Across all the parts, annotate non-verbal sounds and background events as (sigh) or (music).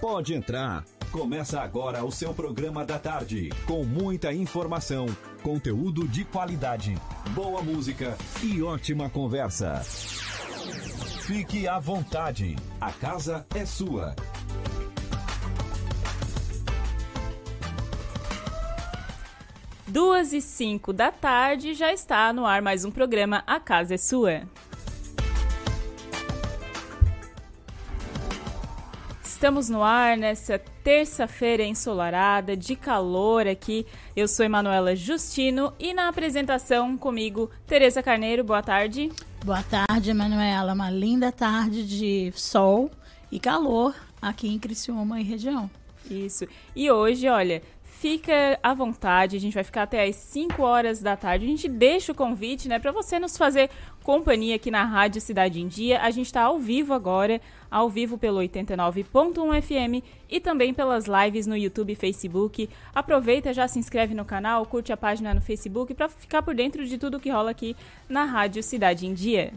Pode entrar. Começa agora o seu programa da tarde, com muita informação, conteúdo de qualidade, boa música e ótima conversa. Fique à vontade, a casa é sua. Duas e cinco da tarde já está no ar mais um programa A Casa é Sua. Estamos no ar nessa terça-feira ensolarada, de calor aqui. Eu sou Emanuela Justino e na apresentação comigo, Tereza Carneiro. Boa tarde. Boa tarde, Emanuela. Uma linda tarde de sol e calor aqui em Criciúma e região. Isso. E hoje, olha, fica à vontade, a gente vai ficar até às 5 horas da tarde. A gente deixa o convite, né, para você nos fazer companhia aqui na Rádio Cidade em Dia. A gente está ao vivo agora, ao vivo pelo 89.1 FM e também pelas lives no YouTube e Facebook. Aproveita, já se inscreve no canal, curte a página no Facebook para ficar por dentro de tudo que rola aqui na Rádio Cidade em Dia.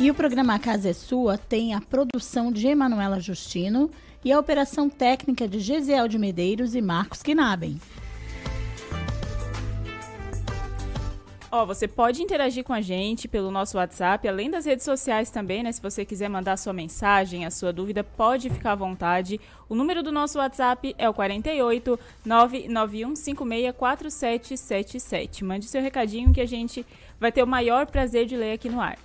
E o programa A Casa é Sua tem a produção de Emanuela Justino e a operação técnica de Gesiel de Medeiros e Marcos Knaben. Ó, você pode interagir com a gente pelo nosso WhatsApp, além das redes sociais também, né? Se você quiser mandar sua mensagem, a sua dúvida, pode ficar à vontade. O número do nosso WhatsApp é o 48 991564777. Mande seu recadinho que a gente vai ter o maior prazer de ler aqui no ar.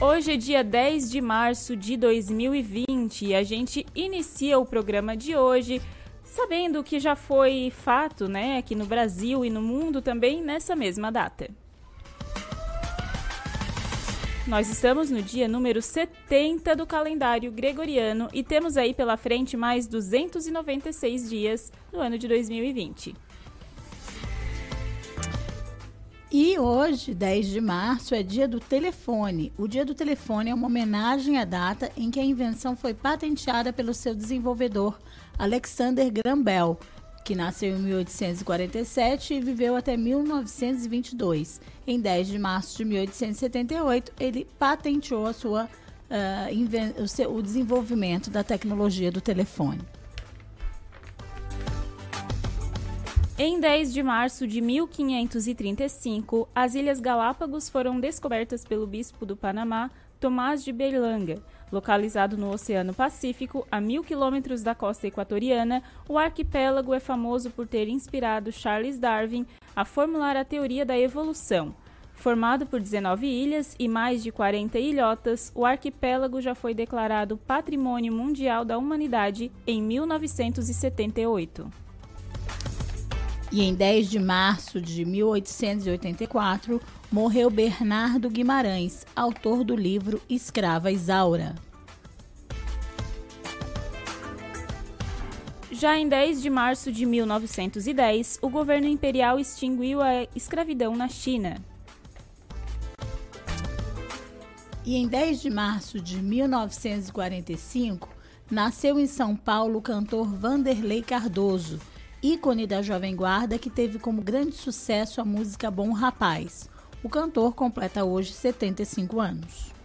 Hoje é dia 10 de março de 2020 e a gente inicia o programa de hoje sabendo que já foi fato, né, aqui no Brasil e no mundo também nessa mesma data. Nós estamos no dia número 70 do calendário gregoriano e temos aí pela frente mais 296 dias no ano de 2020. E hoje, 10 de março, é dia do telefone. O dia do telefone é uma homenagem à data em que a invenção foi patenteada pelo seu desenvolvedor, Alexander Graham Bell, que nasceu em 1847 e viveu até 1922. Em 10 de março de 1878, ele patenteou a sua, uh, o, seu, o desenvolvimento da tecnologia do telefone. Em 10 de março de 1535, as Ilhas Galápagos foram descobertas pelo bispo do Panamá, Tomás de Berlanga. Localizado no Oceano Pacífico, a mil quilômetros da costa equatoriana, o arquipélago é famoso por ter inspirado Charles Darwin a formular a teoria da evolução. Formado por 19 ilhas e mais de 40 ilhotas, o arquipélago já foi declarado Patrimônio Mundial da Humanidade em 1978. E em 10 de março de 1884, morreu Bernardo Guimarães, autor do livro Escrava Isaura. Já em 10 de março de 1910, o governo imperial extinguiu a escravidão na China. E em 10 de março de 1945, nasceu em São Paulo o cantor Vanderlei Cardoso, ícone da Jovem Guarda que teve como grande sucesso a música Bom Rapaz. O cantor completa hoje 75 anos.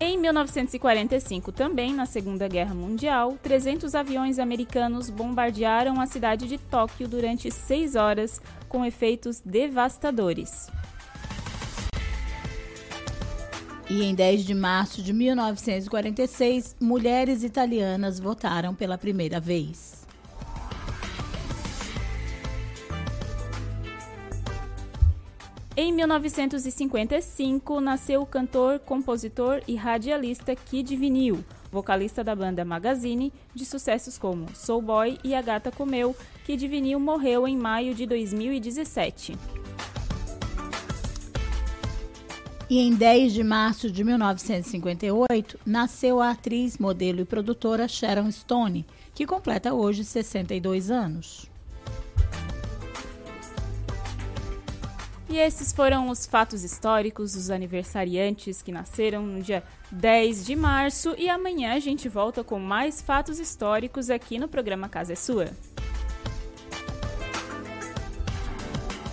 Em 1945, também na Segunda Guerra Mundial, 300 aviões americanos bombardearam a cidade de Tóquio durante seis horas, com efeitos devastadores. E em 10 de março de 1946, mulheres italianas votaram pela primeira vez. Em 1955, nasceu o cantor, compositor e radialista Kid Vinil, vocalista da banda Magazine, de sucessos como Soul Boy e A Gata Comeu. Kid Vinil morreu em maio de 2017. E em 10 de março de 1958, nasceu a atriz, modelo e produtora Sharon Stone, que completa hoje 62 anos. E esses foram os fatos históricos dos aniversariantes que nasceram no dia 10 de março. E amanhã a gente volta com mais fatos históricos aqui no programa Casa é Sua.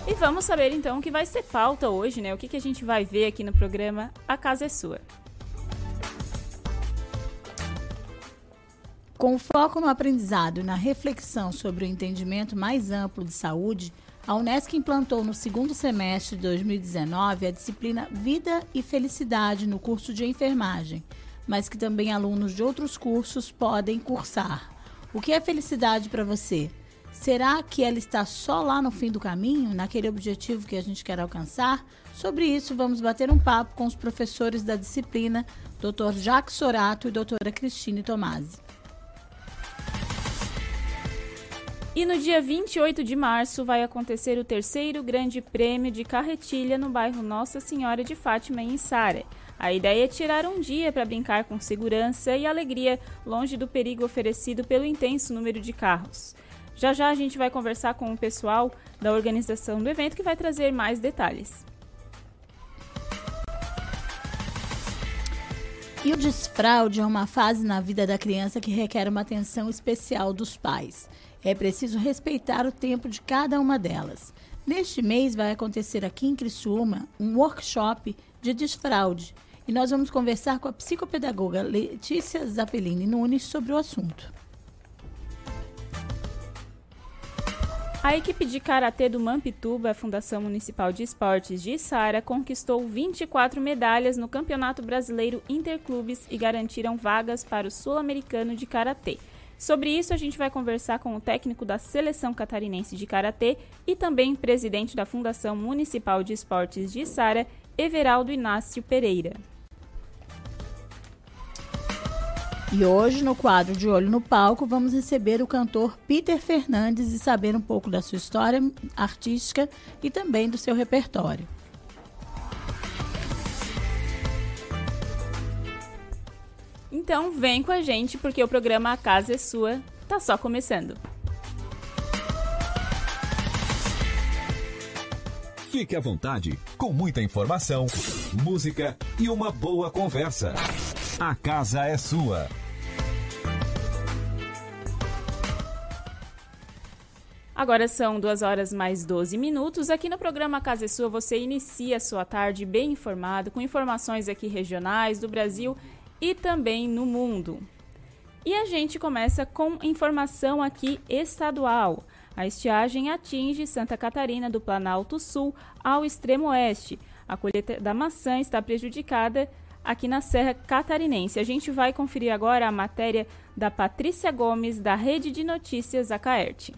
E vamos saber então o que vai ser pauta hoje, né? O que, que a gente vai ver aqui no programa A Casa é Sua. Com foco no aprendizado e na reflexão sobre o entendimento mais amplo de saúde, a Unesc implantou no segundo semestre de 2019 a disciplina Vida e Felicidade no curso de enfermagem, mas que também alunos de outros cursos podem cursar. O que é felicidade para você? Será que ela está só lá no fim do caminho, naquele objetivo que a gente quer alcançar? Sobre isso, vamos bater um papo com os professores da disciplina, Dr. Jacques Sorato e doutora Cristine Tomasi. E no dia 28 de março vai acontecer o terceiro Grande Prêmio de Carretilha no bairro Nossa Senhora de Fátima, em Sara. A ideia é tirar um dia para brincar com segurança e alegria, longe do perigo oferecido pelo intenso número de carros. Já já a gente vai conversar com o pessoal da organização do evento que vai trazer mais detalhes. E o desfraude é uma fase na vida da criança que requer uma atenção especial dos pais. É preciso respeitar o tempo de cada uma delas. Neste mês vai acontecer aqui em Criciúma um workshop de desfraude e nós vamos conversar com a psicopedagoga Letícia Zappellini Nunes sobre o assunto. A equipe de karatê do Mampituba, a Fundação Municipal de Esportes de Sara, conquistou 24 medalhas no Campeonato Brasileiro Interclubes e garantiram vagas para o Sul-Americano de Karatê. Sobre isso, a gente vai conversar com o técnico da Seleção Catarinense de Karatê e também presidente da Fundação Municipal de Esportes de Sara, Everaldo Inácio Pereira. E hoje, no quadro de Olho no Palco, vamos receber o cantor Peter Fernandes e saber um pouco da sua história artística e também do seu repertório. Então vem com a gente porque o programa A Casa é Sua tá só começando. Fique à vontade, com muita informação, música e uma boa conversa. A casa é sua. Agora são 2 horas mais 12 minutos. Aqui no programa Casa é Sua, você inicia a sua tarde bem informado, com informações aqui regionais do Brasil e também no mundo. E a gente começa com informação aqui estadual. A estiagem atinge Santa Catarina do Planalto Sul ao extremo oeste. A colheita da maçã está prejudicada aqui na Serra Catarinense. A gente vai conferir agora a matéria da Patrícia Gomes, da Rede de Notícias Acaerte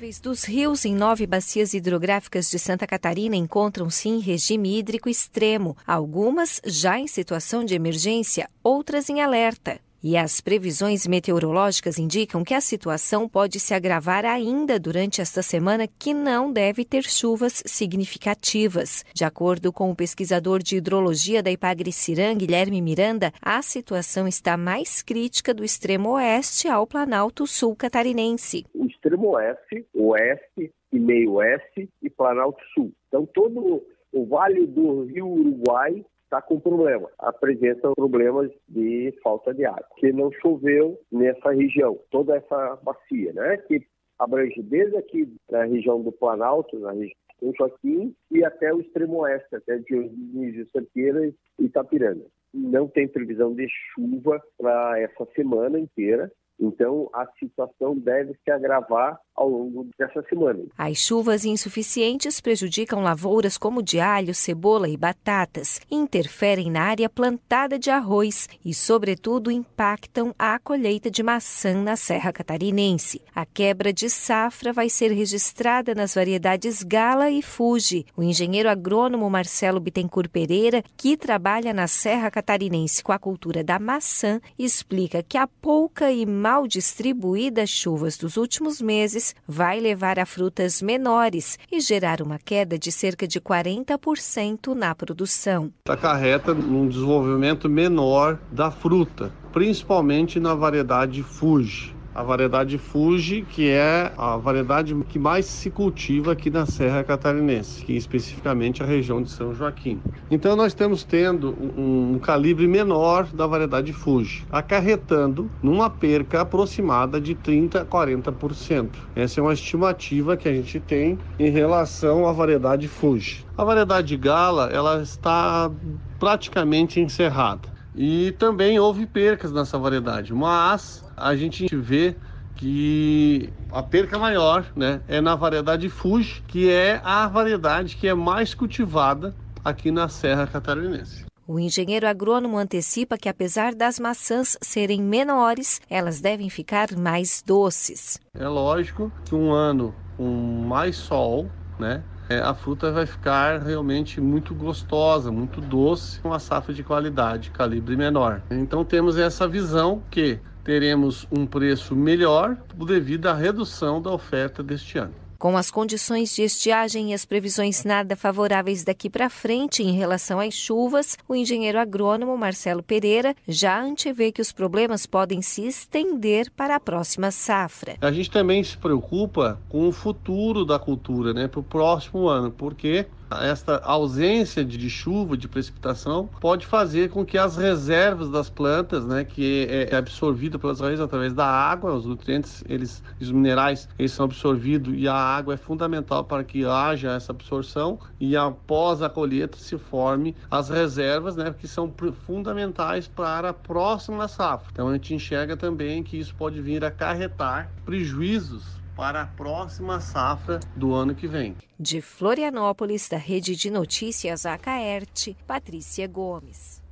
níveis dos rios em nove bacias hidrográficas de Santa Catarina encontram-se em regime hídrico extremo, algumas já em situação de emergência, outras em alerta. E as previsões meteorológicas indicam que a situação pode se agravar ainda durante esta semana, que não deve ter chuvas significativas. De acordo com o pesquisador de hidrologia da Ipagre-Cirã, Guilherme Miranda, a situação está mais crítica do extremo oeste ao Planalto Sul catarinense. O extremo oeste, oeste e meio oeste e Planalto Sul. Então todo o Vale do Rio Uruguai está com problema, apresenta problemas de falta de água, que não choveu nessa região, toda essa bacia, né? Que abrange desde aqui na região do Planalto, na região do Joaquim, e até o extremo oeste, até Dionísio Cerqueira e Itapiranga. Não tem previsão de chuva para essa semana inteira, então, a situação deve se agravar ao longo dessa semana. As chuvas insuficientes prejudicam lavouras como de alho, cebola e batatas, interferem na área plantada de arroz e, sobretudo, impactam a colheita de maçã na Serra Catarinense. A quebra de safra vai ser registrada nas variedades Gala e Fuji. O engenheiro agrônomo Marcelo Bittencourt Pereira, que trabalha na Serra Catarinense com a cultura da maçã, explica que a pouca e mal distribuídas chuvas dos últimos meses vai levar a frutas menores e gerar uma queda de cerca de 40% na produção. Acarreta um desenvolvimento menor da fruta, principalmente na variedade Fuji a variedade Fuji, que é a variedade que mais se cultiva aqui na Serra Catarinense, que especificamente a região de São Joaquim. Então nós estamos tendo um, um calibre menor da variedade Fuji, acarretando numa perca aproximada de 30 a 40%. Essa é uma estimativa que a gente tem em relação à variedade Fuji. A variedade Gala, ela está praticamente encerrada. E também houve percas nessa variedade, mas a gente vê que a perca maior né, é na variedade Fuji, que é a variedade que é mais cultivada aqui na Serra Catarinense. O engenheiro agrônomo antecipa que, apesar das maçãs serem menores, elas devem ficar mais doces. É lógico que um ano com mais sol, né, a fruta vai ficar realmente muito gostosa, muito doce, com uma safra de qualidade, calibre menor. Então temos essa visão que teremos um preço melhor devido à redução da oferta deste ano. Com as condições de estiagem e as previsões nada favoráveis daqui para frente em relação às chuvas, o engenheiro agrônomo Marcelo Pereira já antevê que os problemas podem se estender para a próxima safra. A gente também se preocupa com o futuro da cultura, né, para o próximo ano, porque esta ausência de chuva, de precipitação, pode fazer com que as reservas das plantas, né, que é, é absorvida pelas raízes através da água, os nutrientes, eles, os minerais, eles são absorvidos e a água é fundamental para que haja essa absorção e após a colheita se forme as reservas, né, que são fundamentais para a próxima safra. Então a gente enxerga também que isso pode vir a acarretar prejuízos para a próxima safra do ano que vem. De Florianópolis, da Rede de Notícias Acaerte, Patrícia Gomes.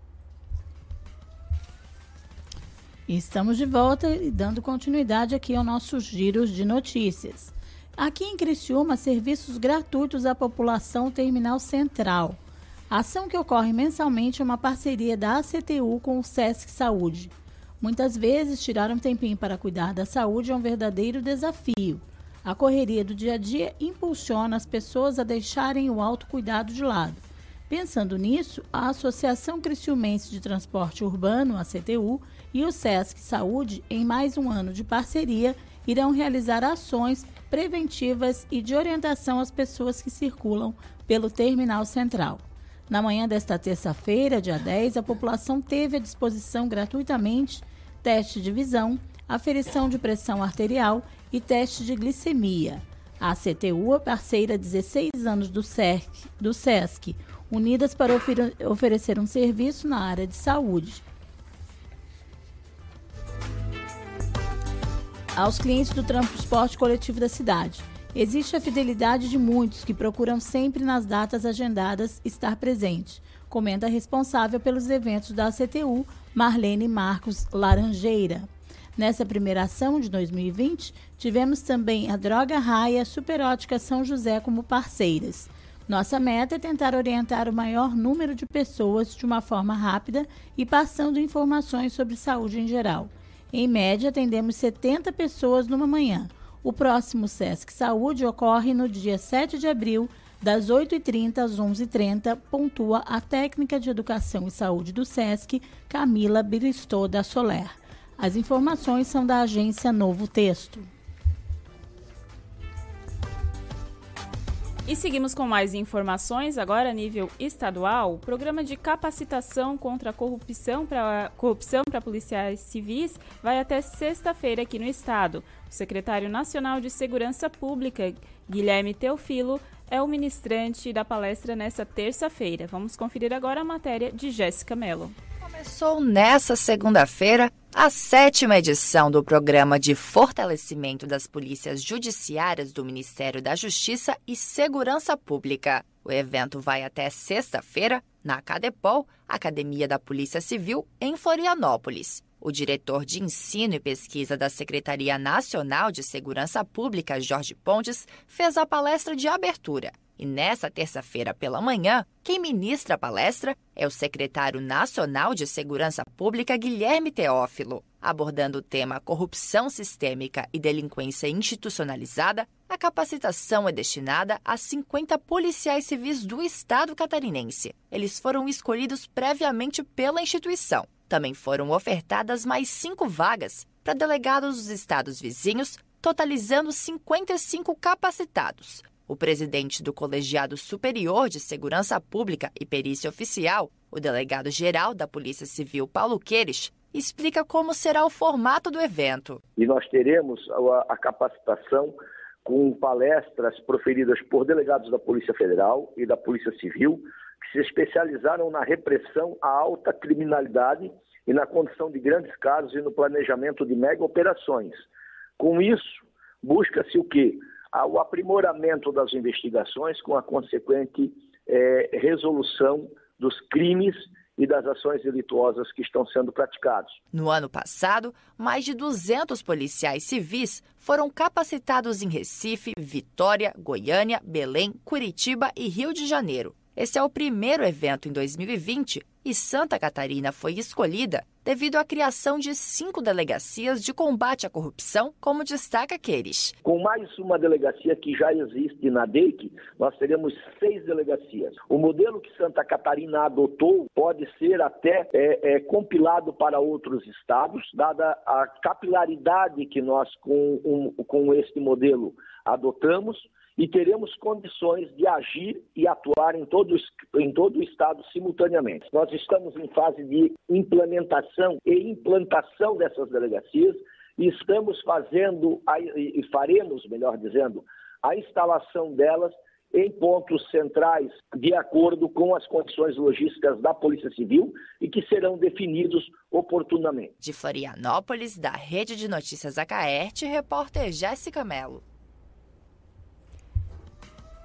Estamos de volta e dando continuidade aqui ao nosso giro de notícias. Aqui em Criciúma, serviços gratuitos à população Terminal Central. A ação que ocorre mensalmente é uma parceria da ACTU com o SESC Saúde. Muitas vezes, tirar um tempinho para cuidar da saúde é um verdadeiro desafio. A correria do dia a dia impulsiona as pessoas a deixarem o autocuidado de lado. Pensando nisso, a Associação Criciumense de Transporte Urbano, a CTU, e o SESC Saúde, em mais um ano de parceria, irão realizar ações preventivas e de orientação às pessoas que circulam pelo Terminal Central. Na manhã desta terça-feira, dia 10, a população teve à disposição gratuitamente teste de visão, aferição de pressão arterial e teste de glicemia. A CTU é parceira há 16 anos do, CERC, do SESC, unidas para ofer oferecer um serviço na área de saúde. Aos clientes do transporte coletivo da cidade. Existe a fidelidade de muitos que procuram sempre nas datas agendadas estar presente, comenta a responsável pelos eventos da CTU, Marlene Marcos Laranjeira. Nessa primeira ação de 2020, tivemos também a Droga Raia Superótica São José como parceiras. Nossa meta é tentar orientar o maior número de pessoas de uma forma rápida e passando informações sobre saúde em geral. Em média, atendemos 70 pessoas numa manhã. O próximo SESC Saúde ocorre no dia 7 de abril, das 8h30 às 11h30, pontua a técnica de educação e saúde do SESC, Camila Bristol da Soler. As informações são da agência Novo Texto. E seguimos com mais informações, agora a nível estadual. O programa de capacitação contra a corrupção para corrupção policiais civis vai até sexta-feira aqui no estado. O secretário nacional de Segurança Pública, Guilherme Teofilo, é o ministrante da palestra nesta terça-feira. Vamos conferir agora a matéria de Jéssica Mello. Começou nesta segunda-feira a sétima edição do Programa de Fortalecimento das Polícias Judiciárias do Ministério da Justiça e Segurança Pública. O evento vai até sexta-feira na Cadepol, Academia da Polícia Civil, em Florianópolis. O diretor de Ensino e Pesquisa da Secretaria Nacional de Segurança Pública, Jorge Pontes, fez a palestra de abertura. E nessa terça-feira pela manhã, quem ministra a palestra é o secretário nacional de Segurança Pública, Guilherme Teófilo. Abordando o tema corrupção sistêmica e delinquência institucionalizada, a capacitação é destinada a 50 policiais civis do estado catarinense. Eles foram escolhidos previamente pela instituição. Também foram ofertadas mais cinco vagas para delegados dos estados vizinhos, totalizando 55 capacitados. O presidente do Colegiado Superior de Segurança Pública e Perícia Oficial, o delegado-geral da Polícia Civil, Paulo Queires, explica como será o formato do evento. E nós teremos a, capacitação com palestras proferidas por delegados da Polícia Federal e da Polícia Civil, se especializaram na repressão à alta criminalidade e na condição de grandes casos e no planejamento de mega operações. Com isso, busca-se o quê? O aprimoramento das investigações com a consequente é, resolução dos crimes e das ações delituosas que estão sendo praticados. No ano passado, mais de 200 policiais civis foram capacitados em Recife, Vitória, Goiânia, Belém, Curitiba e Rio de Janeiro. Esse é o primeiro evento em 2020 e Santa Catarina foi escolhida devido à criação de cinco delegacias de combate à corrupção, como destaca Queires. Com mais uma delegacia que já existe na DEIC, nós teremos seis delegacias. O modelo que Santa Catarina adotou pode ser até é, é, compilado para outros estados, dada a capilaridade que nós com, um, com este modelo adotamos e teremos condições de agir e atuar em todo, em todo o Estado simultaneamente. Nós estamos em fase de implementação e implantação dessas delegacias e estamos fazendo, e faremos, melhor dizendo, a instalação delas em pontos centrais, de acordo com as condições logísticas da Polícia Civil e que serão definidos oportunamente. De Florianópolis, da Rede de Notícias Acaerte, repórter Jéssica Mello.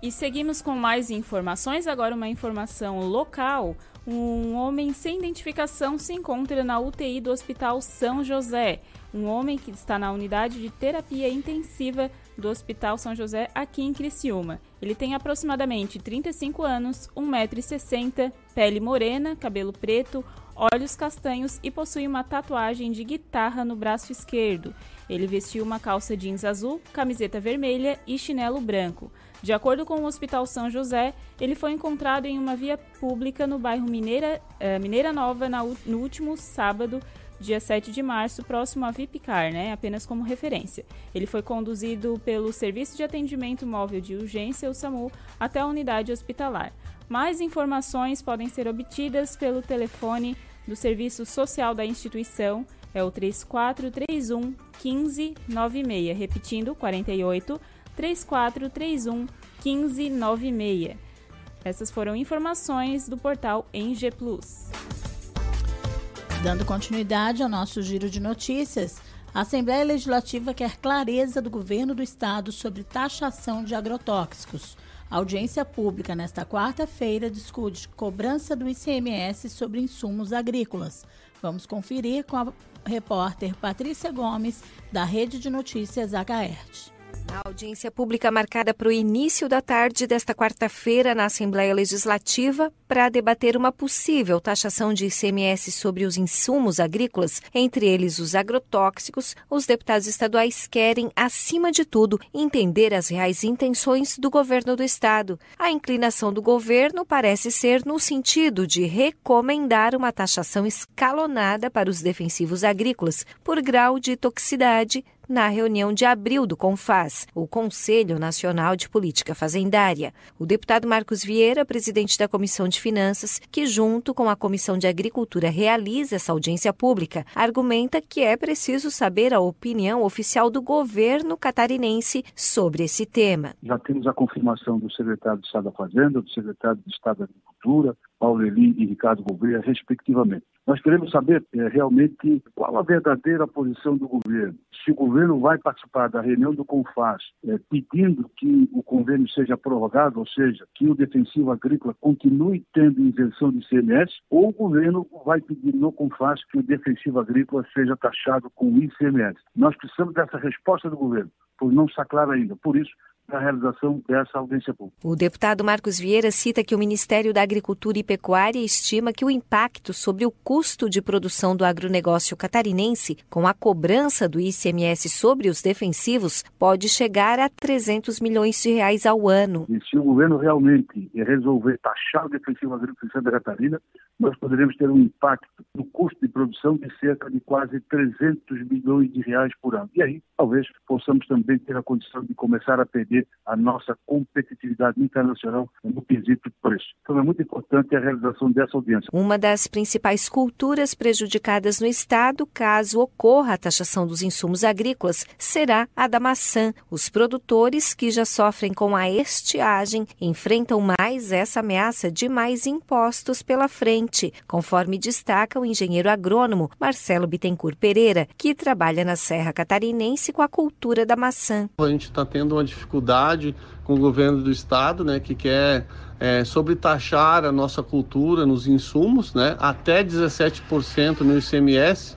E seguimos com mais informações. Agora, uma informação local. Um homem sem identificação se encontra na UTI do Hospital São José. Um homem que está na unidade de terapia intensiva do Hospital São José, aqui em Criciúma. Ele tem aproximadamente 35 anos, 1,60m, pele morena, cabelo preto, olhos castanhos e possui uma tatuagem de guitarra no braço esquerdo. Ele vestiu uma calça jeans azul, camiseta vermelha e chinelo branco. De acordo com o Hospital São José, ele foi encontrado em uma via pública no bairro Mineira, eh, Mineira Nova na, no último sábado, dia 7 de março, próximo a Vipicar, né? Apenas como referência. Ele foi conduzido pelo Serviço de Atendimento Móvel de Urgência, o SAMU, até a unidade hospitalar. Mais informações podem ser obtidas pelo telefone do Serviço Social da instituição, é o 3431 1596, repetindo 48 3431 1596. Essas foram informações do portal Eng Plus. Dando continuidade ao nosso giro de notícias, a Assembleia Legislativa quer clareza do governo do estado sobre taxação de agrotóxicos. A audiência pública nesta quarta-feira discute cobrança do ICMS sobre insumos agrícolas. Vamos conferir com a repórter Patrícia Gomes, da Rede de Notícias HERT. A audiência pública marcada para o início da tarde desta quarta-feira na Assembleia Legislativa para debater uma possível taxação de ICMS sobre os insumos agrícolas, entre eles os agrotóxicos, os deputados estaduais querem, acima de tudo, entender as reais intenções do governo do estado. A inclinação do governo parece ser no sentido de recomendar uma taxação escalonada para os defensivos agrícolas por grau de toxicidade na reunião de abril do CONFAS, o Conselho Nacional de Política Fazendária. O deputado Marcos Vieira, presidente da Comissão de Finanças, que junto com a Comissão de Agricultura realiza essa audiência pública, argumenta que é preciso saber a opinião oficial do governo catarinense sobre esse tema. Já temos a confirmação do secretário de Estado da Fazenda, do secretário de Estado da Agricultura, Paulo Eli e Ricardo Gouveia, respectivamente. Nós queremos saber é, realmente qual a verdadeira posição do governo. Se o governo vai participar da reunião do CONFAS é, pedindo que o convênio seja prorrogado, ou seja, que o defensivo agrícola continue tendo isenção de ICMS, ou o governo vai pedir no CONFAS que o defensivo agrícola seja taxado com ICMS. Nós precisamos dessa resposta do governo, por não está claro ainda. Por isso, a realização dessa audiência pública. O deputado Marcos Vieira cita que o Ministério da Agricultura e Pecuária estima que o impacto sobre o custo de produção do agronegócio catarinense com a cobrança do ICMS sobre os defensivos pode chegar a 300 milhões de reais ao ano. E se o governo realmente resolver taxar o defensivo agrícola em Santa Catarina, nós poderemos ter um impacto no custo de produção de cerca de quase 300 milhões de reais por ano. E aí, talvez, possamos também ter a condição de começar a perder a nossa competitividade internacional no quesito preço. Então, é muito importante a realização dessa audiência. Uma das principais culturas prejudicadas no Estado, caso ocorra a taxação dos insumos agrícolas, será a da maçã. Os produtores que já sofrem com a estiagem enfrentam mais essa ameaça de mais impostos pela frente, conforme destaca o engenheiro agrônomo Marcelo Bittencourt Pereira, que trabalha na Serra Catarinense com a cultura da maçã. A gente está tendo uma dificuldade com o governo do estado, né, que quer é, sobretaxar a nossa cultura nos insumos, né, até 17% no ICMS,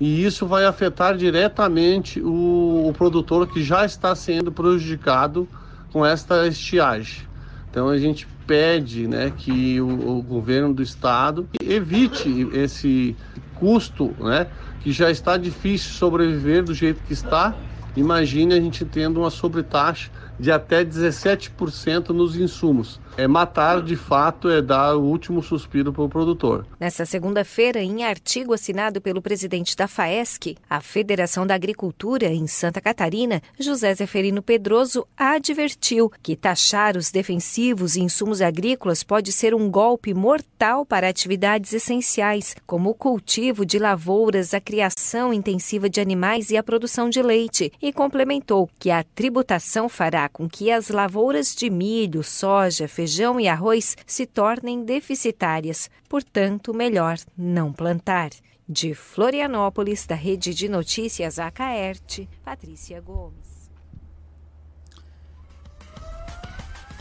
e isso vai afetar diretamente o, o produtor que já está sendo prejudicado com esta estiagem. Então a gente pede né, que o, o, governo do estado evite esse custo, né, que já está difícil sobreviver do jeito que está. Imagine a gente tendo uma sobretaxa de até 17% nos insumos é matar de fato, é dar o último suspiro para o produtor. Nessa segunda-feira, em artigo assinado pelo presidente da FAESC, a Federação da Agricultura em Santa Catarina, José Zeferino Pedroso, advertiu que taxar os defensivos e insumos agrícolas pode ser um golpe mortal para atividades essenciais, como o cultivo de lavouras, a criação intensiva de animais e a produção de leite, e complementou que a tributação fará com que as lavouras de milho, soja, feijão, feijão e arroz se tornem deficitárias, portanto, melhor não plantar. De Florianópolis, da Rede de Notícias Acaerte, Patrícia Gomes.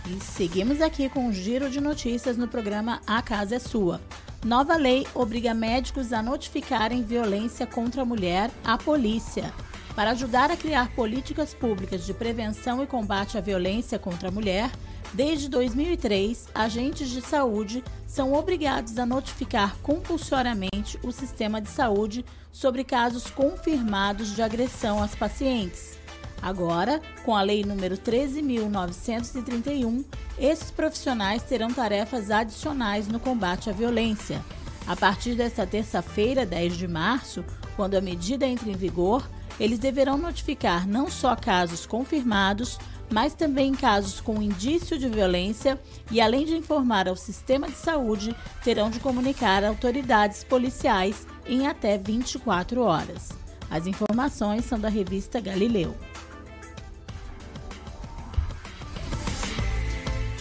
E seguimos aqui com um giro de notícias no programa A Casa é Sua. Nova lei obriga médicos a notificarem violência contra a mulher à polícia. Para ajudar a criar políticas públicas de prevenção e combate à violência contra a mulher, Desde 2003, agentes de saúde são obrigados a notificar compulsoriamente o sistema de saúde sobre casos confirmados de agressão às pacientes. Agora, com a Lei nº 13.931, esses profissionais terão tarefas adicionais no combate à violência. A partir desta terça-feira, 10 de março, quando a medida entra em vigor, eles deverão notificar não só casos confirmados, mas também casos com indício de violência e, além de informar ao sistema de saúde, terão de comunicar autoridades policiais em até 24 horas. As informações são da revista Galileu.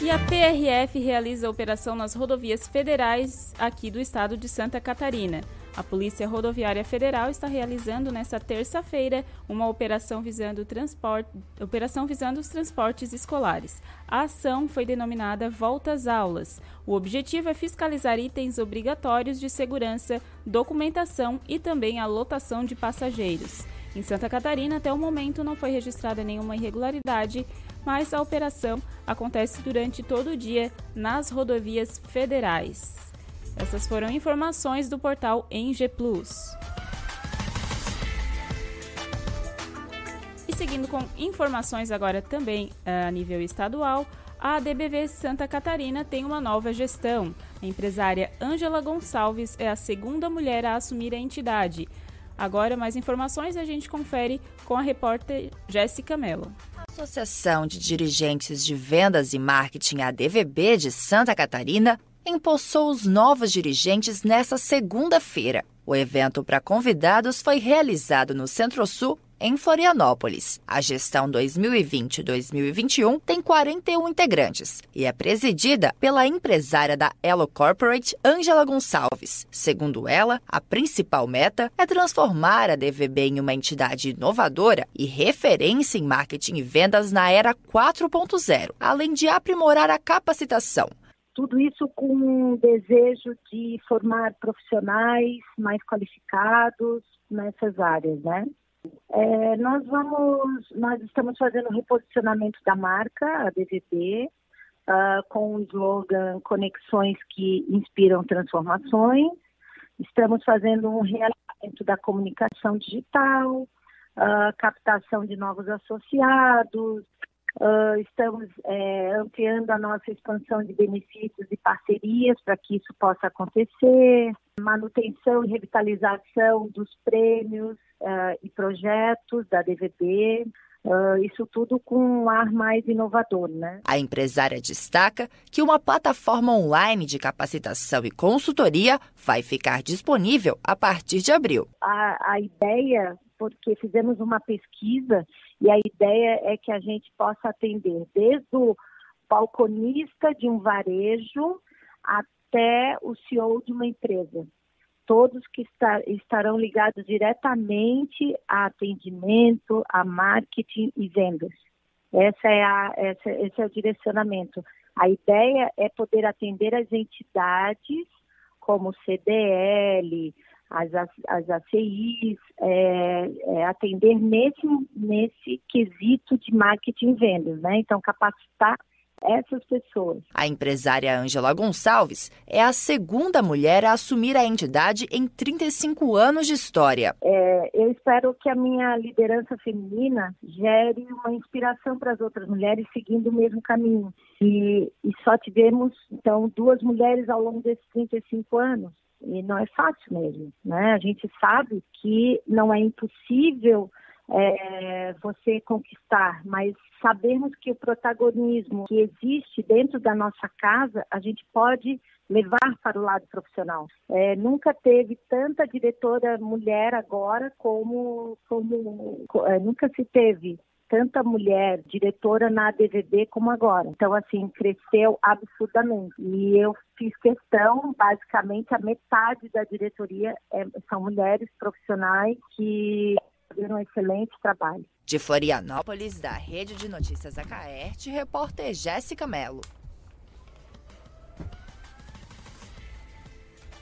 E a PRF realiza operação nas rodovias federais aqui do estado de Santa Catarina. A Polícia Rodoviária Federal está realizando nesta terça-feira uma operação visando, operação visando os transportes escolares. A ação foi denominada Volta às Aulas. O objetivo é fiscalizar itens obrigatórios de segurança, documentação e também a lotação de passageiros. Em Santa Catarina, até o momento, não foi registrada nenhuma irregularidade, mas a operação acontece durante todo o dia nas rodovias federais. Essas foram informações do portal Eng Plus. E seguindo com informações agora também eh, a nível estadual, a ADBV Santa Catarina tem uma nova gestão. A empresária Ângela Gonçalves é a segunda mulher a assumir a entidade. Agora, mais informações a gente confere com a repórter Jéssica Mello. A Associação de Dirigentes de Vendas e Marketing ADVB de Santa Catarina empossou os novos dirigentes nesta segunda-feira. O evento para convidados foi realizado no Centro-Sul, em Florianópolis. A gestão 2020-2021 tem 41 integrantes e é presidida pela empresária da Elo Corporate, Angela Gonçalves. Segundo ela, a principal meta é transformar a DVB em uma entidade inovadora e referência em marketing e vendas na era 4.0, além de aprimorar a capacitação. Tudo isso com o desejo de formar profissionais mais qualificados nessas áreas, né? É, nós vamos, nós estamos fazendo reposicionamento da marca, a DVB, uh, ah, com o slogan Conexões que inspiram transformações. Estamos fazendo um realinhamento da comunicação digital, uh, captação de novos associados, Uh, estamos é, ampliando a nossa expansão de benefícios e parcerias para que isso possa acontecer, manutenção e revitalização dos prêmios uh, e projetos da DVB, Uh, isso tudo com um ar mais inovador, né? A empresária destaca que uma plataforma online de capacitação e consultoria vai ficar disponível a partir de abril. A, a ideia, porque fizemos uma pesquisa e a ideia é que a gente possa atender desde o balconista de um varejo até o CEO de uma empresa todos que estar, estarão ligados diretamente a atendimento, a marketing e vendas. Essa é a, essa, esse é o direcionamento. A ideia é poder atender as entidades como CDL, as, as ACIs, é, é, atender nesse, nesse quesito de marketing e vendas, né? Então, capacitar essas pessoas. A empresária Ângela Gonçalves é a segunda mulher a assumir a entidade em 35 anos de história. É, eu espero que a minha liderança feminina gere uma inspiração para as outras mulheres seguindo o mesmo caminho. E, e só tivemos, então, duas mulheres ao longo desses 35 anos. E não é fácil mesmo, né? A gente sabe que não é impossível é, você conquistar, mas sabermos que o protagonismo que existe dentro da nossa casa, a gente pode levar para o lado profissional. É, nunca teve tanta diretora mulher agora como, como é, nunca se teve tanta mulher diretora na DVD como agora. Então, assim, cresceu absurdamente. E eu fiz questão, basicamente, a metade da diretoria é, são mulheres profissionais que fizeram um excelente trabalho. De Florianópolis, da Rede de Notícias Acaerte, repórter Jéssica Mello.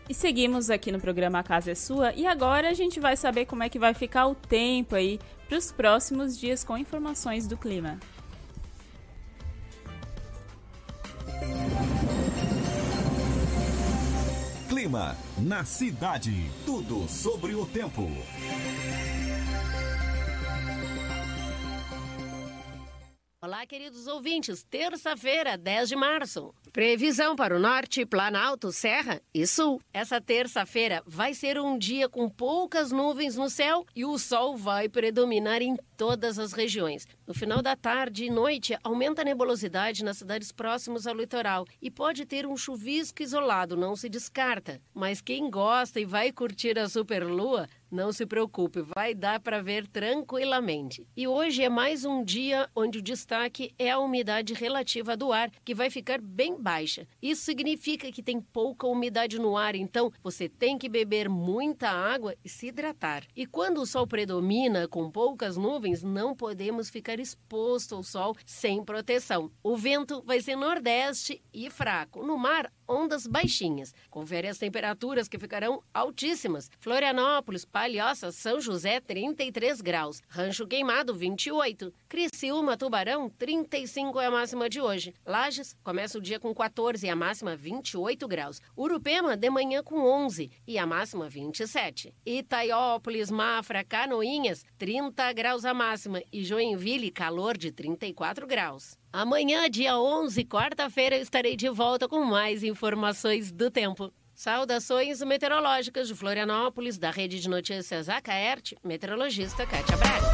E seguimos aqui no programa A Casa é Sua e agora a gente vai saber como é que vai ficar o tempo aí para os próximos dias com informações do clima. Clima na cidade. Tudo sobre o tempo. Olá, queridos ouvintes. Terça-feira, 10 de março. Previsão para o norte, Planalto, Serra e Sul. Essa terça-feira vai ser um dia com poucas nuvens no céu e o sol vai predominar em todas as regiões. No final da tarde e noite, aumenta a nebulosidade nas cidades próximas ao litoral e pode ter um chuvisco isolado, não se descarta. Mas quem gosta e vai curtir a superlua, não se preocupe, vai dar para ver tranquilamente. E hoje é mais um dia onde o destaque é a umidade relativa do ar, que vai ficar bem baixa. Isso significa que tem pouca umidade no ar, então você tem que beber muita água e se hidratar. E quando o sol predomina com poucas nuvens, não podemos ficar exposto ao sol sem proteção. O vento vai ser nordeste e fraco. No mar, ondas baixinhas. Confere as temperaturas que ficarão altíssimas. Florianópolis, Palhoça, São José, 33 graus. Rancho Queimado, 28. Criciúma, Tubarão, 35 é a máxima de hoje. Lages começa o dia com 14 e a máxima 28 graus. Urupema, de manhã com 11 e a máxima 27. Itaiópolis, Mafra, Canoinhas, 30 graus a máxima. E Joinville, calor de 34 graus. Amanhã, dia 11, quarta-feira, estarei de volta com mais informações do tempo. Saudações meteorológicas de Florianópolis, da Rede de Notícias Acaerte, meteorologista Kátia Braga.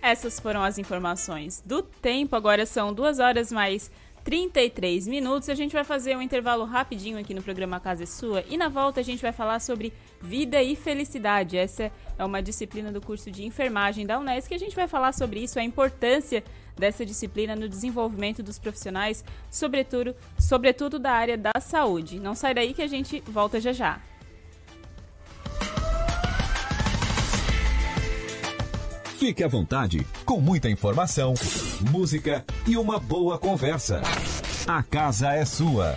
Essas foram as informações do tempo. Agora são duas horas mais 33 minutos. A gente vai fazer um intervalo rapidinho aqui no programa Casa é Sua e na volta a gente vai falar sobre vida e felicidade. Essa é uma disciplina do curso de enfermagem da Unesco e a gente vai falar sobre isso, a importância dessa disciplina no desenvolvimento dos profissionais, sobretudo, sobretudo da área da saúde. Não sai daí que a gente volta já já. Fique à vontade, com muita informação, música e uma boa conversa. A casa é sua.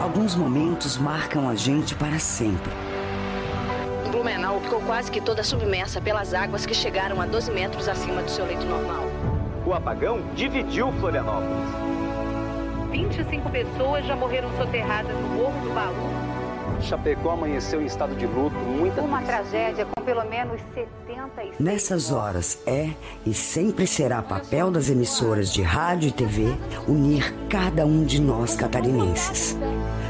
Alguns momentos marcam a gente para sempre. Blumenau ficou quase que toda submersa pelas águas que chegaram a 12 metros acima do seu leito normal. O apagão dividiu Florianópolis. 25 pessoas já morreram soterradas no Morro do Baú Chapecó amanheceu em estado de luto, muita Uma tragédia com pelo menos 76 Nessas horas é e sempre será papel das emissoras de rádio e TV unir cada um de nós catarinenses.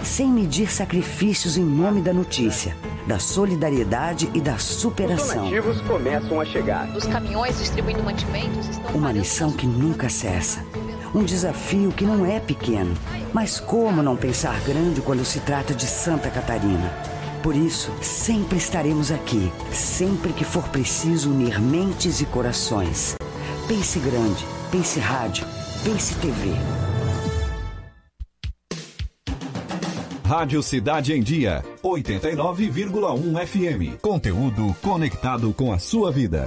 Sem medir sacrifícios em nome da notícia, da solidariedade e da superação. Os donativos começam a chegar. Os caminhões distribuindo mantimentos estão Uma missão que nunca cessa. Um desafio que não é pequeno, mas como não pensar grande quando se trata de Santa Catarina? Por isso, sempre estaremos aqui, sempre que for preciso unir mentes e corações. Pense grande, pense rádio, pense TV. Rádio Cidade em Dia, 89,1 FM. Conteúdo conectado com a sua vida.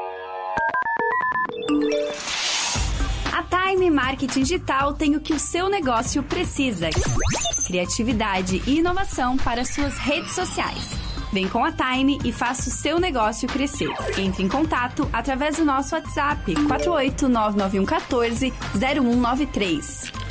A Time Marketing Digital tem o que o seu negócio precisa: criatividade e inovação para suas redes sociais. Vem com a Time e faça o seu negócio crescer. Entre em contato através do nosso WhatsApp 4899114 0193.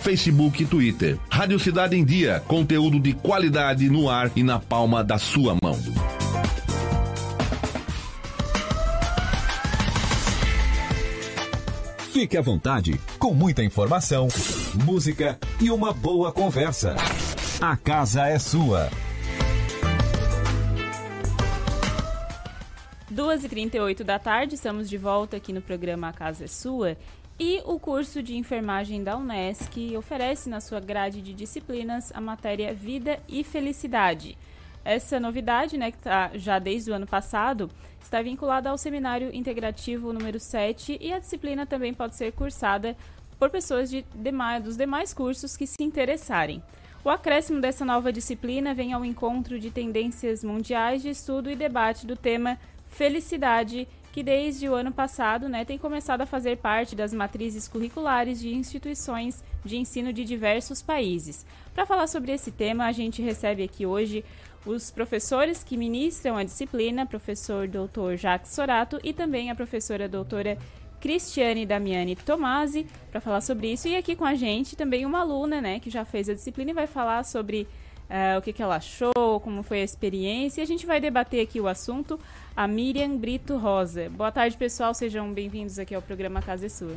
Facebook e Twitter. Rádio Cidade em Dia, conteúdo de qualidade no ar e na palma da sua mão. Fique à vontade, com muita informação, música e uma boa conversa. A casa é sua. 2h38 da tarde, estamos de volta aqui no programa A Casa é Sua. E o curso de enfermagem da Unesc oferece na sua grade de disciplinas a matéria Vida e Felicidade. Essa novidade, né, que está já desde o ano passado, está vinculada ao seminário integrativo número 7 e a disciplina também pode ser cursada por pessoas de demais, dos demais cursos que se interessarem. O acréscimo dessa nova disciplina vem ao encontro de tendências mundiais de estudo e debate do tema felicidade que desde o ano passado né, tem começado a fazer parte das matrizes curriculares de instituições de ensino de diversos países. Para falar sobre esse tema, a gente recebe aqui hoje os professores que ministram a disciplina, professor Dr. Jacques Sorato e também a professora doutora Cristiane Damiani Tomasi, para falar sobre isso. E aqui com a gente também uma aluna né, que já fez a disciplina e vai falar sobre uh, o que, que ela achou, como foi a experiência. E a gente vai debater aqui o assunto a Miriam Brito Rosa. Boa tarde, pessoal. Sejam bem-vindos aqui ao programa Casa é Sua.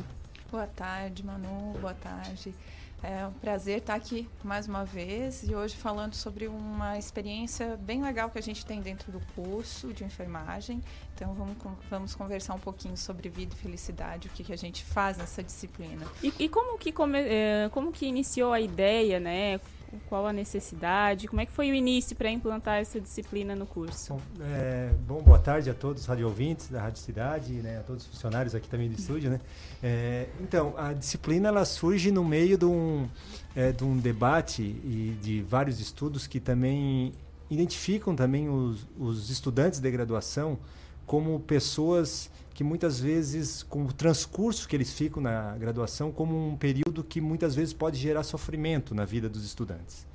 Boa tarde, Manu. Boa tarde É um prazer estar aqui mais uma vez e hoje falando sobre uma experiência bem legal que a gente tem dentro do curso de enfermagem. Então vamos, vamos conversar um pouquinho sobre vida e felicidade, o que, que a gente faz nessa disciplina. E, e como, que come, é, como que iniciou a ideia, né? Qual a necessidade, como é que foi o início para implantar essa disciplina no curso? Bom, é, bom, boa tarde a todos os radio ouvintes da Rádio Cidade, né, a todos os funcionários aqui também do estúdio, né. É, então, a disciplina ela surge no meio de um, é, de um debate e de vários estudos que também identificam também os, os estudantes de graduação como pessoas que muitas vezes, com o transcurso que eles ficam na graduação, como um período que muitas vezes pode gerar sofrimento na vida dos estudantes.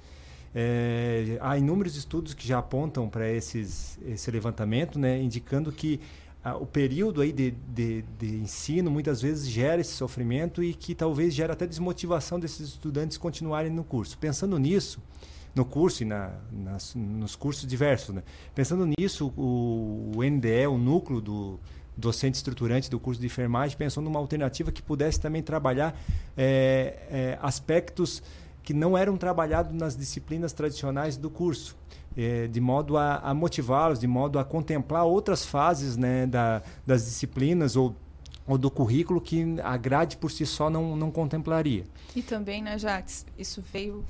É, há inúmeros estudos que já apontam para esse levantamento, né, indicando que ah, o período aí de, de, de, ensino muitas vezes gera esse sofrimento e que talvez gera até desmotivação desses estudantes continuarem no curso. Pensando nisso, no curso e na, nas, nos cursos diversos, né? pensando nisso, o, o NDE, o núcleo do, docente estruturante do curso de enfermagem pensou numa alternativa que pudesse também trabalhar é, é, aspectos que não eram trabalhados nas disciplinas tradicionais do curso. É, de modo a, a motivá-los, de modo a contemplar outras fases né, da, das disciplinas ou ou do currículo que a grade por si só não, não contemplaria. E também, né, Jax, isso veio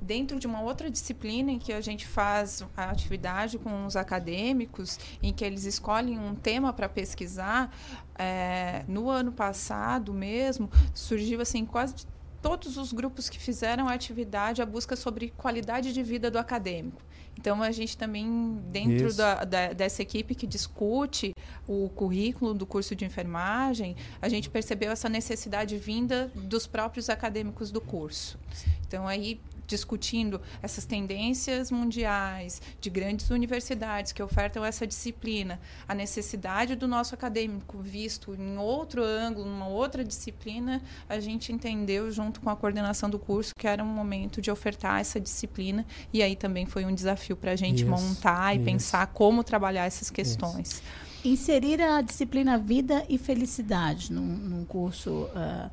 dentro de uma outra disciplina em que a gente faz a atividade com os acadêmicos, em que eles escolhem um tema para pesquisar. É, no ano passado mesmo, surgiu assim quase todos os grupos que fizeram a atividade a busca sobre qualidade de vida do acadêmico. Então, a gente também, dentro da, da, dessa equipe que discute o currículo do curso de enfermagem, a gente percebeu essa necessidade vinda dos próprios acadêmicos do curso. Então, aí discutindo essas tendências mundiais de grandes universidades que ofertam essa disciplina, a necessidade do nosso acadêmico visto em outro ângulo, numa outra disciplina, a gente entendeu junto com a coordenação do curso que era um momento de ofertar essa disciplina e aí também foi um desafio para a gente isso, montar e isso. pensar como trabalhar essas questões. Isso. Inserir a disciplina vida e felicidade num, num curso, uh,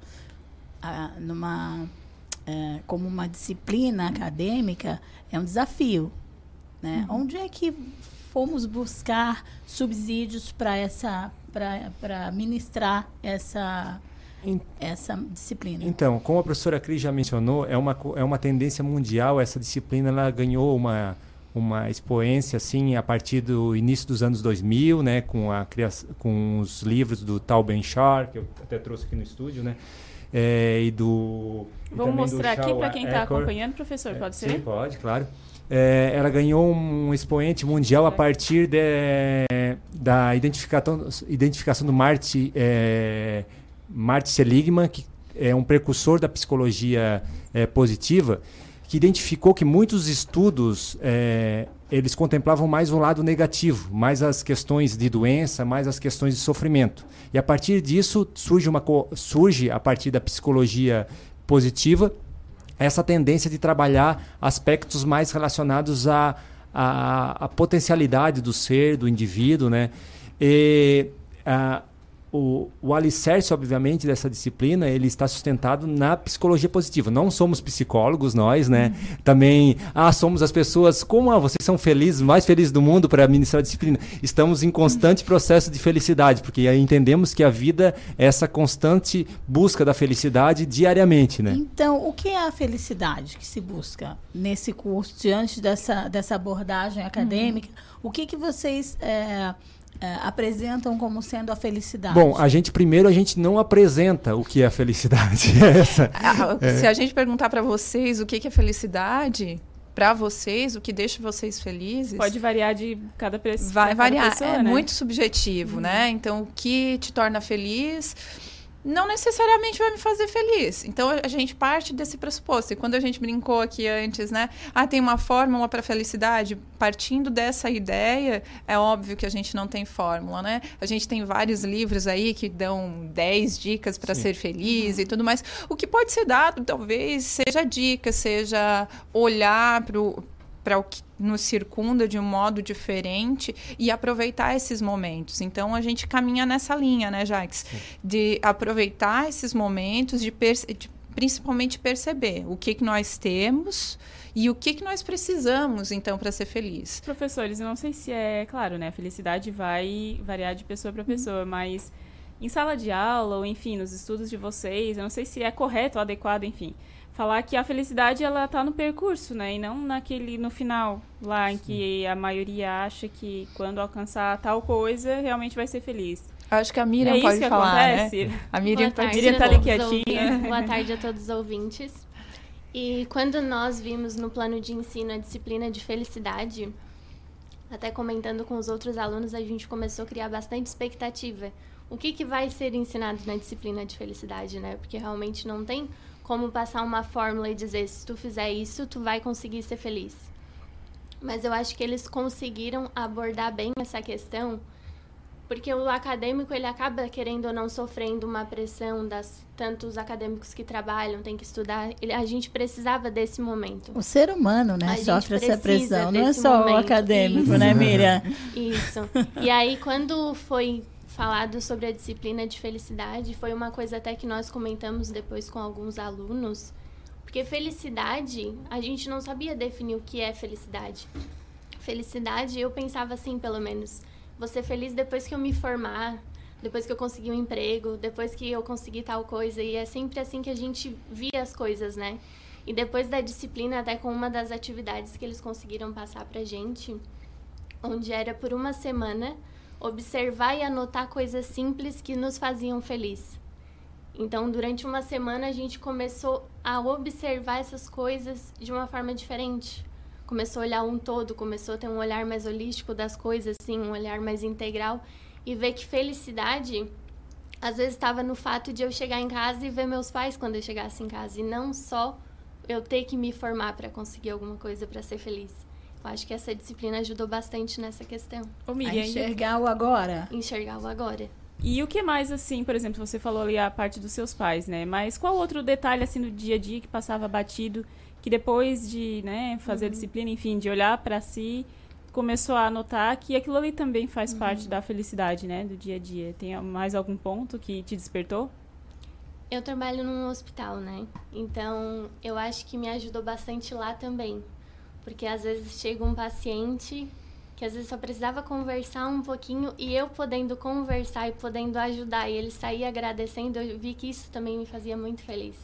uh, numa é, como uma disciplina acadêmica é um desafio. Né? Uhum. Onde é que fomos buscar subsídios para essa para ministrar essa essa disciplina. Então, como a professora Cris já mencionou, é uma, é uma tendência mundial. Essa disciplina ela ganhou uma, uma expoência assim a partir do início dos anos 2000, né, com a criação, com os livros do Tal Ben Shar, que eu até trouxe aqui no estúdio, né, é, e do. Vamos mostrar aqui para quem está acompanhando, professor, pode ser? Sim, pode, claro. É, ela ganhou um expoente mundial a partir de, da identificação, identificação do Marty, é, Marty Seligman, que é um precursor da psicologia é, positiva, que identificou que muitos estudos é, eles contemplavam mais o lado negativo, mais as questões de doença, mais as questões de sofrimento. E a partir disso surge, uma, surge a partir da psicologia positiva essa tendência de trabalhar aspectos mais relacionados à, à, à potencialidade do ser, do indivíduo, né? E, a, o, o alicerce, obviamente, dessa disciplina, ele está sustentado na psicologia positiva. Não somos psicólogos, nós, né? Uhum. Também, ah, somos as pessoas, como ah, vocês são felizes, mais felizes do mundo para administrar a disciplina. Estamos em constante processo de felicidade, porque entendemos que a vida é essa constante busca da felicidade diariamente, né? Então, o que é a felicidade que se busca nesse curso, diante dessa, dessa abordagem acadêmica? Uhum. O que, que vocês... É, é, apresentam como sendo a felicidade? Bom, a gente primeiro a gente não apresenta o que é a felicidade. (laughs) Essa, é. Se a gente perguntar para vocês o que é felicidade, para vocês, o que deixa vocês felizes. Pode variar de cada, pe vai cada variar. pessoa. É né? muito subjetivo, uhum. né? Então, o que te torna feliz não necessariamente vai me fazer feliz. Então a gente parte desse pressuposto. E quando a gente brincou aqui antes, né? Ah, tem uma fórmula para felicidade. Partindo dessa ideia, é óbvio que a gente não tem fórmula, né? A gente tem vários livros aí que dão 10 dicas para ser feliz e tudo mais. O que pode ser dado, talvez, seja dica, seja olhar para o para o que nos circunda de um modo diferente e aproveitar esses momentos. Então a gente caminha nessa linha, né, Jax? De aproveitar esses momentos, de, de principalmente perceber o que, que nós temos e o que, que nós precisamos, então, para ser feliz. Professores, eu não sei se é claro, né? A felicidade vai variar de pessoa para pessoa, mas em sala de aula ou, enfim, nos estudos de vocês, eu não sei se é correto ou adequado, enfim, falar que a felicidade ela está no percurso, né? E não naquele no final, lá em que a maioria acha que quando alcançar tal coisa realmente vai ser feliz. Acho que a Miriam é pode isso que falar, acontece? né? A Miriam, Boa tarde, Miriam tá ali quietinha. (laughs) Boa tarde a todos os ouvintes. E quando nós vimos no plano de ensino a disciplina de felicidade, até comentando com os outros alunos, a gente começou a criar bastante expectativa. O que, que vai ser ensinado na disciplina de felicidade, né? Porque realmente não tem como passar uma fórmula e dizer se tu fizer isso, tu vai conseguir ser feliz. Mas eu acho que eles conseguiram abordar bem essa questão, porque o acadêmico ele acaba querendo ou não sofrendo uma pressão das tantos acadêmicos que trabalham, tem que estudar. Ele, a gente precisava desse momento. O ser humano, né, A sofre essa pressão, não é só o momento. acadêmico, Isso. né, Miriam? Isso. E aí, quando foi falado sobre a disciplina de felicidade, foi uma coisa até que nós comentamos depois com alguns alunos, porque felicidade, a gente não sabia definir o que é felicidade. Felicidade, eu pensava assim, pelo menos, vou ser feliz depois que eu me formar, depois que eu conseguir um emprego, depois que eu conseguir tal coisa, e é sempre assim que a gente via as coisas, né? E depois da disciplina, até com uma das atividades que eles conseguiram passar pra gente, onde era por uma semana observar e anotar coisas simples que nos faziam feliz. Então, durante uma semana, a gente começou a observar essas coisas de uma forma diferente. Começou a olhar um todo, começou a ter um olhar mais holístico das coisas, assim, um olhar mais integral e ver que felicidade às vezes estava no fato de eu chegar em casa e ver meus pais quando eu chegasse em casa e não só eu ter que me formar para conseguir alguma coisa para ser feliz. Eu acho que essa disciplina ajudou bastante nessa questão. Ô, A Miriam, enxergar o agora. Enxergar o agora. E o que mais, assim, por exemplo, você falou ali a parte dos seus pais, né? Mas qual outro detalhe, assim, do dia a dia que passava batido, que depois de, né, fazer a Uhum. disciplina, enfim, de olhar para si, começou a notar que aquilo ali também faz parte da felicidade, né, do dia a dia? Tem mais algum ponto que te despertou? Eu trabalho num hospital, né? Então, eu acho que me ajudou bastante lá também. Porque às vezes chega um paciente que às vezes só precisava conversar um pouquinho e eu podendo conversar e podendo ajudar e ele sair agradecendo, eu vi que isso também me fazia muito feliz.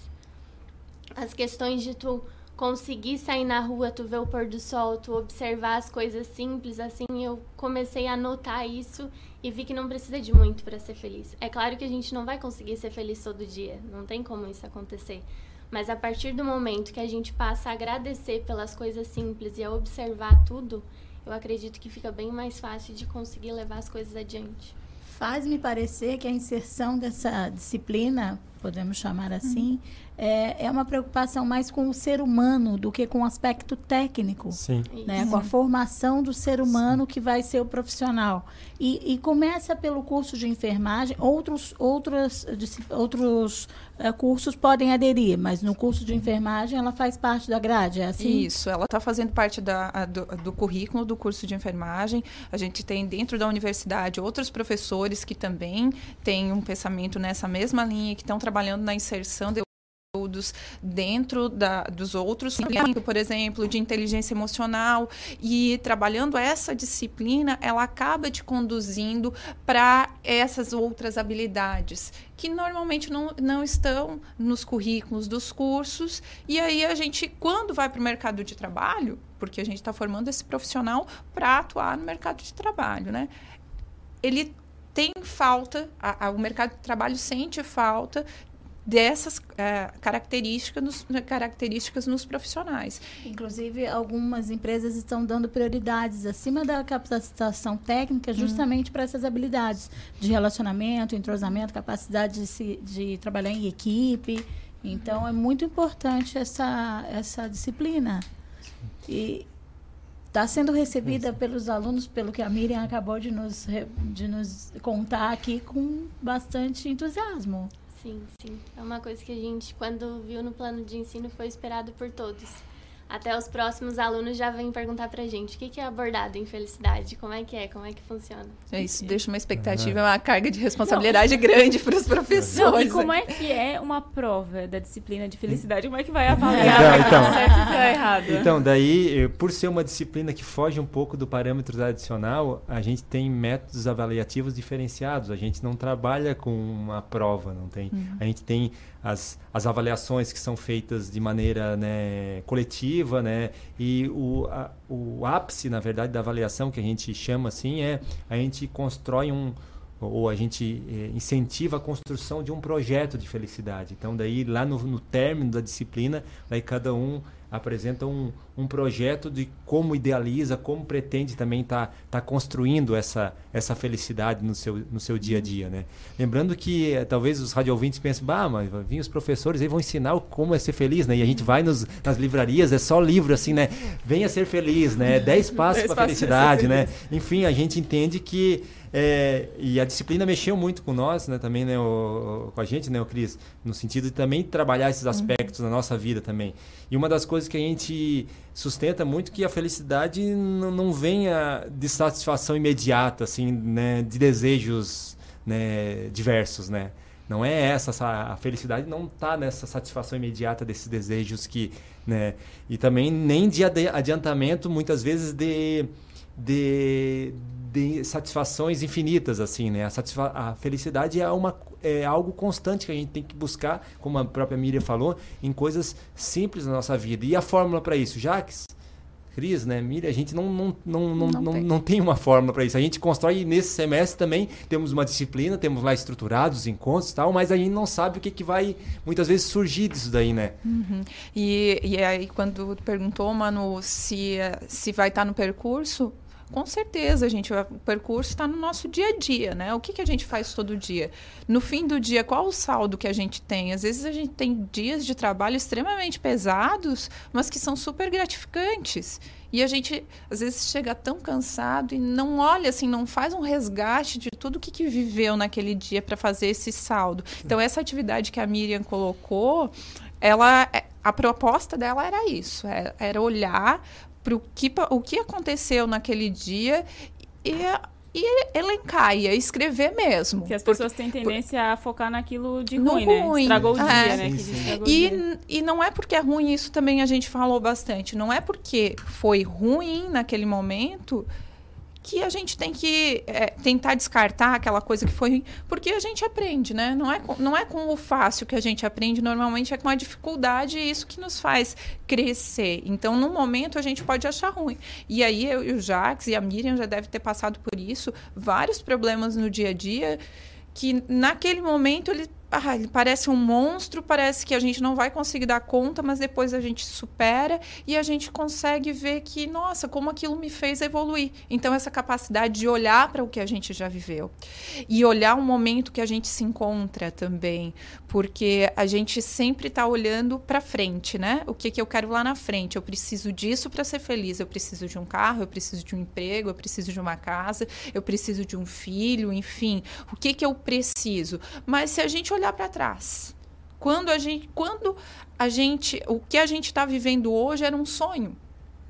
As questões de tu conseguir sair na rua, tu ver o pôr do sol, tu observar as coisas simples, assim, eu comecei a notar isso e vi que não precisa de muito para ser feliz. É claro que a gente não vai conseguir ser feliz todo dia, não tem como isso acontecer. Mas a partir do momento que a gente passa a agradecer pelas coisas simples e a observar tudo, eu acredito que fica bem mais fácil de conseguir levar as coisas adiante. Faz-me parecer que a inserção dessa disciplina, podemos chamar assim, é, é uma preocupação mais com o ser humano do que com o aspecto técnico. Sim. Né? Isso. Com a formação do ser humano que vai ser o profissional. E, e começa pelo curso de enfermagem, outros, outros, disci- outros eh, cursos podem aderir, mas no curso de enfermagem ela faz parte da grade, é assim? Isso, ela está fazendo parte da, do, do currículo do curso de enfermagem. A gente tem dentro da universidade outros professores que também têm um pensamento nessa mesma linha, que estão trabalhando na inserção de conteúdos dentro da, dos outros, por exemplo, de inteligência emocional. E trabalhando essa disciplina, ela acaba te conduzindo para essas outras habilidades que normalmente não, não estão nos currículos dos cursos. E aí a gente, quando vai para o mercado de trabalho, porque a gente está formando esse profissional para atuar no mercado de trabalho, né? Ele tem falta, a- a- o mercado de trabalho sente falta dessas eh, características, nos, características nos profissionais. Inclusive, algumas empresas estão dando prioridades acima da capacitação técnica justamente para essas habilidades de relacionamento, entrosamento, capacidade de, se, de trabalhar em equipe. Então, é muito importante essa, essa disciplina. E está sendo recebida pelos alunos, pelo que a Miriam acabou de nos, de nos contar aqui, com bastante entusiasmo. Sim, sim. É uma coisa que a gente, quando viu no plano de ensino, foi esperado por todos. Até os próximos alunos já vêm perguntar pra gente o que, que é abordado em felicidade, como é que é, como é que funciona. É isso, deixa uma expectativa, uma carga de responsabilidade não, (laughs) grande para os professores. Não, e como é que é uma prova da disciplina de felicidade? Como é que vai avaliar então, então, certo e tá errado? Então, daí, por ser uma disciplina que foge um pouco do parâmetro tradicional, a gente tem métodos avaliativos diferenciados. A gente não trabalha com uma prova, não tem. Uhum. A gente tem as, as avaliações que são feitas de maneira né, coletiva, né? E o, a, o ápice, na verdade, da avaliação que a gente chama assim é a gente constrói um ou a gente eh, incentiva a construção de um projeto de felicidade. Então, daí lá no, no término da disciplina, daí cada um apresenta um, um projeto de como idealiza, como pretende também estar tá, tá construindo essa, essa felicidade no seu, no seu dia a dia. Né? Lembrando que eh, talvez os radiovintes pensem, bah, mas vir os professores aí vão ensinar como é ser feliz, né? E a gente vai nos, nas livrarias, é só livro assim, né? Venha ser feliz, né? Dez passos para a felicidade, né? Enfim, a gente entende que é, e a disciplina mexeu muito com nós, né, também, né, o, com a gente, né, o Cris, no sentido de também trabalhar esses uhum. aspectos uhum. na nossa vida também. E uma das coisas que a gente sustenta muito que a felicidade não venha de satisfação imediata, assim, né, de desejos, né, diversos, né. Não é essa, a felicidade não está nessa satisfação imediata desses desejos que, né, e também nem de adiantamento muitas vezes de de, de satisfações infinitas assim né a, satisfa a felicidade é uma é algo constante que a gente tem que buscar como a própria Miriam falou em coisas simples na nossa vida e a fórmula para isso Jaques Cris, né, Miriam, a gente não, não, não, não, não, tem. não tem uma fórmula para isso. A gente constrói nesse semestre também, temos uma disciplina, temos lá estruturados encontros e tal, mas a gente não sabe o que, que vai muitas vezes surgir disso daí, né? Uhum. E, e aí, quando perguntou, Manu, se, se vai estar no percurso, com certeza, gente, o percurso está no nosso dia a dia, né? O que, que a gente faz todo dia? No fim do dia, qual o saldo que a gente tem? Às vezes a gente tem dias de trabalho extremamente pesados, mas que são super gratificantes. E a gente, às vezes, chega tão cansado e não olha assim, não faz um resgate de tudo que, que viveu naquele dia para fazer esse saldo. Então, essa atividade que a Miriam colocou, ela é, a proposta dela era isso, é, era olhar para o que, o que aconteceu naquele dia e, e elencar, e escrever mesmo. Que as pessoas têm tendência por, a focar naquilo de ruim, né? Ruim. Estragou o é. dia, né? Sim, sim. E, dia. e não é porque é ruim, isso também a gente falou bastante, não é porque foi ruim naquele momento que a gente tem que é, tentar descartar aquela coisa que foi porque a gente aprende, né? Não é, não é com o fácil que a gente aprende, normalmente é com a dificuldade e isso que nos faz crescer. Então, no momento, a gente pode achar ruim. E aí, eu o Jax e a Miriam já devem ter passado por isso, vários problemas no dia a dia, que naquele momento ele ah, ele parece um monstro, parece que a gente não vai conseguir dar conta, mas depois a gente supera e a gente consegue ver que, nossa, como aquilo me fez evoluir. Então, essa capacidade de olhar para o que a gente já viveu e olhar o momento que a gente se encontra também, porque a gente sempre está olhando para frente, né? O que, que eu quero lá na frente? Eu preciso disso para ser feliz. Eu preciso de um carro, eu preciso de um emprego, eu preciso de uma casa, eu preciso de um filho, enfim. O que, que eu preciso? Mas se a gente olhar para trás. Quando a gente, quando a gente, o que a gente está vivendo hoje era um sonho,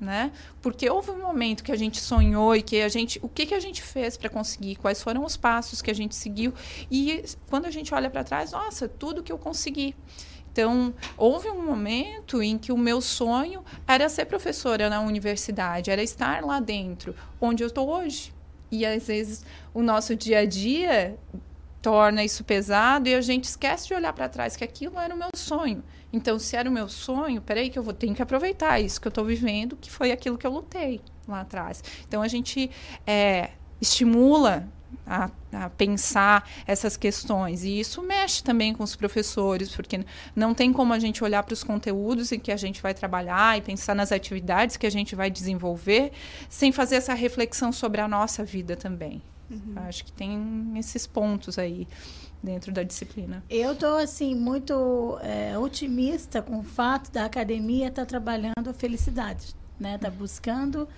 né? Porque houve um momento que a gente sonhou e que a gente, o que que a gente fez para conseguir, quais foram os passos que a gente seguiu e quando a gente olha para trás, nossa, tudo que eu consegui. Então, houve um momento em que o meu sonho era ser professora na universidade, era estar lá dentro, onde eu estou hoje. E às vezes o nosso dia a dia torna isso pesado e a gente esquece de olhar para trás que aquilo era o meu sonho. Então, se era o meu sonho, peraí que eu vou ter que aproveitar isso que eu estou vivendo, que foi aquilo que eu lutei lá atrás. Então, a gente é, estimula a, a, pensar essas questões. E isso mexe também com os professores, porque não tem como a gente olhar para os conteúdos em que a gente vai trabalhar e pensar nas atividades que a gente vai desenvolver, sem fazer essa reflexão sobre a nossa vida também. Uhum. Acho que tem esses pontos aí dentro da disciplina. Eu estou assim muito é, otimista com o fato da academia estar tá trabalhando a felicidade, né? Está buscando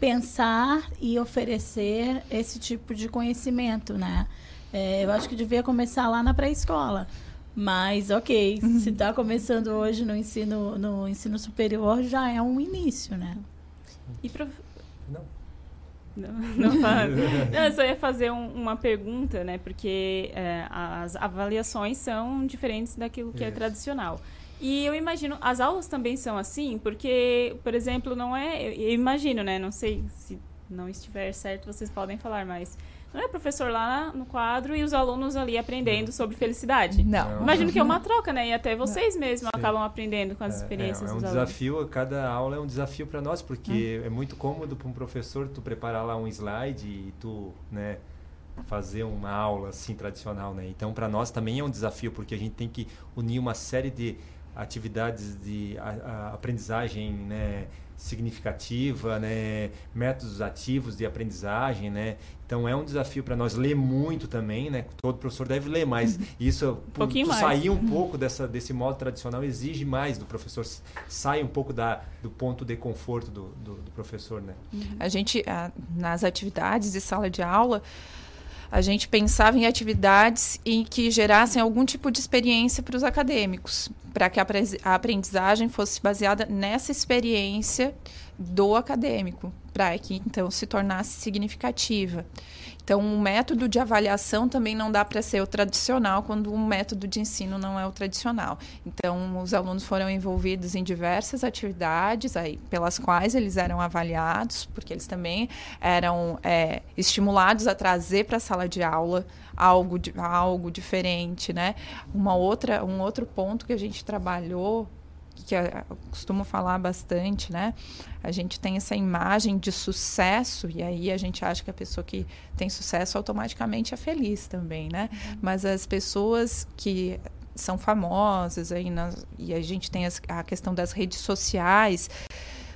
pensar e oferecer esse tipo de conhecimento, né? É, eu acho que devia começar lá na pré-escola Mas, ok, se está começando hoje no ensino, no ensino superior, já é um início, né? E prof... Não. Não, (laughs) não, não, eu só ia fazer um, uma pergunta, né? Porque é, as avaliações são diferentes daquilo que é Isso. tradicional. E eu imagino, as aulas também são assim, porque, por exemplo, não é. Eu imagino, né? Não sei se não estiver certo, vocês podem falar, mas não é professor lá no quadro e os alunos ali aprendendo sobre felicidade. Não. Imagino que é uma troca, né? E até vocês mesmos acabam aprendendo com as É, experiências é, é um dos alunos. desafio, cada aula é um desafio para nós, porque é muito cômodo para um professor tu preparar lá um slide e tu, né, fazer uma aula assim tradicional, né? Então para nós também é um desafio, porque a gente tem que unir uma série de atividades de a- a aprendizagem, né, significativa, né, métodos ativos de aprendizagem, né? Então é um desafio para nós ler muito também, né? Todo professor deve ler, mas isso por pouquinho tu mais. sair um pouco dessa desse modo tradicional exige mais do professor, sai um pouco da do ponto de conforto do, do, do professor, né? A gente, nas atividades de sala de aula, a gente pensava em atividades em que gerassem algum tipo de experiência para os acadêmicos, para que a apre- a aprendizagem fosse baseada nessa experiência do acadêmico, para que então se tornasse significativa. Então, o método de avaliação também não dá para ser o tradicional quando o método de ensino não é o tradicional. Então, os alunos foram envolvidos em diversas atividades aí, pelas quais eles eram avaliados, porque eles também eram é, estimulados a trazer para a sala de aula algo, algo diferente, né? Uma outra, um outro ponto que a gente trabalhou que eu costumo falar bastante, né? A gente tem essa imagem de sucesso e aí a gente acha que a pessoa que tem sucesso automaticamente é feliz também, né? Mas as pessoas que são famosas aí nas- e a gente tem as- a questão das redes sociais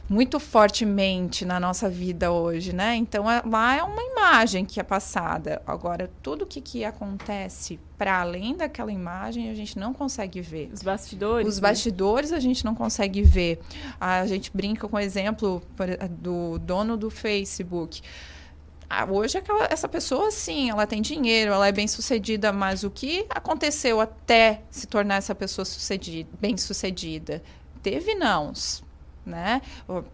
muito fortemente na nossa vida hoje, né? Então é- lá é uma imagem que é passada. Agora tudo que, que acontece para além daquela imagem a gente não consegue ver. Os bastidores. Os né? bastidores a gente não consegue ver. A gente brinca com o exemplo do dono do Facebook. Ah, hoje aquela, essa pessoa, sim, ela tem dinheiro, ela é bem sucedida, mas o que aconteceu até se tornar essa pessoa sucedida, bem sucedida? Teve nãos, né?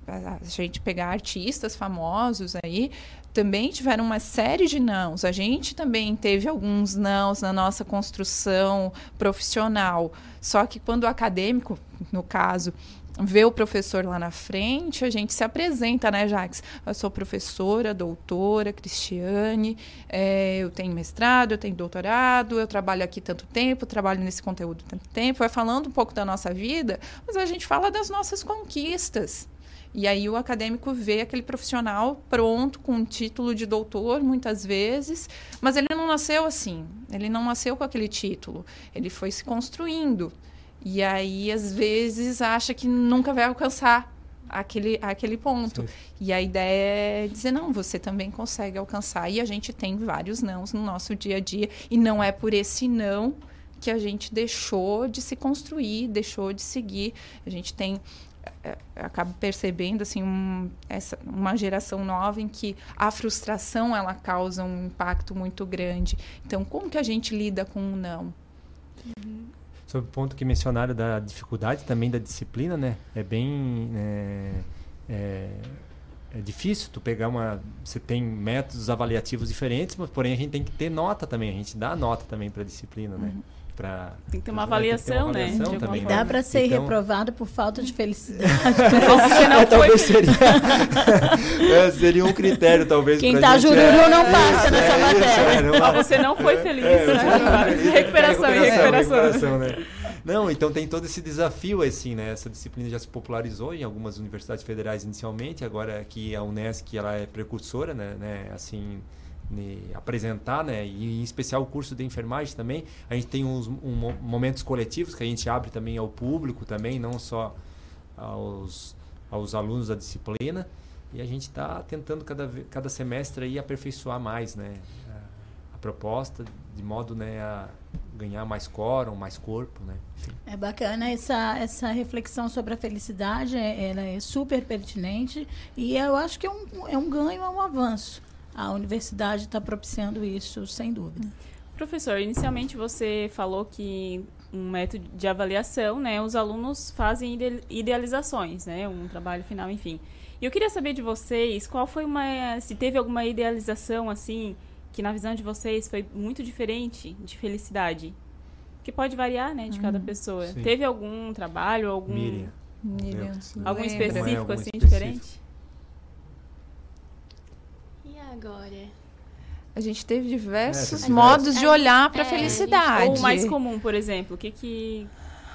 A gente pegar artistas famosos aí, também tiveram uma série de nãos. A gente também teve alguns nãos na nossa construção profissional. Só que quando o acadêmico, no caso, vê o professor lá na frente, a gente se apresenta, né, Jax? Eu sou professora, doutora, Cristiane, eh, eu tenho mestrado, eu tenho doutorado, eu trabalho aqui tanto tempo, trabalho nesse conteúdo tanto tempo, vai falando um pouco da nossa vida, mas a gente fala das nossas conquistas. E aí o acadêmico vê aquele profissional pronto, com um título de doutor, muitas vezes, mas ele não nasceu assim, ele não nasceu com aquele título, ele foi se construindo. E aí, às vezes, acha que nunca vai alcançar aquele, aquele ponto. E a ideia é dizer, não, você também consegue alcançar. E a gente tem vários nãos no nosso dia a dia. E não é por esse não que a gente deixou de se construir, deixou de seguir. A gente tem eh, acabo percebendo assim um, essa, uma geração nova em que a frustração ela causa um impacto muito grande. Então, como que a gente lida com o não? Sobre o ponto que mencionaram da dificuldade também da disciplina, né? É bem é, é, é difícil tu pegar uma. Você tem métodos avaliativos diferentes, mas porém a gente tem que ter nota também. A gente dá nota também para disciplina, né? Pra, Tem que ter uma que ter avaliação, né? avaliação De alguma também. Dá para ser Então- reprovado por falta de felicidade. (laughs) É, talvez seria, (laughs) é, seria um critério, talvez. Quem tá gente, jururu é, não passa nessa é, matéria. isso, é, não- você não foi feliz, É, né? feliz, Recuperação, recuperação. recuperação, né? Não, então tem todo esse desafio, assim, né? Essa disciplina já se popularizou em algumas universidades federais inicialmente, agora aqui a Unesc ela é precursora, né? né, Assim, apresentar, né? E em especial o curso de enfermagem também. A gente tem uns um mo- momentos coletivos que a gente abre também ao público também, não só aos, aos alunos da disciplina. E a gente está tentando cada, cada semestre aí aperfeiçoar mais, né? A, proposta, de modo né, a ganhar mais quórum, mais corpo, né? É bacana essa, essa reflexão sobre a felicidade, é- ela é super pertinente e eu acho que é um, é um ganho, é um avanço. A universidade está propiciando isso, sem dúvida. Professor, inicialmente você falou que um método de avaliação, né? Os alunos fazem ide- idealizações, né? Um trabalho final, enfim. E eu queria saber de vocês qual foi uma. Se teve alguma idealização, assim, que na visão de vocês foi muito diferente de felicidade. Que pode variar, né, de cada pessoa. sim. Teve algum trabalho, algum. Miriam. Miriam, Algum específico, É, algum assim, específico. diferente? Agora? A gente teve diversos É, modos de é, olhar para é, a felicidade. Ou o mais comum, por exemplo. O que que.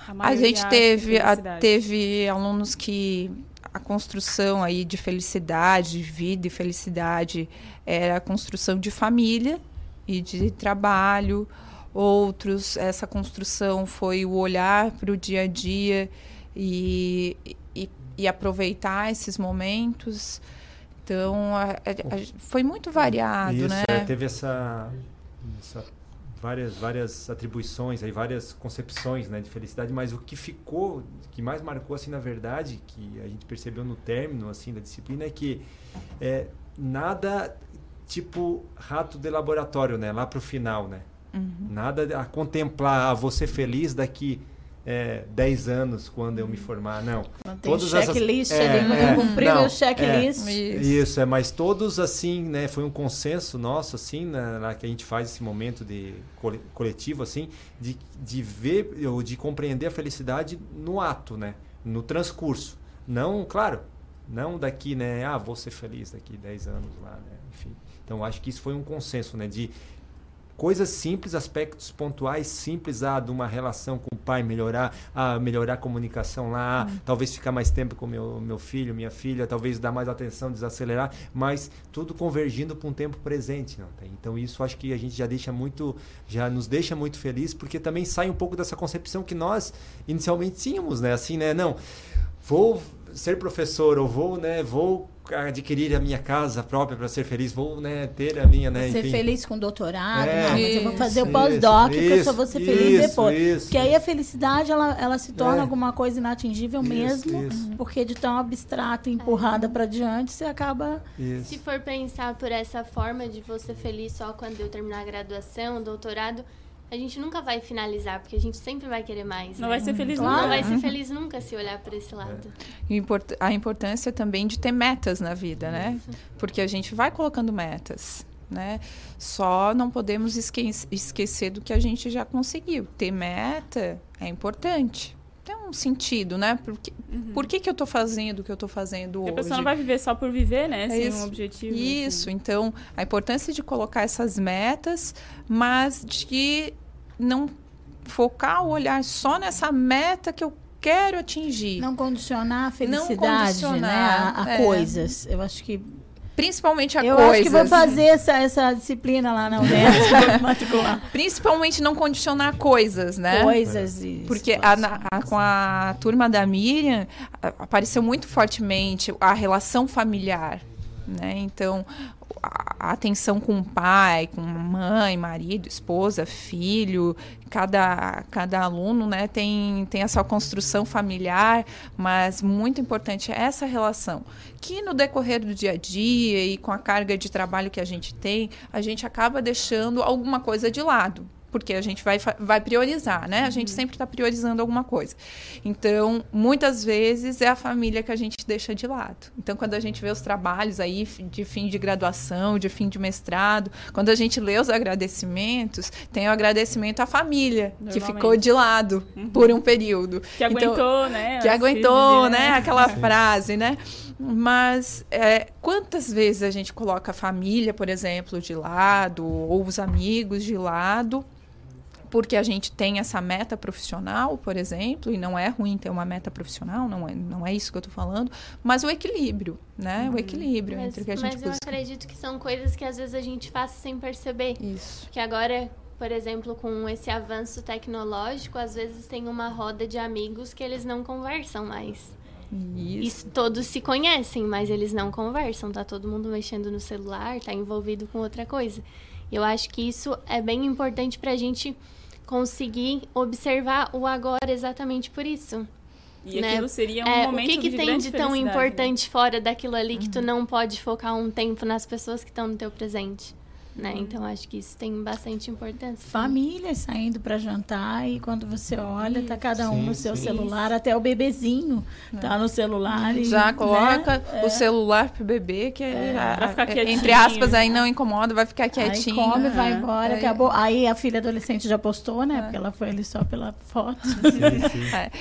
A, A gente teve, a- teve alunos que a construção aí de felicidade, de vida e felicidade era a construção de família e de trabalho. Outros, essa construção foi o olhar para o dia a dia e, e, e aproveitar esses momentos. Então, a- a- a- foi muito variado, Isso, né? é, teve essa, essa várias várias atribuições aí várias concepções né de felicidade mas o que ficou o que mais marcou assim na verdade que a gente percebeu no término assim da disciplina é que é, nada tipo rato de laboratório né lá pro final né Uhum. nada a contemplar ah, vou ser feliz daqui é, 10 anos quando eu me formar não Quando tem checklist ali, quando é, cumprir não, meu checklist. é, Isso. isso, é, mas todos assim, né, foi um consenso nosso, assim, na, na que a gente faz esse momento de cole- coletivo, assim, de, de ver ou de compreender a felicidade no ato, né, no transcurso. Não, claro, não daqui, né, ah, vou ser feliz daqui 10 anos lá, né, enfim. Então, acho que isso foi um consenso, né, de coisas simples, aspectos pontuais simples, ah, de uma relação com o pai melhorar, ah, melhorar a comunicação lá, ah, talvez ficar mais tempo com meu meu filho, minha filha, talvez dar mais atenção, desacelerar, mas tudo convergindo para um tempo presente, não tem? Então isso acho que a gente já deixa muito, já nos deixa muito feliz, porque também sai um pouco dessa concepção que nós inicialmente tínhamos, né? Assim, né? Não, vou ser professor ou vou, né, vou adquirir a minha casa própria para ser feliz, vou, né, ter a minha, né, ser enfim. feliz com doutorado, É, não, mas eu vou fazer o isso, pós-doc, que eu só isso, vou ser feliz isso, depois. isso, Porque aí a felicidade, ela, ela se torna É. alguma coisa inatingível Isso, mesmo, isso. porque de tão abstrato e empurrada pra diante, você acaba... Isso. Se for pensar por essa forma de você feliz só quando eu terminar a graduação, doutorado, a gente nunca vai finalizar, porque a gente sempre vai querer mais. Não né? vai ser feliz Não nunca. vai ser Uhum. feliz nunca se olhar por esse lado. E import- a importância também de ter metas na vida, né? Porque a gente vai colocando metas, né? Só não podemos esque- esquecer do que a gente já conseguiu. Ter meta é importante. Tem um sentido, né? Por que, por que, que eu estou fazendo o que eu estou fazendo Porque hoje? a pessoa não vai viver só por viver, né? É Sem isso. um objetivo. Isso, então a importância de colocar essas metas, mas de não focar o olhar só nessa meta que eu quero atingir. Não condicionar a Não felicidade, condicionar, né, a, a é. coisas. Eu acho que Principalmente a eu coisas. acho que vou fazer essa, essa disciplina lá na (laughs) UNESP. Principalmente não condicionar coisas, né? Coisas e Porque a- a- com a turma da Miriam apareceu muito fortemente a relação familiar, né? Então a, atenção com o pai, com mãe, marido, esposa, filho, cada, cada aluno, né, tem, tem a sua construção familiar, mas muito importante é essa relação que no decorrer do dia a dia e com a carga de trabalho que a gente tem, a gente acaba deixando alguma coisa de lado porque a gente vai, vai priorizar, né? A gente sempre está priorizando alguma coisa. Então, muitas vezes é a família que a gente deixa de lado. Então, quando a gente vê os trabalhos aí de fim de graduação, de fim de mestrado, quando a gente lê os agradecimentos, tem o agradecimento à família, que ficou de lado por um período. Que aguentou, né, Que aguentou, né? né? Aquela Sim. frase, né? Mas é, quantas vezes a gente coloca a família, por exemplo, de lado, ou os amigos de lado, porque a gente tem essa meta profissional, por exemplo, e não é ruim ter uma meta profissional, não é, não é isso que eu estou falando, mas o equilíbrio, né? O equilíbrio Mas, entre o que a gente mas eu busca. acredito que são coisas que às vezes a gente faz sem perceber. Isso. Que agora, por exemplo, com esse avanço tecnológico, às vezes tem uma roda de amigos que eles não conversam mais. Isso. E todos se conhecem, mas eles não conversam. Tá todo mundo mexendo no celular, tá envolvido com outra coisa. Eu acho que isso é bem importante pra gente conseguir observar o agora exatamente por isso. E aquilo seria um É, momento O que, que de tem de tão né? importante fora daquilo ali que tu não pode focar um tempo nas pessoas que estão no teu presente? Né? Então acho que isso tem bastante importância. Famílias saindo para jantar e quando você olha, tá cada um Sim, no seu sim. celular, até o bebezinho tá no celular. e, Já né, coloca é. o celular pro bebê, que é, Vai ficar é, quietinho. entre aspas, aí não incomoda, vai ficar Aí quietinho. come, vai Aham. embora, Aí- acabou. Aí a filha adolescente já postou, né? Porque ela foi ali só pela foto. (laughs)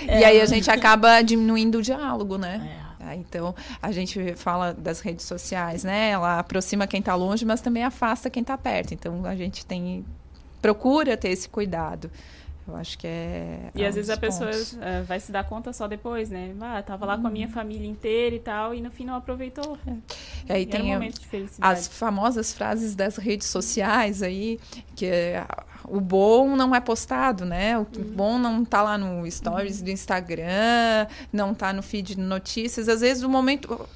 É. E aí a gente acaba diminuindo o diálogo, né? Ah, Então, a gente fala das redes sociais, né? Ela aproxima quem está longe, mas também afasta quem está perto. Então, a gente tem procura ter esse cuidado. Eu acho que é. E é às vezes a dos pessoa pontos. eh, vai se dar conta só depois, né? Ah, tava lá com a minha família inteira e tal, e no fim não aproveitou. E aí E era um tem momento de felicidade. as famosas frases das redes sociais aí, que é, o bom não é postado, né? O Uhum. bom não tá lá no stories do Instagram, não tá no feed de notícias. Às vezes o momento.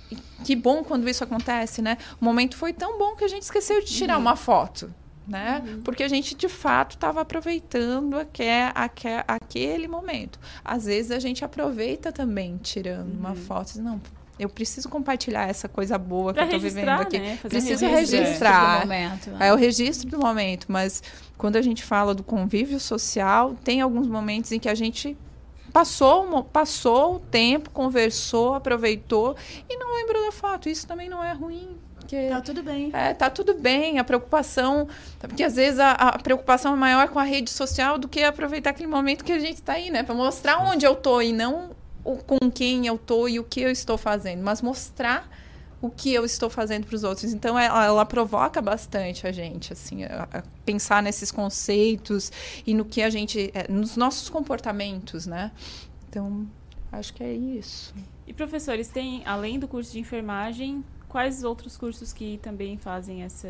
Que bom quando isso acontece, né? O momento foi tão bom que a gente esqueceu de tirar Uhum. uma foto. Né? Porque a gente de fato estava aproveitando aque, aque, aquele momento. Às vezes a gente aproveita também tirando uma Uhum. foto. Diz, Não, eu preciso compartilhar essa coisa boa Pra que eu tô vivendo aqui. né? Preciso registro. registrar. Momento, né? É o registro do momento, mas quando a gente fala do convívio social, tem alguns momentos em que a gente passou, passou o tempo, conversou, aproveitou e não lembrou da foto. Isso também não é ruim. Porque, Tá tudo bem. é, tá tudo bem. A preocupação, porque às vezes a, a preocupação é maior com a rede social do que aproveitar aquele momento que a gente está aí, né? Para mostrar onde eu tô e não o, com quem eu tô e o que eu estou fazendo, mas mostrar o que eu estou fazendo para os outros. Então ela, ela provoca bastante a gente, assim, a, a pensar nesses conceitos e no que a gente, é, nos nossos comportamentos, né? Então acho que é isso. E professores, tem, além do curso de enfermagem, quais outros cursos que também fazem essa.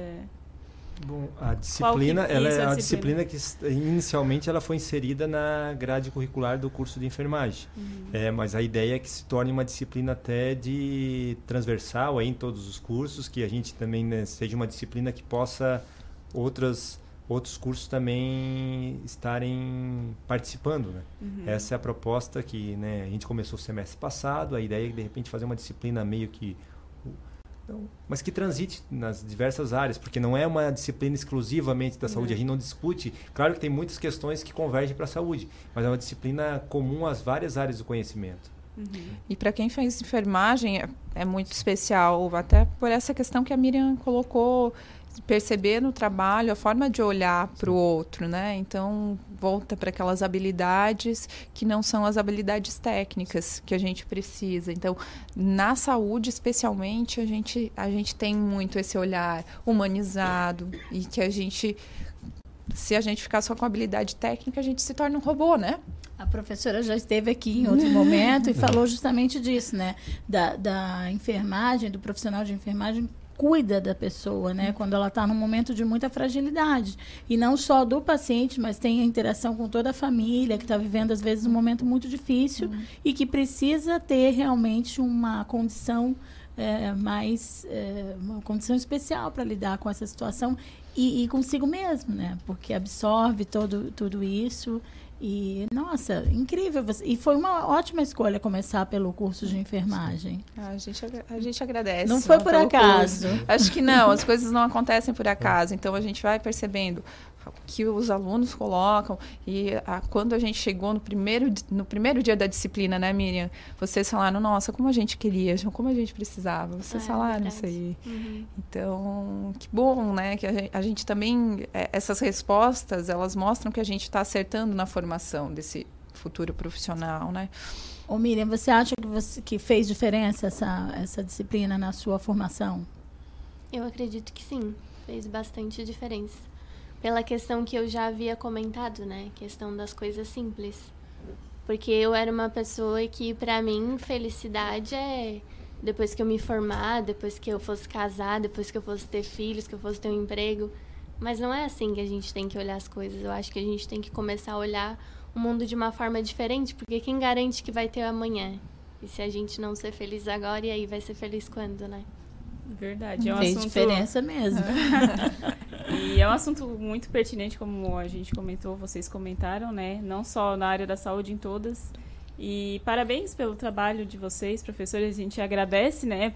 Bom, a disciplina, que- ela é a disciplina. disciplina que inicialmente ela foi inserida na grade curricular do curso de enfermagem. Uhum. É, mas a ideia é que se torne uma disciplina até de transversal aí em todos os cursos, que a gente também né, seja uma disciplina que possa outras outros cursos também estarem participando, né? Uhum. Essa é a proposta que né, a gente começou o semestre passado, a ideia é de repente fazer uma disciplina meio que então, mas que transite nas diversas áreas, porque não é uma disciplina exclusivamente da saúde. Não. A gente não discute. Claro que tem muitas questões que convergem para a saúde, mas é uma disciplina comum às várias áreas do conhecimento. E para quem faz enfermagem é, é muito especial, até por essa questão que a Miriam colocou, perceber no trabalho a forma de olhar para o outro, né? Então volta para aquelas habilidades que não são as habilidades técnicas que a gente precisa. Então na saúde especialmente a gente a gente tem muito esse olhar humanizado e que a gente se a gente ficar só com habilidade técnica a gente se torna um robô, né? A professora já esteve aqui em outro momento e (laughs) falou justamente disso, né? Da, da enfermagem, do profissional de enfermagem cuida da pessoa, né? Quando ela está num momento de muita fragilidade. E não só do paciente, mas tem a interação com toda a família, que está vivendo, às vezes, um momento muito difícil e que precisa ter realmente uma condição é, mais... é, uma condição especial para lidar com essa situação e, e consigo mesmo, né? Porque absorve todo, tudo isso e, nossa, incrível. você- E foi uma ótima escolha começar pelo curso de enfermagem. Ah, A gente, a gente agradece. Não foi né, por acaso. curso. Acho que não, as coisas não acontecem por acaso. Então a gente vai percebendo que os alunos colocam. E a- quando a gente chegou no primeiro, no primeiro dia da disciplina, né, Miriam? Vocês falaram, nossa, como a gente queria, como a gente precisava. Vocês É, falaram isso aí. Então, que bom, né? Que a gente, a gente também, é, essas respostas, elas mostram que a gente está acertando na formação desse futuro profissional, né? Ô Miriam, você acha que, você, que fez diferença essa, essa disciplina na sua formação? Eu acredito que sim, fez bastante diferença. Pela questão que eu já havia comentado, né? Questão das coisas simples. Porque eu era uma pessoa que, pra mim, felicidade é depois que eu me formar, depois que eu fosse casar, depois que eu fosse ter filhos, que eu fosse ter um emprego. Mas não é assim que a gente tem que olhar as coisas. Eu acho que a gente tem que começar a olhar o mundo de uma forma diferente, porque quem garante que vai ter amanhã? E se a gente não ser feliz agora, e aí vai ser feliz quando, né? Verdade. É um Fez assunto... diferença mesmo. (laughs) e é um assunto muito pertinente, como a gente comentou, vocês comentaram, né? Não só na área da saúde, em todas. E parabéns pelo trabalho de vocês, professores. A gente agradece, né,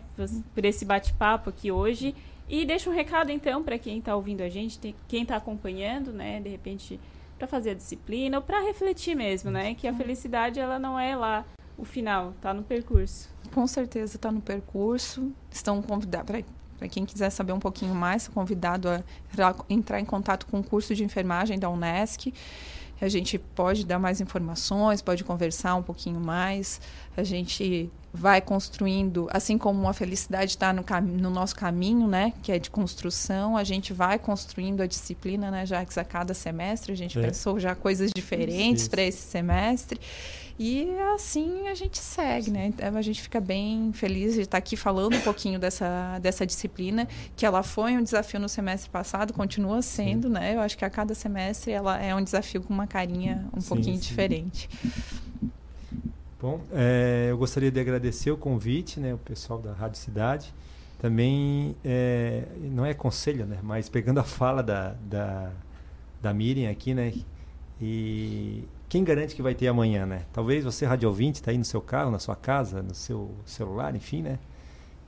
por esse bate-papo aqui hoje. E deixa um recado então para quem está ouvindo a gente, tem, quem está acompanhando, né, de repente para fazer a disciplina ou para refletir mesmo, né, que a felicidade ela não é lá o final, tá no percurso. Com certeza está no percurso. Estão convidados para quem quiser saber um pouquinho mais, convidado a entrar em contato com o curso de enfermagem da UNESCO. A gente pode dar mais informações, pode conversar um pouquinho mais. A gente vai construindo, assim como a felicidade está no, no, nosso caminho, né, que é de construção, a gente vai construindo a disciplina, né, já que a cada semestre a gente é. pensou já coisas diferentes para esse semestre. E assim a gente segue, né? Então, a gente fica bem feliz de estar aqui falando um pouquinho dessa, dessa disciplina, que ela foi um desafio no semestre passado, continua sendo, sim. né? Eu acho que a cada semestre ela é um desafio com uma carinha um sim, pouquinho sim. diferente. Bom, é, eu gostaria de agradecer o convite, né? O pessoal da Rádio Cidade. Também, é, não é conselho, né? Mas pegando a fala da, da, da Miriam aqui, né? E quem garante que vai ter amanhã, né? Talvez você, rádio ouvinte, está aí no seu carro, na sua casa, no seu celular, enfim, né?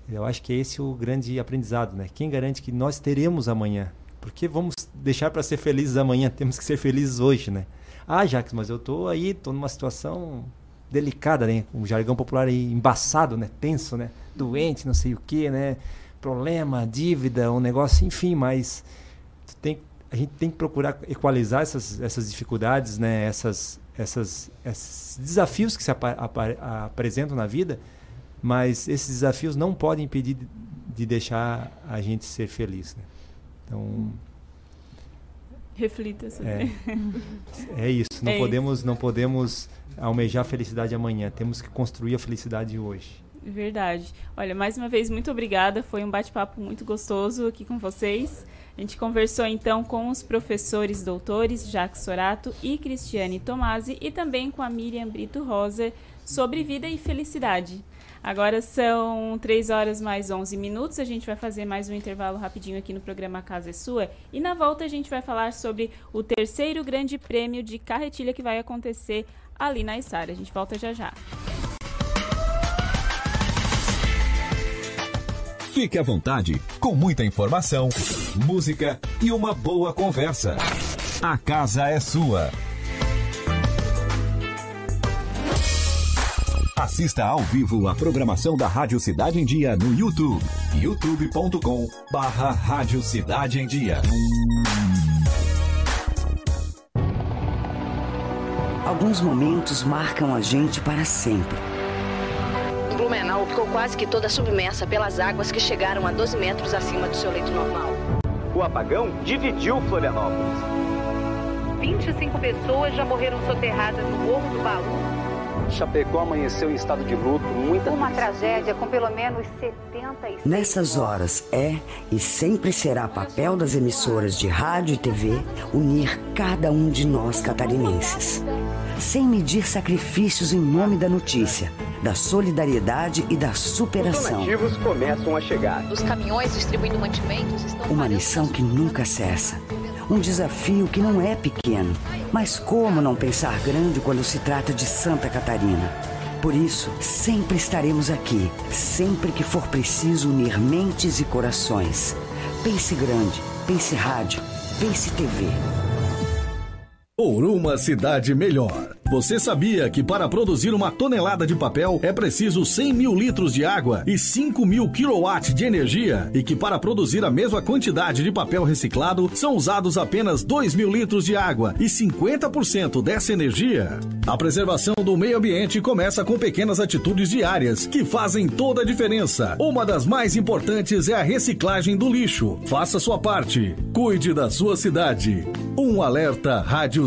Eu acho que é esse o grande aprendizado, né? Quem garante que nós teremos amanhã? Porque vamos deixar para ser felizes amanhã, (laughs) temos que ser felizes hoje, né? Ah, Jacques, mas eu tô aí, tô numa situação delicada, né? Um jargão popular aí, embaçado, né? Tenso, né? Doente, não sei o que, né? Problema, dívida, um negócio, enfim, mas tem a gente tem que procurar equalizar essas, essas dificuldades, né? essas, essas, esses desafios que se ap ap apresentam na vida, mas esses desafios não podem impedir de, de deixar a gente ser feliz. Né? Então. Reflita sobre. É, é isso. Não, é podemos, isso. não podemos almejar a felicidade amanhã. Temos que construir a felicidade hoje. Verdade. Olha, mais uma vez, muito obrigada. Foi um bate-papo muito gostoso aqui com vocês. A gente conversou então com os professores doutores Jacques Sorato e Cristiane Tomasi e também com a Miriam Brito Rosa sobre vida e felicidade. Agora são 3 horas mais 11 minutos. A gente vai fazer mais um intervalo rapidinho aqui no programa Casa é Sua. E na volta a gente vai falar sobre o terceiro grande prêmio de carretilha que vai acontecer ali na Isara. A gente volta já já. Fique à vontade, com muita informação, música e uma boa conversa. A casa é sua. Assista ao vivo a programação da Rádio Cidade em Dia no YouTube. youtube.com barra Rádio Cidade em Dia. Alguns momentos marcam a gente para sempre Blumenau ficou quase que toda submersa pelas águas que chegaram a 12 metros acima do seu leito normal. O apagão dividiu Florianópolis. 25 pessoas já morreram soterradas no Morro do Baú Chapecó amanheceu em estado de luto, muita Uma tragédia com pelo menos 76 Nessas horas é e sempre será papel das emissoras de rádio e TV unir cada um de nós catarinenses. Sem medir sacrifícios em nome da notícia, da solidariedade e da superação. Os donativos começam a chegar. Os caminhões distribuindo mantimentos estão Uma missão que nunca cessa um desafio que não é pequeno, mas como não pensar grande quando se trata de Santa Catarina? Por isso, sempre estaremos aqui, sempre que for preciso unir mentes e corações. Pense grande, pense rádio, pense TV. Por uma cidade melhor. Você sabia que para produzir uma tonelada de papel é preciso 100 mil litros de água e 5 mil quilowatts de energia? E que para produzir a mesma quantidade de papel reciclado são usados apenas 2 mil litros de água e 50% dessa energia? A preservação do meio ambiente começa com pequenas atitudes diárias que fazem toda a diferença. Uma das mais importantes é a reciclagem do lixo. Faça sua parte. Cuide da sua cidade. Um alerta Rádio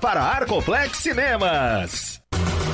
para Arcoplex Cinemas.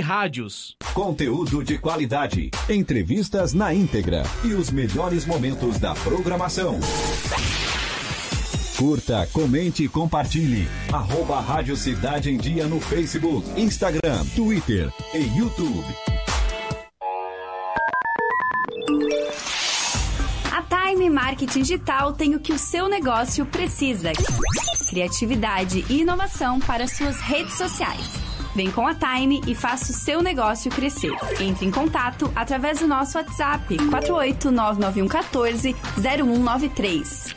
Rádios. Conteúdo de qualidade, entrevistas na íntegra e os melhores momentos da programação. Curta, comente e compartilhe. Arroba Rádio Cidade em Dia no Facebook, Instagram, Twitter e YouTube. A Time Marketing Digital tem o que o seu negócio precisa: criatividade e inovação para suas redes sociais. Vem com a Time e faça o seu negócio crescer. Entre em contato através do nosso WhatsApp 4899114 0193.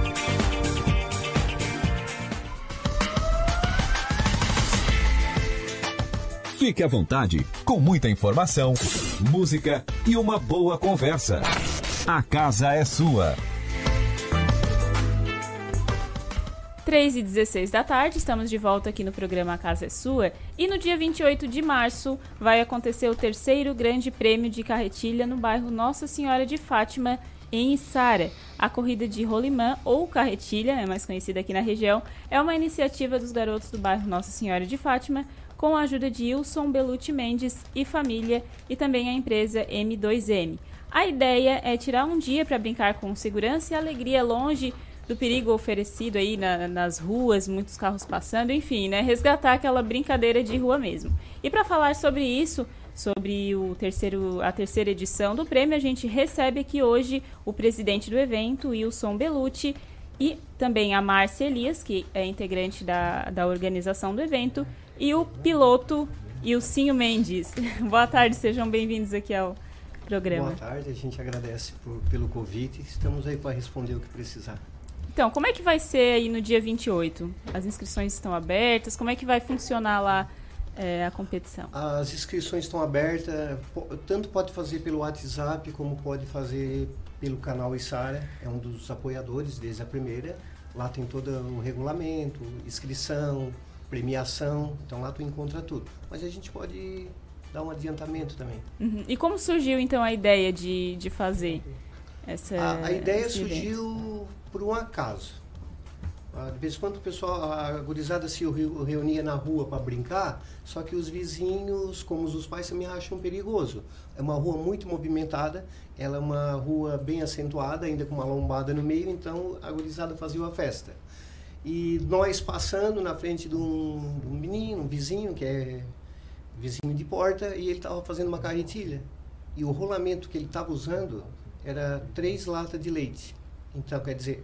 Fique à vontade, com muita informação, música e uma boa conversa. A casa é sua. 3 e 16 da tarde, estamos de volta aqui no programa A Casa é Sua. E no dia 28 de março vai acontecer o terceiro Grande Prêmio de Carretilha no bairro Nossa Senhora de Fátima, em Içara. A corrida de rolimã ou carretilha, é mais conhecida aqui na região, é uma iniciativa dos garotos do bairro Nossa Senhora de Fátima, com a ajuda de Wilson Belucci Mendes e família e também a empresa M2M. A ideia é tirar um dia para brincar com segurança e alegria longe do perigo oferecido aí na, nas ruas, muitos carros passando, enfim, né? Resgatar aquela brincadeira de rua mesmo. E para falar sobre isso, sobre o terceiro, a terceira edição do prêmio, a gente recebe aqui hoje o presidente do evento, Wilson Belucci, e também a Márcia Elias, que é integrante da, da organização do evento, e o piloto Ilcinho Mendes. (laughs) Boa tarde, sejam bem-vindos aqui ao programa. Boa tarde, a gente agradece por, pelo convite. Estamos aí para responder o que precisar. Então, como é que vai ser aí no dia 28? As inscrições estão abertas? Como é que vai funcionar lá é, a competição? As inscrições estão abertas, tanto pode fazer pelo WhatsApp como pode fazer pelo canal Isara, é um dos apoiadores desde a primeira. Lá tem todo o regulamento, inscrição, premiação, então lá tu encontra tudo. Mas a gente pode dar um adiantamento também. Uhum. E como surgiu então a ideia de, de fazer essa A, a ideia surgiu por um acaso. Ah, de vez em quando o pessoal, a gurizada se reunia na rua para brincar, só que os vizinhos, como os pais, também acham perigoso. É uma rua muito movimentada, ela é uma rua bem acentuada, ainda com uma lombada no meio, então a gurizada fazia uma festa. E nós passando na frente de um, de um menino, um vizinho, que é vizinho de porta, e ele estava fazendo uma carretilha. E o rolamento que ele estava usando era três latas de leite. Então, quer dizer,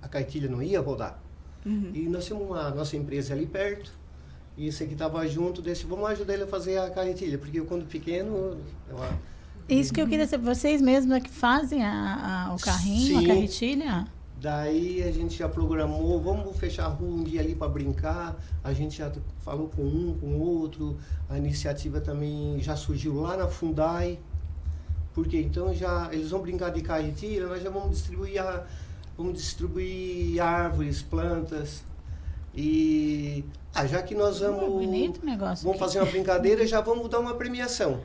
a cartilha não ia rodar. Uhum. E nós tínhamos uma nossa empresa ali perto, e esse aqui estava junto, desse, vamos ajudar ele a fazer a carretilha, porque eu quando pequeno... Eu, Isso que eu queria saber, vocês mesmos é que fazem a, a, o carrinho, Sim. a carretilha? Daí a gente já programou, vamos fechar a rua um dia ali para brincar. A gente já falou com um, com outro. A iniciativa também já surgiu lá na Fundai. Porque então já eles vão brincar de carretilha, nós já vamos distribuir a, vamos distribuir árvores, plantas. E ah, já que nós vamos bonito negócio vamos fazer uma brincadeira, já vamos dar uma premiação.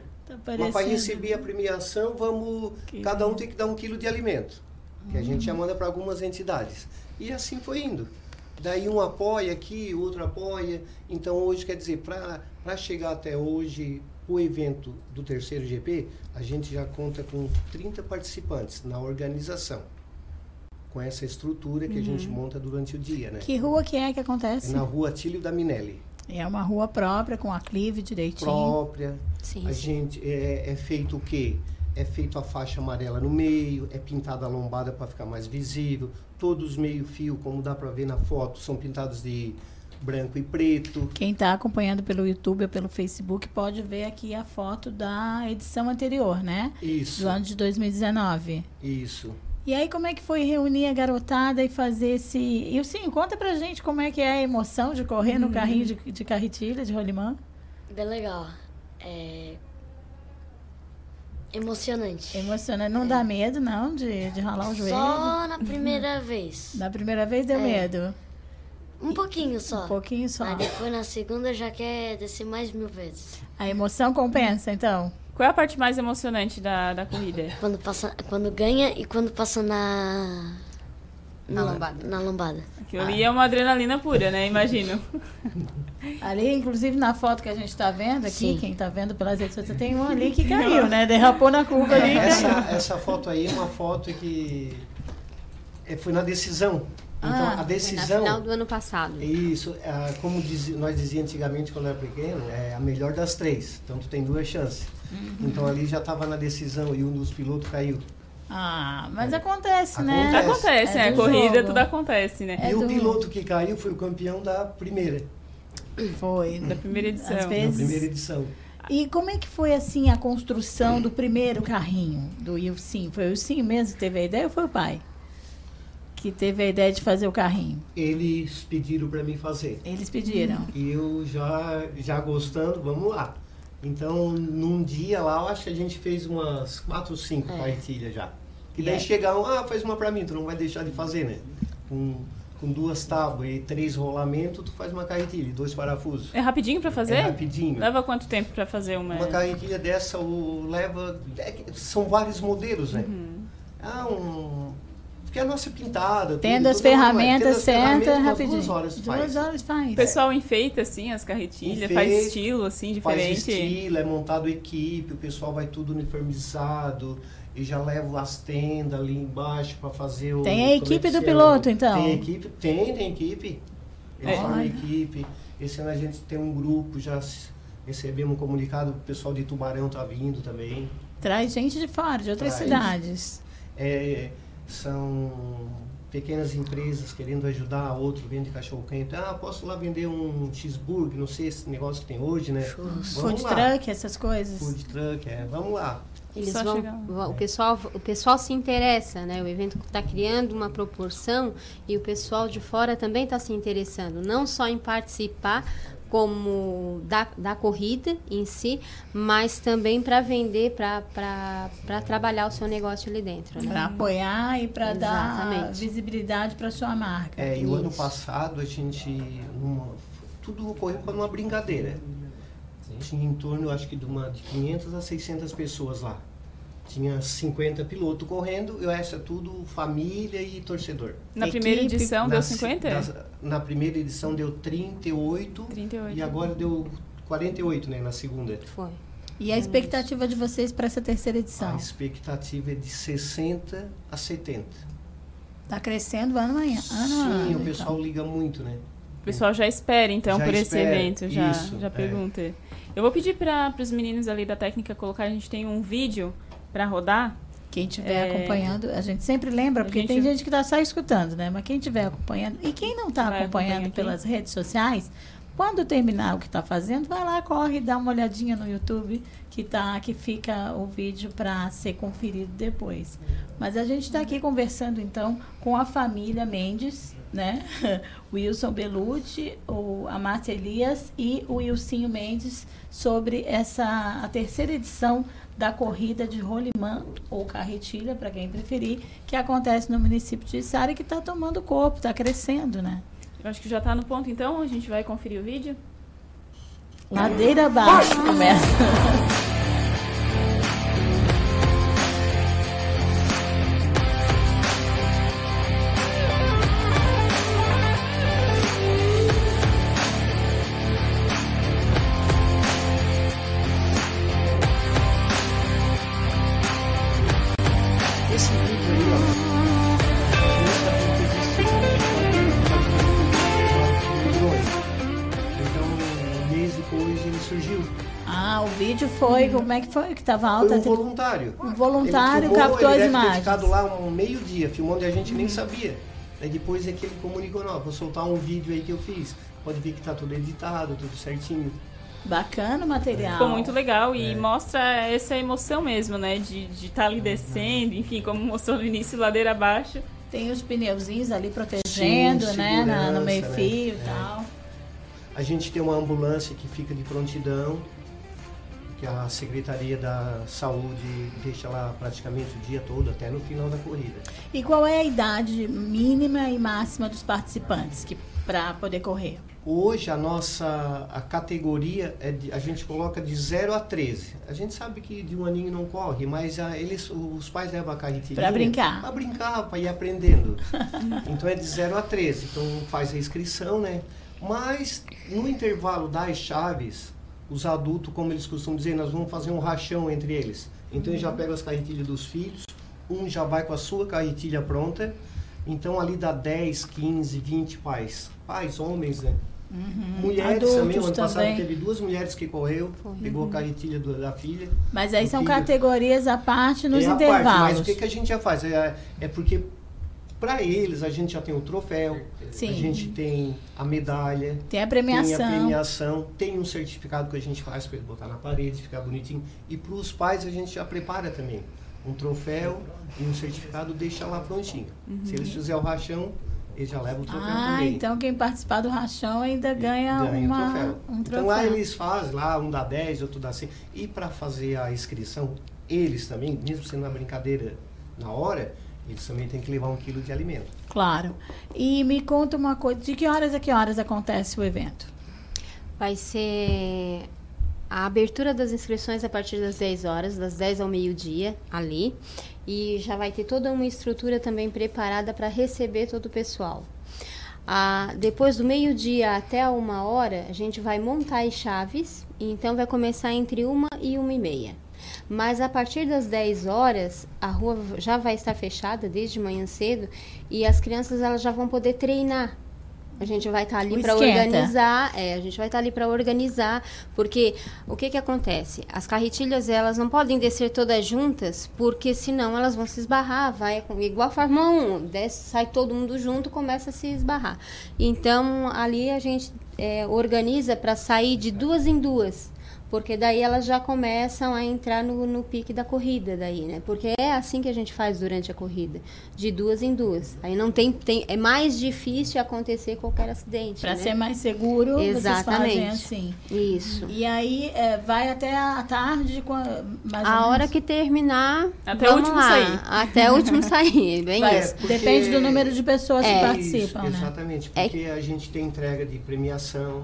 Mas para receber a premiação, vamos. Cada um tem que dar um quilo de alimento. Que a gente já manda para algumas entidades. E assim foi indo. Daí um apoia aqui, outro apoia. Então hoje, quer dizer, para chegar até hoje, o evento do terceiro GP, a gente já conta com 30 participantes na organização. Com essa estrutura que a gente Uhum. monta durante o dia, né? Que rua que é que É acontece? na rua Tílio da Minelli. É uma rua própria, com aclive direitinho. própria. Sim, a sim. gente é, é feito o quê? É feito a faixa amarela no meio, é pintada a lombada para ficar mais visível. Todos os meio fio, como dá para ver na foto, são pintados de branco e preto. Quem está acompanhando pelo YouTube ou pelo Facebook pode ver aqui a foto da edição anterior, né? Isso. Do ano de 2019. Isso. E aí, como é que foi reunir a garotada e fazer esse. E sim, conta pra gente como é que é a emoção de correr no Uhum. carrinho de, de carretilha, de rolimã. Bem legal. É... Emocionante. Emocionante. Não dá medo, não, de, de ralar o joelho? Só na primeira (laughs) vez. Na primeira vez deu É. medo. Um pouquinho só. Um pouquinho só. Mas depois na segunda já quer descer mais mil vezes. A emoção compensa, então? Qual é a parte mais emocionante da, da corrida? Quando, passa, quando ganha e quando passa na. Na no- lombada. Na lombada. Aquilo ali é uma adrenalina pura, né? Imagino. (laughs) Ali, inclusive na foto que a gente está vendo aqui, Sim. quem está vendo pelas redes sociais, tem um ali que caiu, né? Derrapou na curva ali essa, essa foto aí é uma foto que é, foi na decisão. Então, Ah, a foi decisão. Na final do ano passado. Isso, ah, como diz- nós dizíamos antigamente quando era pequeno, é a melhor das três. Então tu tem duas chances. Uhum. Então ali já estava na decisão e um dos pilotos caiu. Ah, mas acontece, né? Acontece, né? do Corrida, jogo. tudo acontece, né? e o piloto que caiu foi o campeão da primeira. Foi. Da primeira edição. Às Da vezes. primeira edição. E como é que foi assim a construção do primeiro carrinho do Ilcim? Foi o Ilcim mesmo que teve a ideia ou foi o pai? Que teve a ideia de fazer o carrinho? Eles pediram para mim fazer. Eles pediram. E eu já, já gostando, vamos lá. Então, num dia lá, eu acho que a gente fez umas quatro, cinco É. partilhas já. Que E daí é- chega um, ah, faz uma pra mim, tu não vai deixar de fazer, né? Com, com duas tábuas e três rolamentos, tu faz uma carretilha, dois parafusos. É rapidinho pra fazer? É rapidinho. Leva quanto tempo pra fazer uma? Uma carretilha dessa o, leva. é são vários modelos, né? Uhum. Ah, um. Porque a nossa pintada. Tendo tudo, as é. ferramentas umas rapidinho. Duas horas tu faz. Duas horas faz. O pessoal enfeita, assim, as carretilhas, faz estilo, assim, Faz diferente. estilo, é montado equipe, o pessoal vai tudo uniformizado e já leva as tendas ali embaixo para fazer o. Tem a equipe do piloto, então? Tem equipe, tem, tem equipe. Eles É. formam Olha. equipe. Esse ano a gente tem um grupo, já recebemos um comunicado, o pessoal de Tubarão tá vindo também. Traz gente de fora, de outras Traz. cidades. É, são pequenas empresas querendo ajudar a outro, vende cachorro quente. Ah, posso lá vender um cheeseburger, não sei esse negócio que tem hoje, né? Vamos Food lá. truck, essas coisas. Food truck, é. Vamos lá. Eles vão, o pessoal, o pessoal se interessa, né? O evento está criando uma proporção e o pessoal de fora também está se interessando, não só em participar como da, da corrida em si, mas também para vender, para trabalhar o seu negócio ali dentro. Né? Para apoiar e para dar visibilidade para sua marca. É, e o ano passado a gente. numa- tudo ocorreu para uma brincadeira. Tinha em torno, acho que, de, uma, de 500 a 600 pessoas lá. Tinha 50 pilotos correndo, e essa tudo família e torcedor. Na primeira edição deu Na- 50? das- na primeira edição deu 38, 38. e agora deu 48, né, na segunda. Foi. E a expectativa de vocês para essa terceira edição? A expectativa é de 60 a 70. Está crescendo ano a ano. Sim, ano, o então. pessoal liga muito, né? O pessoal já espera, então, Já por esse espera, evento. Já, isso, já é. Eu vou pedir para os meninos ali da técnica colocar. A gente tem um vídeo para rodar. Quem estiver É, acompanhando, a gente sempre lembra, porque gente- tem gente que está só escutando, né? Mas quem estiver acompanhando, e quem não está acompanhando pelas redes sociais, quando terminar o que está fazendo, vai lá, corre, dá uma olhadinha no YouTube, que, tá, que fica o vídeo para ser conferido depois. Mas a gente está aqui conversando, então, com a família Mendes, né? (laughs) Wilson Belucci, o, a Márcia Elias e o Wilcinho Mendes sobre essa a terceira edição da corrida de rolimã ou carretilha, para quem preferir, que acontece no município de Içara e que está tomando corpo, está crescendo, né? Eu acho que já está no ponto, então. A gente vai conferir o vídeo. Ladeira abaixo começa. (laughs) como é que foi? Que tava alta? Foi um voluntário. Um voluntário ele filmou, captou ele as imagens. ficado lá um meio-dia, filmando e a gente nem sabia. Aí depois é que ele comunicou, não, vou soltar um vídeo aí que eu fiz. Pode ver que tá tudo editado, tudo certinho. Bacana o material. Ficou muito legal e É. mostra essa emoção mesmo, né? De estar ali descendo, enfim, como mostrou no início, ladeira abaixo. Tem os pneuzinhos ali protegendo, Sim, né? Na, no meio-fio né? e tal. A gente tem uma ambulância que fica de prontidão, que a Secretaria da Saúde deixa lá praticamente o dia todo, até no final da corrida. E qual é a idade mínima e máxima dos participantes que para poder correr? Hoje a nossa a categoria é de, a gente coloca de 0 a 13. A gente sabe que de um aninho não corre, mas a, eles os pais levam a carretilha Pra brincar. Para brincar, para ir aprendendo. (laughs) então é de 0 a 13. Então faz a inscrição, né? Mas no intervalo das chaves, os adultos, como eles costumam dizer, nós vamos fazer um rachão entre eles. Então eles já pegam as carretilhas dos filhos, um já vai com a sua carretilha pronta. Então ali dá 10, 15, 20 pais. Pais, homens, né? Mulheres Adultos também, ano passado também. teve duas mulheres que correu, pegou Uhum. a carretilha do- da filha. Mas aí são filho. categorias à parte nos É intervalos. parte, mas o que, que a gente já faz? É, é porque para eles a gente já tem o troféu, Sim. a gente tem a medalha, Tem a premiação. tem a premiação, tem um certificado que a gente faz para ele botar na parede, ficar bonitinho. E para os pais a gente já prepara também um troféu e um certificado, deixa lá prontinho. Uhum. Se eles fizerem o rachão, eles já levam o troféu Ah, também. então quem participar do rachão ainda ganha, ganha uma, um troféu. um troféu. Então lá eles fazem, lá um dá 10, outro dá 100. E para fazer a inscrição, eles também, mesmo sendo uma brincadeira na hora, eles também têm que levar um quilo de alimento. Claro. E me conta uma coisa, de que horas a que horas acontece o evento? Vai ser a abertura das inscrições a partir das 10 horas, das 10 ao meio-dia, ali. E já vai ter toda uma estrutura também preparada para receber todo o pessoal. Ah, depois do meio-dia até a uma hora, a gente vai montar as chaves, e então vai começar entre uma e uma e meia. Mas a partir das 10 horas, a rua já vai estar fechada desde manhã cedo e as crianças elas já vão poder treinar. A gente vai estar ali O para organizar, é, a gente vai estar ali para organizar, porque o que que acontece? As carretilhas elas não podem descer todas juntas, porque senão elas vão se esbarrar, vai com- igual a Fórmula 1, desce, sai todo mundo junto, começa a se esbarrar. Então ali a gente é, organiza para sair de duas em duas. Porque daí elas já começam a entrar no, no pique da corrida daí, né? Porque é assim que a gente faz durante a corrida, de duas em duas. Aí não tem, tem é mais difícil acontecer qualquer acidente, Para né? ser mais seguro, vocês fazem Exatamente. assim. Isso. E aí é, vai até a tarde, mais ou A hora que terminar, Até o último lá. sair. Até o último sair, (laughs) bem Vai, isso. Depende do número de pessoas que É. participam, Isso, né? Exatamente, É porque a gente tem entrega de premiação,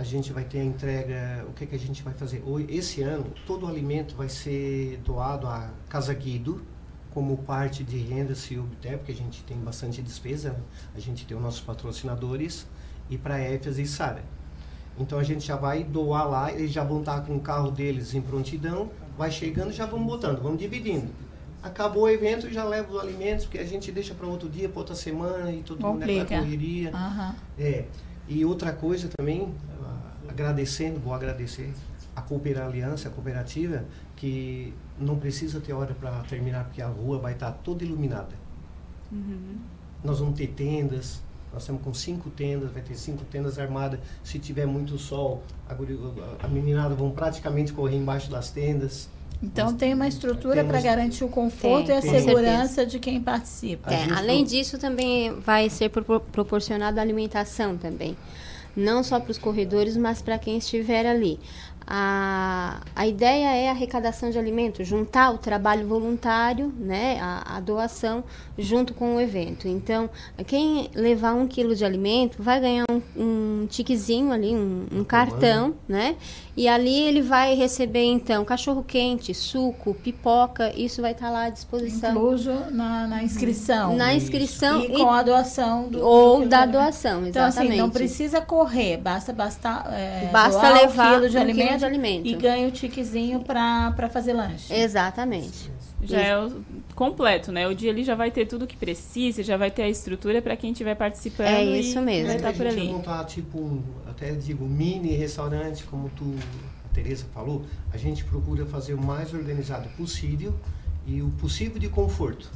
a gente vai ter a entrega, o que, que a gente vai fazer? Esse ano, todo o alimento vai ser doado à Casa Guido, como parte de renda se obter, porque a gente tem bastante despesa, a gente tem os nossos patrocinadores, e para a EFAS e Sara. Então a gente já vai doar lá, eles já vão estar com o carro deles em prontidão, vai chegando já vamos botando, vamos dividindo. Acabou o evento, já leva os alimentos, porque a gente deixa para outro dia, para outra semana, e todo mundo é Complica. correria. Aham. É. E outra coisa também, agradecendo, vou agradecer a Cooper Aliança, a cooperativa, que não precisa ter hora para terminar, porque a rua vai estar toda iluminada. Nós vamos ter tendas, nós estamos com cinco tendas, vai ter cinco tendas armadas. Se tiver muito sol, a, a meninada vão praticamente correr embaixo das tendas. Então tem uma estrutura para garantir o conforto Tem, e a segurança de quem participa. É, além disso, também vai ser pro- proporcionada alimentação também. Não só para os corredores, mas para quem estiver ali. A, a ideia é a arrecadação de alimentos, juntar o trabalho voluntário, né, a, a doação, junto com o evento. Então, quem levar um quilo de alimento vai ganhar um, um tiquezinho ali, um, um cartão, né? E ali ele vai receber, então, cachorro-quente, suco, pipoca, isso vai estar lá à disposição. Incluso na, na inscrição. Na inscrição E com a doação do. ou do da doação, Então, exatamente. assim, não precisa correr, basta, basta, é, Basta doar levar um quilo de alimento, de alimento. E ganha o tiquezinho pra fazer lanche. Exatamente. Já é o completo, né? O dia ali já vai ter tudo que precisa, já vai ter a estrutura para quem estiver participando. É isso e mesmo. Vai estar a por gente ali. montar tipo um, até digo, mini restaurante, como tu, a Tereza falou, a gente procura fazer o mais organizado possível e o possível de conforto.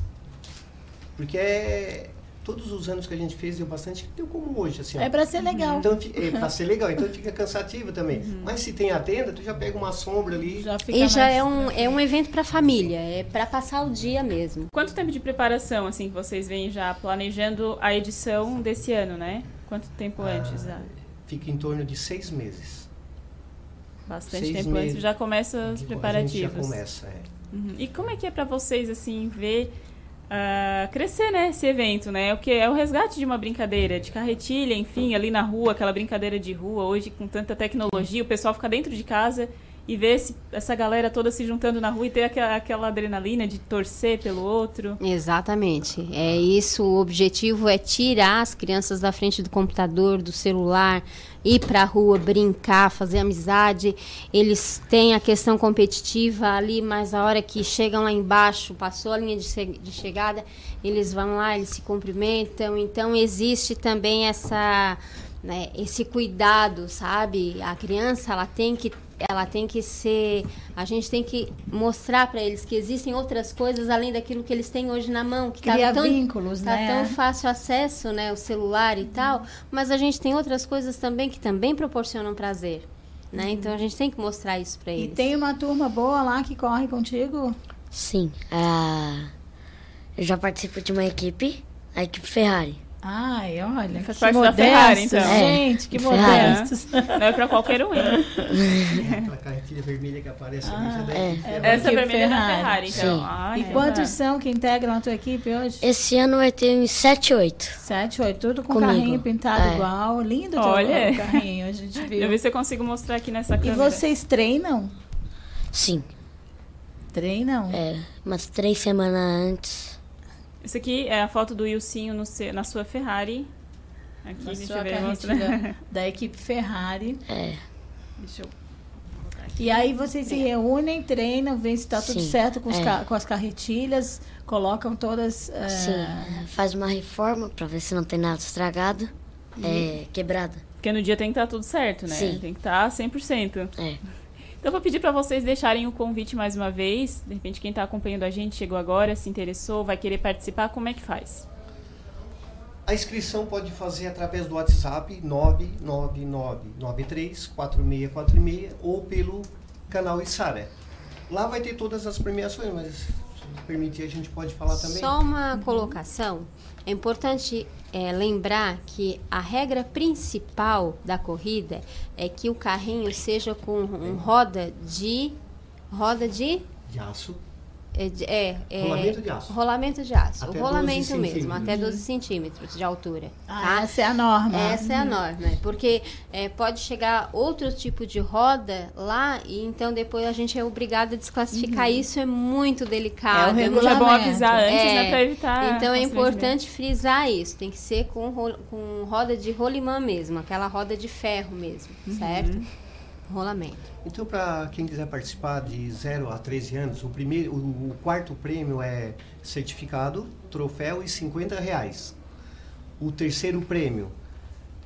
Porque é, todos os anos que a gente fez deu bastante, deu como hoje, assim. ó. É pra ser legal. Então, é pra (laughs) ser legal, então fica cansativo também. Mas se tem a tenda, tu já pega uma sombra ali. Já E já é um, é um evento para família, é para passar o dia mesmo. Quanto tempo de preparação, assim, que vocês vêm já planejando a edição desse ano, né? Quanto tempo Ah, antes? Ah, Fica em torno de seis meses. bastante seis tempo meses. antes já começa os A gente preparativos. já começa, é. Uhum. E como é que é pra vocês, assim, ver ah, crescer, né, esse evento, né? O que é o resgate de uma brincadeira, de carretilha, enfim, ali na rua, aquela brincadeira de rua, hoje com tanta tecnologia, o pessoal fica dentro de casa e ver esse- essa galera toda se juntando na rua e ter aquela, aquela adrenalina de torcer pelo outro. Exatamente. É isso. O objetivo é tirar as crianças da frente do computador, do celular, ir para a rua, brincar, fazer amizade. Eles têm a questão competitiva ali, mas a hora que chegam lá embaixo, passou a linha de, de chegada, eles vão lá, eles se cumprimentam. Então existe também essa né, esse cuidado, sabe? A criança ela tem que ela tem que ser, a gente tem que mostrar para eles que existem outras coisas além daquilo que eles têm hoje na mão, que Criar tá tão, vínculos, tá né? tão fácil acesso, né, o celular e tal, mas a gente tem outras coisas também que também proporcionam prazer, né? Então a gente tem que mostrar isso para E eles. tem uma turma boa lá que corre contigo? Sim. ah, eu já participo de uma equipe, a equipe Ferrari. Ai, olha, Faz que parte da modestos, Ferrari, então. Gente, que Ferrari. modestos. (laughs) Não é pra qualquer um? Aquela carretilha vermelha que aparece Ah, é. É Essa equipe vermelha é da Ferrari. Ferrari, então. Sim. Ah, E então quantos são que integram a tua equipe hoje? Esse ano vai ter uns 7, 8. Sete, oito, tudo com Comigo. carrinho pintado É. igual. Lindo Olha. carrinho, a gente (laughs) Eu viu. ver se eu consigo mostrar aqui nessa E câmera. vocês treinam? Sim. Treinam? É, umas três semanas antes. Isso aqui é a foto do Ilcinho no se- na sua Ferrari. Aqui, Na deixa sua eu ver, (laughs) da equipe Ferrari. É. Deixa eu... E aí vocês se reúnem, treinam, veem se está tudo certo com, os é. ca- com as carretilhas, colocam todas. é, Sim. Faz uma reforma pra ver se não tem nada estragado. É, quebrado. Porque no dia tem que estar tudo certo, né? Sim. Tem que estar 100%. É. Então eu vou pedir para vocês deixarem o convite mais uma vez. De repente quem está acompanhando a gente chegou agora, se interessou, vai querer participar, como é que faz? A inscrição pode fazer através do WhatsApp 999934646 ou pelo canal Isara. Lá vai ter todas as premiações, mas se permitir a gente pode falar também. Só uma colocação. É importante é, lembrar que a regra principal da corrida é que o carrinho seja com um roda de roda de De aço. É, é, é, Rolamento de aço. rolamento de aço. Até o rolamento 12 mesmo, até 12 centímetros de altura. Ah, tá? essa é a norma. Essa é a norma, porque é, pode chegar outro tipo de roda lá e então depois a gente é obrigado a desclassificar. Isso é muito delicado. É o muito- É bom regulamento. avisar antes, É, né, para evitar Então é importante frisar isso. Tem que ser com, ro- com roda de rolimã mesmo, aquela roda de ferro mesmo, certo? Rolamento. Então, para quem quiser participar de 0 a 13 anos, o, primeiro, o, o quarto prêmio é certificado, troféu e 50 reais. O terceiro prêmio,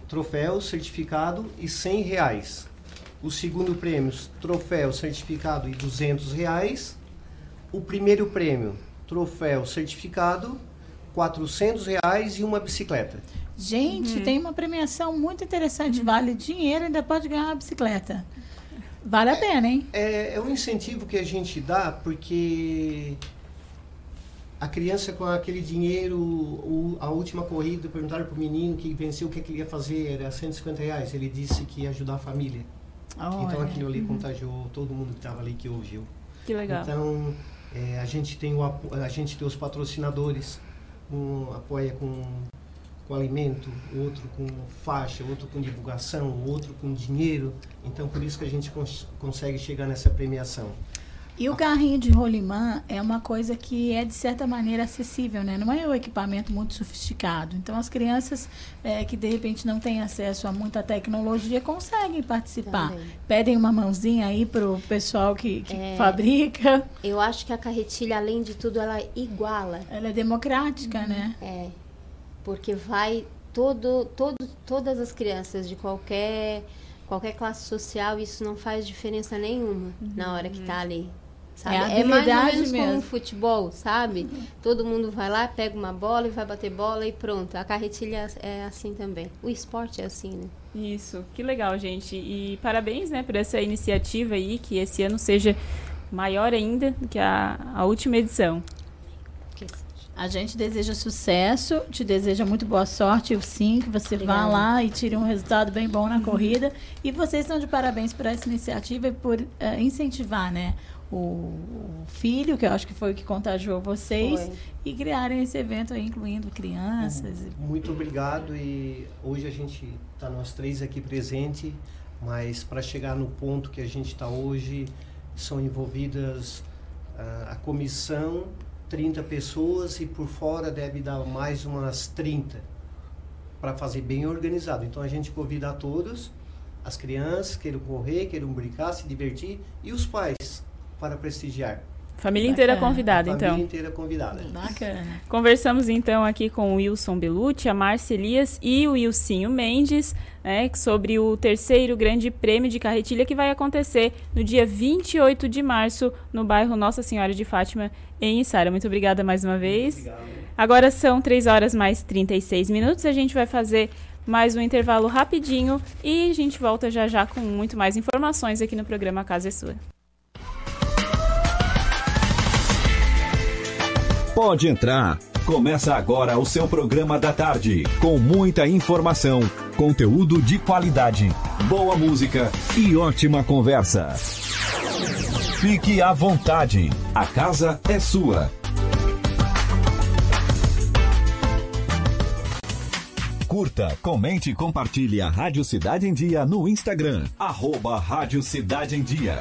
troféu, certificado e 100 reais. O segundo prêmio, troféu, certificado e 200 reais. O primeiro prêmio, troféu, certificado, 400 reais e uma bicicleta. Gente, tem uma premiação muito interessante. Vale dinheiro e ainda pode ganhar uma bicicleta. Vale a pena, hein? É, é um incentivo que a gente dá porque a criança com aquele dinheiro, o- a última corrida, perguntaram para o menino que venceu o que, que ele ia fazer, era 150 reais. Ele disse que ia ajudar a família. Então Olha. aquilo ali contagiou todo mundo que estava ali que ouviu. Que legal. Então é, a gente tem o a gente tem os patrocinadores, um apoia com com alimento, outro com faixa, outro com divulgação, outro com dinheiro. Então por isso que a gente cons consegue chegar nessa premiação. E o carrinho de rolimã é uma coisa que é, de certa maneira, acessível, né? Não é um equipamento muito sofisticado. Então, as crianças é, que, de repente, não têm acesso a muita tecnologia conseguem participar. Também. Pedem uma mãozinha aí para o pessoal que, que É. fabrica. Eu acho que a carretilha, além de tudo, ela iguala. Ela é democrática, né? É. Porque vai todo, todo, todas as crianças de qualquer, qualquer classe social, isso não faz diferença nenhuma na hora que tá ali. Sabe? É a É, mais ou menos como um mesmo. futebol, sabe? Todo mundo vai lá, pega uma bola e vai bater bola e pronto. A carretilha é assim também. O esporte é assim, né? Isso, que legal, gente. E parabéns, né, por essa iniciativa aí, que esse ano seja maior ainda do que a, a última edição. A gente deseja sucesso, te deseja muito boa sorte, eu sim, que você vá Obrigada. lá e tire um resultado bem bom na corrida. E vocês estão de parabéns por essa iniciativa e por eh, incentivar, né? O, o filho, que eu acho que foi o que contagiou vocês, Foi. e criarem esse evento aí, incluindo crianças. Muito obrigado e hoje a gente está nós três aqui presente, mas para chegar no ponto que a gente está hoje são envolvidas ah, a comissão 30 pessoas e por fora deve dar mais umas 30 para fazer bem organizado. Então a gente convida a todos, as crianças queiram correr, queiram brincar, se divertir e os pais para prestigiar. Família inteira Bacana. convidada, A então. Família inteira convidada. Bacana. Conversamos então aqui com o Wilson Belucci, a Márcia Elias e o Wilcinho Mendes, né, sobre o terceiro grande prêmio de carretilha que vai acontecer no dia 28 de março no bairro Nossa Senhora de Fátima, em Içara. Muito obrigada mais uma vez. Agora são 3 horas mais 36 minutos. A gente vai fazer mais um intervalo rapidinho e a gente volta já já com muito mais informações aqui no programa Casa é Sua. Pode entrar. Começa agora o seu programa da tarde, com muita informação, conteúdo de qualidade, boa música e ótima conversa. Fique à vontade. A casa é sua. Curta, comente e compartilhe a Rádio Cidade em Dia no Instagram. Arroba Rádio Cidade em Dia.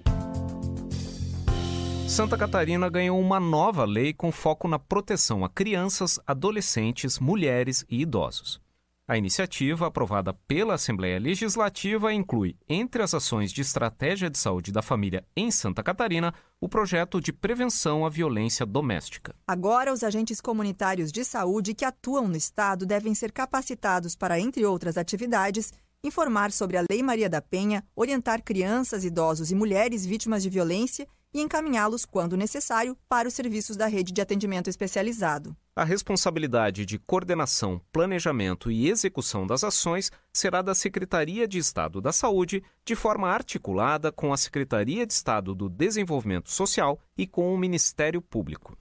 Santa Catarina ganhou uma nova lei com foco na proteção a crianças, adolescentes, mulheres e idosos. A iniciativa, aprovada pela Assembleia Legislativa, inclui, entre as ações de estratégia de saúde da família em Santa Catarina, o projeto de prevenção à violência doméstica. Agora, os agentes comunitários de saúde que atuam no Estado devem ser capacitados para, entre outras atividades, informar sobre a Lei Maria da Penha, orientar crianças, idosos e mulheres vítimas de violência e encaminhá-los, quando necessário, para os serviços da rede de atendimento especializado. A responsabilidade de coordenação, planejamento e execução das ações será da Secretaria de Estado da Saúde, de forma articulada com a Secretaria de Estado do Desenvolvimento Social e com o Ministério Público.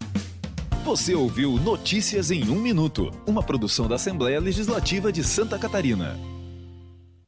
Você ouviu Notícias em um minuto, uma produção da Assembleia Legislativa de Santa Catarina.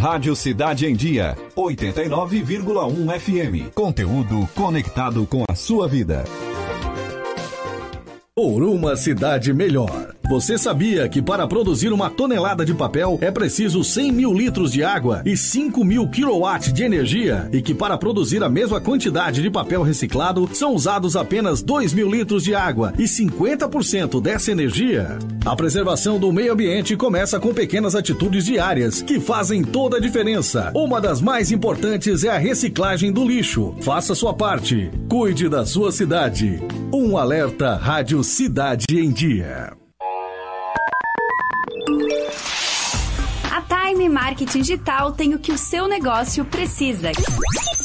Rádio Cidade em Dia, 89,1 FM. Conteúdo conectado com a sua vida. Por uma cidade melhor. Você sabia que para produzir uma tonelada de papel é preciso 100 mil litros de água e 5 mil quilowatts de energia? E que para produzir a mesma quantidade de papel reciclado são usados apenas 2 mil litros de água e 50% dessa energia? A preservação do meio ambiente começa com pequenas atitudes diárias que fazem toda a diferença. Uma das mais importantes é a reciclagem do lixo. Faça sua parte. Cuide da sua cidade. Um alerta Rádio Cidade em Dia. Time Marketing Digital tem o que o seu negócio precisa: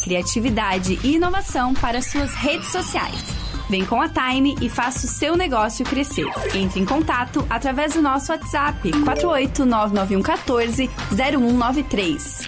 criatividade e inovação para suas redes sociais. Vem com a Time e faça o seu negócio crescer. Entre em contato através do nosso WhatsApp 4899114 0193.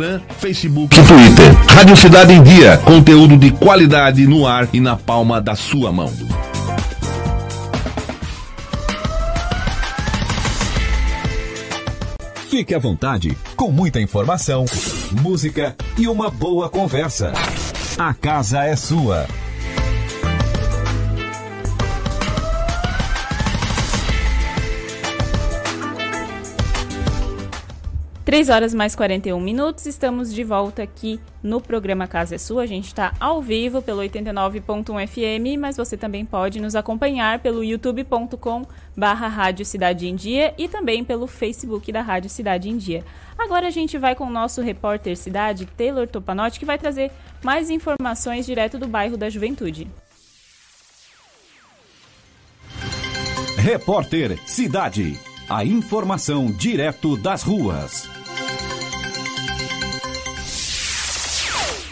Instagram, Facebook e Twitter. Rádio Cidade em Dia, conteúdo de qualidade no ar e na palma da sua mão. Fique à vontade, com muita informação, música e uma boa conversa. A casa é sua. Três horas mais 41 minutos, estamos de volta aqui no programa Casa é Sua. A gente está ao vivo pelo 89.1 FM, mas você também pode nos acompanhar pelo youtube.com barra Rádio Cidade em Dia e também pelo Facebook da Rádio Cidade em Dia. Agora a gente vai com o nosso repórter cidade, Taylor Topanotti, que vai trazer mais informações direto do bairro da Juventude. Repórter Cidade. A informação direto das ruas.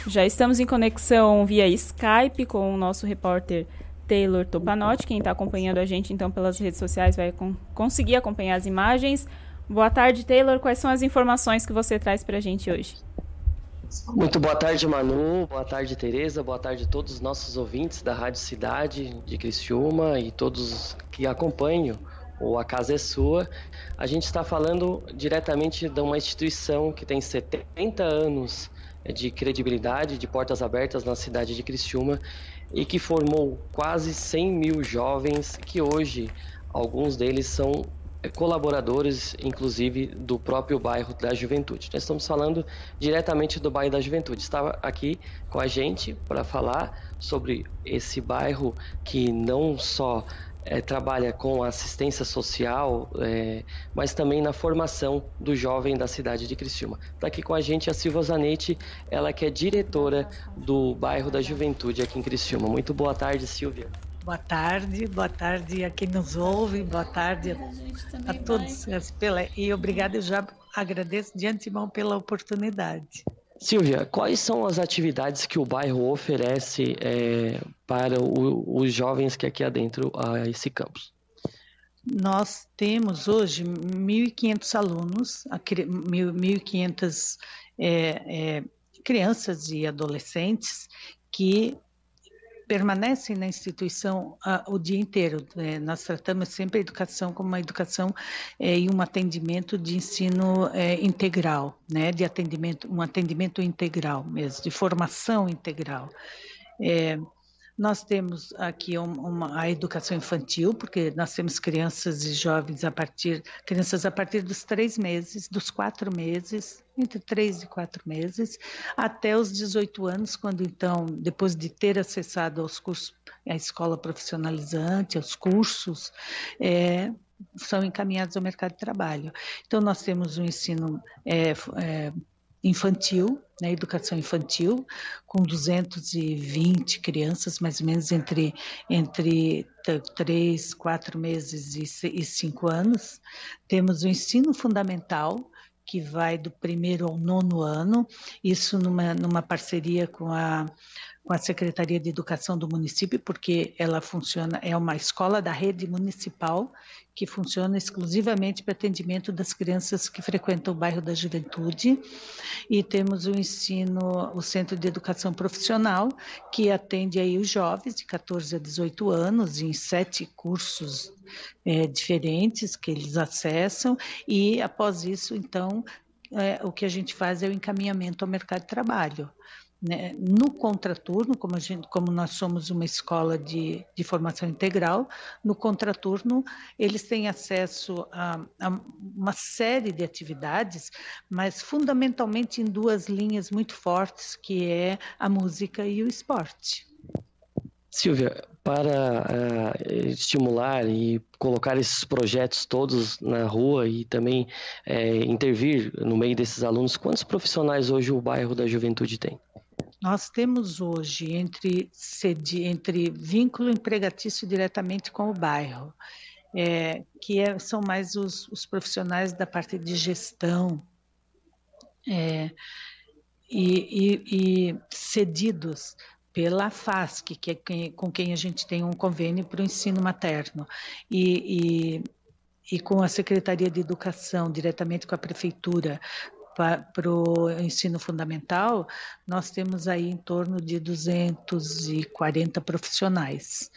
Já estamos em conexão via Skype com o nosso repórter Taylor Topanotti. Quem está acompanhando a gente então pelas redes sociais vai con conseguir acompanhar as imagens. Boa tarde, Taylor. Quais são as informações que você traz para a gente hoje? Muito boa tarde, Manu. Boa tarde, Tereza. Boa tarde a todos os nossos ouvintes da Rádio Cidade de Criciúma e todos que acompanham o A Casa é Sua. A gente está falando diretamente de uma instituição que tem 70 anos de credibilidade, de portas abertas na cidade de Criciúma e que formou quase 100 mil jovens que hoje alguns deles são colaboradores, inclusive, do próprio bairro da Juventude. Nós estamos falando diretamente do bairro da Juventude. Estava aqui com a gente para falar sobre esse bairro que não só é, trabalha com assistência social, é, mas também na formação do jovem da cidade de Criciúma. Está aqui com a gente a Silvia Zanetti, ela que é diretora do bairro da Juventude aqui em Criciúma. Muito boa tarde, Silvia. Boa tarde, boa tarde a quem nos ouve, boa tarde a, a todos. Pela, e obrigada, eu já agradeço de antemão pela oportunidade. Silvia, quais são as atividades que o bairro oferece é, para o, os jovens que aqui adentro a esse campus? Nós temos hoje 1.500 alunos, 1.500 é, é, crianças e adolescentes que permanecem na instituição uh, o dia inteiro. É, nós tratamos sempre a educação como uma educação é, e um atendimento de ensino é, integral, né? De atendimento, um atendimento integral mesmo, de formação integral. Nós temos aqui uma, a educação infantil, porque nós temos crianças e jovens a partir, crianças a partir dos três meses, dos quatro meses, entre três e quatro meses, até os 18 anos, quando então, depois de ter acessado aos cursos, à escola profissionalizante, aos cursos, é, são encaminhados ao mercado de trabalho. Então, nós temos um ensino é, é, infantil, né, educação infantil, com 220 crianças, mais ou menos entre, entre 3, 4 meses e 5 anos. Temos o ensino fundamental, que vai do primeiro ao nono ano, isso numa, numa parceria com a com a Secretaria de Educação do município, porque ela funciona, é uma escola da rede municipal que funciona exclusivamente para atendimento das crianças que frequentam o bairro da Juventude. E temos o ensino, o Centro de Educação Profissional, que atende aí os jovens de 14 a 18 anos em sete cursos é, diferentes que eles acessam. E após isso, então, é, o que a gente faz é o encaminhamento ao mercado de trabalho. Né? No contraturno, como, gente, como, nós somos uma escola de, de, formação integral, no contraturno eles têm acesso a, a, uma série de atividades, mas fundamentalmente em duas linhas muito fortes, que é a música e o esporte. Silvia, para uh, estimular e colocar esses projetos todos na rua e também uh, intervir no meio desses alunos, quantos profissionais hoje o bairro da Juventude tem? Nós temos hoje entre, entre vínculo empregatício diretamente com o bairro, é, que é, são mais os, os, profissionais da parte de gestão é, e, e, e, cedidos pela FASC, que é quem, com quem a gente tem um convênio para o ensino materno, e, e com a Secretaria de Educação, diretamente com a Prefeitura, para o ensino fundamental, nós temos aí em torno de 240 profissionais.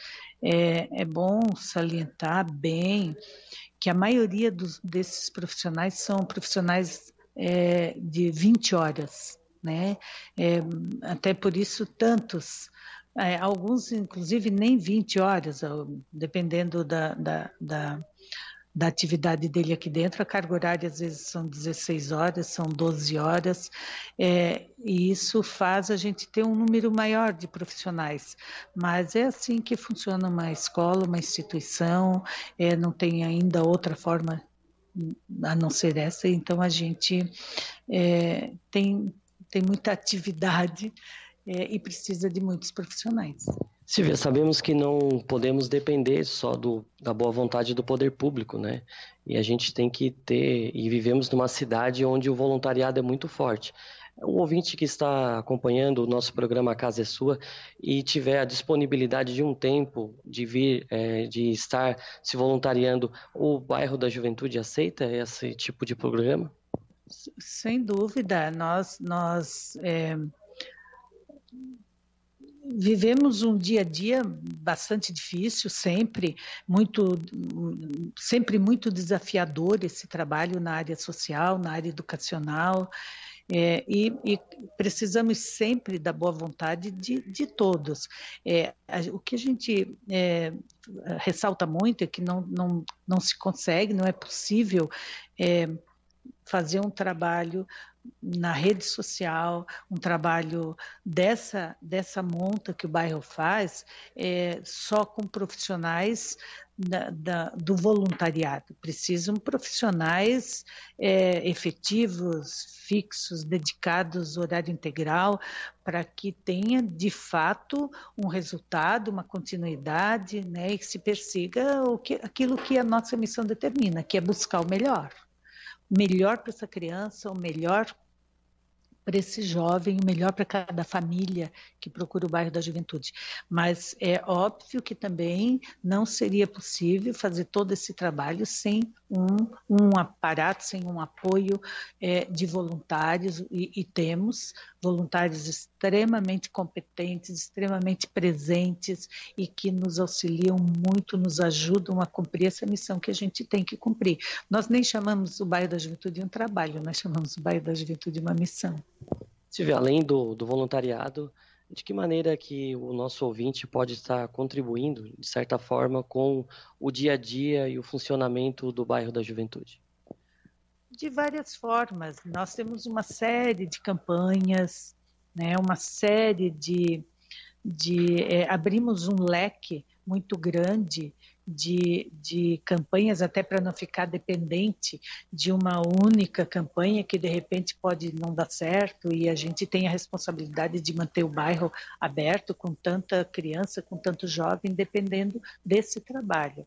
É, é bom salientar bem que a maioria dos, desses profissionais são profissionais é, de 20 horas, né? É, até por isso, tantos é, alguns, inclusive, nem 20 horas, dependendo da, da, da, da atividade dele aqui dentro. A carga horária às vezes são 16 horas, são 12 horas, é, e isso faz a gente ter um número maior de profissionais. Mas é assim que funciona uma escola, uma instituição, é, não tem ainda outra forma a não ser essa, então a gente é, tem, tem muita atividade é, e precisa de muitos profissionais. Silvia, sabemos que não podemos depender só do, da boa vontade do poder público, né? E a gente tem que ter, e vivemos numa cidade onde o voluntariado é muito forte. Um ouvinte que está acompanhando o nosso programa Casa é Sua e tiver a disponibilidade de um tempo de vir, é, de estar se voluntariando, o bairro da Juventude aceita esse tipo de programa? Sem dúvida, nós, nós é vivemos um dia a dia bastante difícil, sempre muito, sempre muito desafiador esse trabalho na área social, na área educacional. É, e, e, precisamos sempre da boa vontade de, de todos. É, a, o que a gente é, ressalta muito é que não, não, não se consegue, não é possível é, fazer um trabalho na rede social, um trabalho dessa, dessa monta que o bairro faz, é, só com profissionais da, da, do voluntariado. Precisam profissionais é, efetivos, fixos, dedicados, horário integral, para que tenha de fato um resultado, uma continuidade, né, e que se persiga o que, aquilo que a nossa missão determina, que é buscar o melhor melhor para essa criança, o melhor para esse jovem, o melhor para cada família que procura o bairro da juventude. Mas é óbvio que também não seria possível fazer todo esse trabalho sem um, um aparato, sem um apoio é, de voluntários, e, e, temos voluntários extremamente competentes, extremamente presentes e que nos auxiliam muito, nos ajudam a cumprir essa missão que a gente tem que cumprir. Nós nem chamamos o bairro da juventude de um trabalho, nós chamamos o bairro da juventude de uma missão. Silvia, além do, do voluntariado, de que maneira que o nosso ouvinte pode estar contribuindo, de certa forma, com o dia a dia e o funcionamento do bairro da Juventude? De várias formas. Nós temos uma série de campanhas, né, uma série de. de é, abrimos um leque muito grande de, de campanhas, até para não ficar dependente de uma única campanha que de repente pode não dar certo e a gente tem a responsabilidade de manter o bairro aberto com tanta criança, com tanto jovem, dependendo desse trabalho.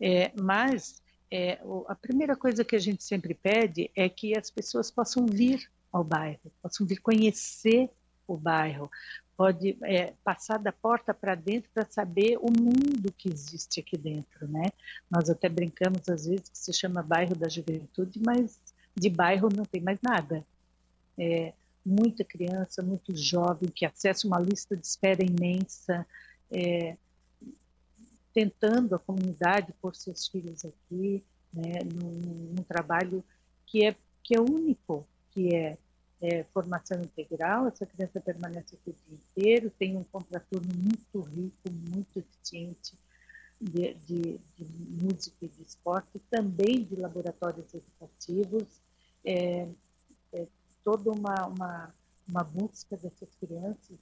É, mas é, a primeira coisa que a gente sempre pede é que as pessoas possam vir ao bairro, possam vir conhecer o bairro, pode é, passar da porta para dentro para saber o mundo que existe aqui dentro, né? Nós até brincamos às vezes que se chama bairro da juventude, mas de bairro não tem mais nada. É, muita criança, muito jovem que acessa uma lista de espera imensa, é, tentando a comunidade pôr seus filhos aqui, né, num, num trabalho que é que é único, que é é, formação integral, essa criança permanece aqui o dia inteiro, tem um contraturno muito rico, muito eficiente de, de, de música e de esporte, também de laboratórios educativos, é, é toda uma, uma, uma busca dessas crianças,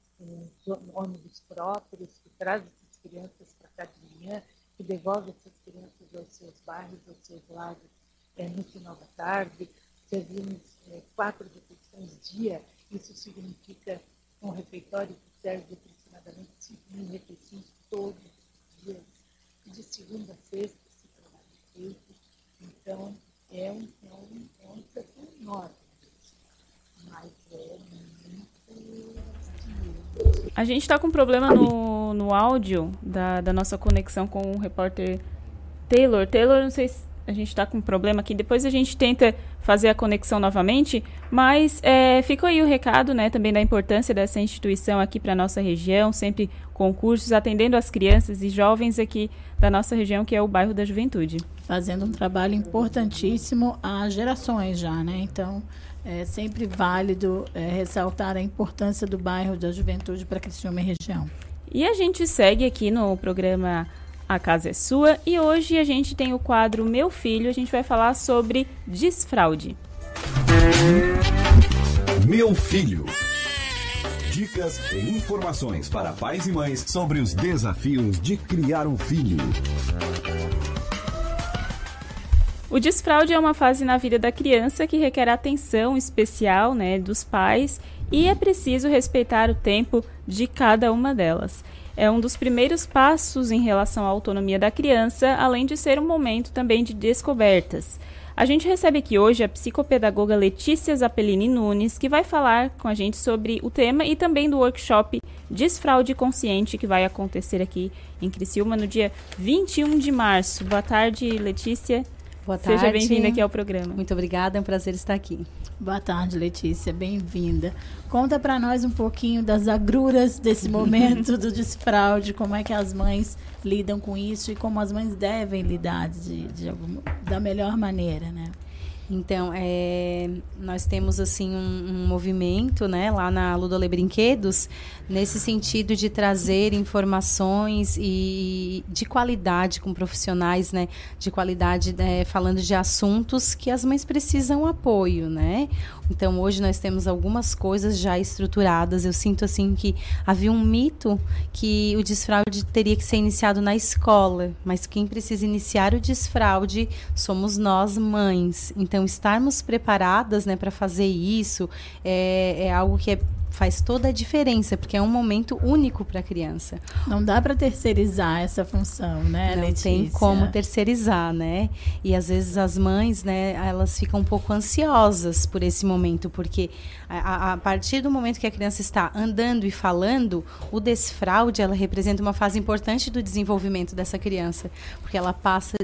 ônibus próprios, que traz essas crianças para cá de manhã, que devolve essas crianças aos seus bairros, aos seus lares é, no final da tarde, servimos quatro refeições dia, isso significa um refeitório que serve aproximadamente 5 mil refeições todos os dias, de segunda a sexta esse trabalho feito. Então, é um, é um, é um enorme, mas é muito. A gente está com um problema no, no áudio da, da nossa conexão com o repórter Taylor. Taylor, não sei se a gente está com um problema aqui. Depois a gente tenta fazer a conexão novamente, mas é, ficou aí o recado, né, também da importância dessa instituição aqui para nossa região, sempre concursos atendendo as crianças e jovens aqui da nossa região, que é o bairro da Juventude. Fazendo um trabalho importantíssimo há gerações já, né? Então é sempre válido é, ressaltar a importância do bairro da Juventude para Criciúma e região. E a gente segue aqui no programa a casa é sua e hoje a gente tem o quadro Meu Filho. A gente vai falar sobre desfraude. Meu Filho. Dicas e informações para pais e mães sobre os desafios de criar um filho. O desfraude é uma fase na vida da criança que requer atenção especial né, dos pais e é preciso respeitar o tempo de cada uma delas é um dos primeiros passos em relação à autonomia da criança, além de ser um momento também de descobertas. A gente recebe aqui hoje a psicopedagoga Letícia Zappellini Nunes, que vai falar com a gente sobre o tema e também do workshop Desfraude Consciente, que vai acontecer aqui em Criciúma no dia 21 de março. Boa tarde, Letícia. Boa tarde. Seja bem-vinda aqui ao programa. Muito obrigada, é um prazer estar aqui. Boa tarde, Letícia, bem-vinda. Conta para nós um pouquinho das agruras desse (laughs) momento do desfraude, como é que as mães lidam com isso e como as mães devem lidar de, de alguma, da melhor maneira, né? Então, é, nós temos assim um, um, movimento, né, lá na Ludole Brinquedos, nesse sentido de trazer informações e de qualidade com profissionais, né, de qualidade, né, falando de assuntos que as mães precisam apoio, né? Então, hoje nós temos algumas coisas já estruturadas. Eu sinto assim que havia um mito que o desfraude teria que ser iniciado na escola, mas quem precisa iniciar o desfraude somos nós, mães. Então, estarmos preparadas, né, para fazer isso é, é algo que é faz toda a diferença, porque é um momento único para a criança. Não dá para terceirizar essa função, né, Não Letícia? tem como terceirizar, né? E às vezes as mães, né, elas ficam um pouco ansiosas por esse momento, porque a, a partir do momento que a criança está andando e falando, o desfraude, ela representa uma fase importante do desenvolvimento dessa criança, porque ela passa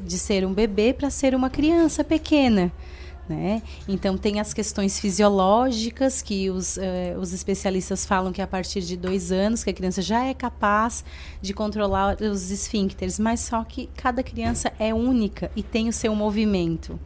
de ser um bebê para ser uma criança pequena. Né? Então, tem as questões fisiológicas, que os, eh, os especialistas falam que é a partir de dois anos que a criança já é capaz de controlar os esfíncteres, mas só que cada criança é única e tem o seu movimento.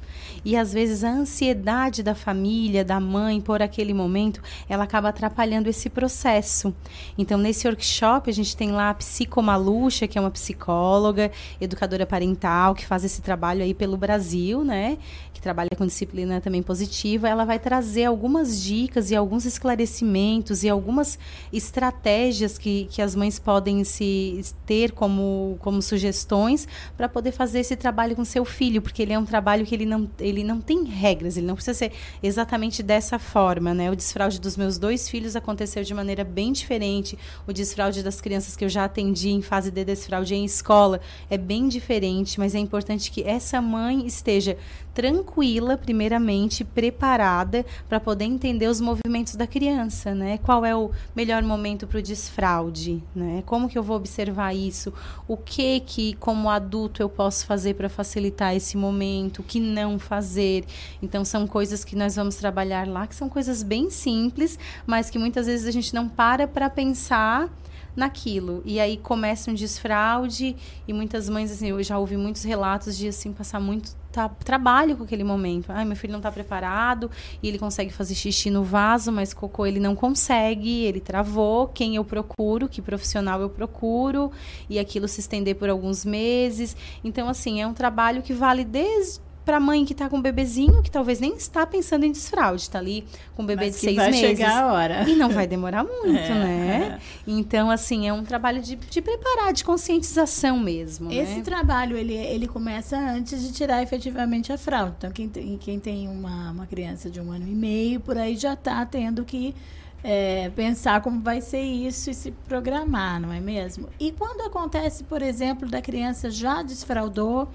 E às vezes a ansiedade da família, da mãe, por aquele momento, ela acaba atrapalhando esse processo. Então, nesse workshop, a gente tem lá a Psicomaluxa, que é uma psicóloga, educadora parental, que faz esse trabalho aí pelo Brasil, né? Que trabalha com disciplina disciplina também positiva, ela vai trazer algumas dicas e alguns esclarecimentos e algumas estratégias que, que as mães podem se ter como, como sugestões para poder fazer esse trabalho com seu filho, porque ele é um trabalho que ele não, ele não tem regras, ele não precisa ser exatamente dessa forma, né? O desfraude dos meus dois filhos aconteceu de maneira bem diferente. O desfraude das crianças que eu já atendi em fase de desfraude em escola é bem diferente, mas é importante que essa mãe esteja tranquila, primeiramente, preparada para poder entender os movimentos da criança, né? Qual é o melhor momento para o desfraude, né? Como que eu vou observar isso? O que que, como adulto, eu posso fazer para facilitar esse momento? O que não fazer? Então, são coisas que nós vamos trabalhar lá, que são coisas bem simples, mas que muitas vezes a gente não para para pensar naquilo. E aí começa um desfraude e muitas mães, assim, eu já ouvi muitos relatos de, assim, passar muito tá, trabalho com aquele momento. Ai, meu filho não está preparado e ele consegue fazer xixi no vaso, mas cocô ele não consegue, ele travou. Quem eu procuro, que profissional eu procuro, e aquilo se estender por alguns meses. Então, assim, é um trabalho que vale desde para a mãe que está com um bebezinho, que talvez nem está pensando em desfraude, está ali com um bebê Mas de seis vai meses. chegar a hora. E não vai demorar muito, (laughs) É, né? Então, assim, é um trabalho de, de preparar, de conscientização mesmo. Esse né? trabalho, ele, ele começa antes de tirar efetivamente a fralda. Então, quem tem, quem tem uma, uma criança de um ano e meio, por aí já está tendo que é, pensar como vai ser isso e se programar, não é mesmo? E quando acontece, por exemplo, da criança já desfraudou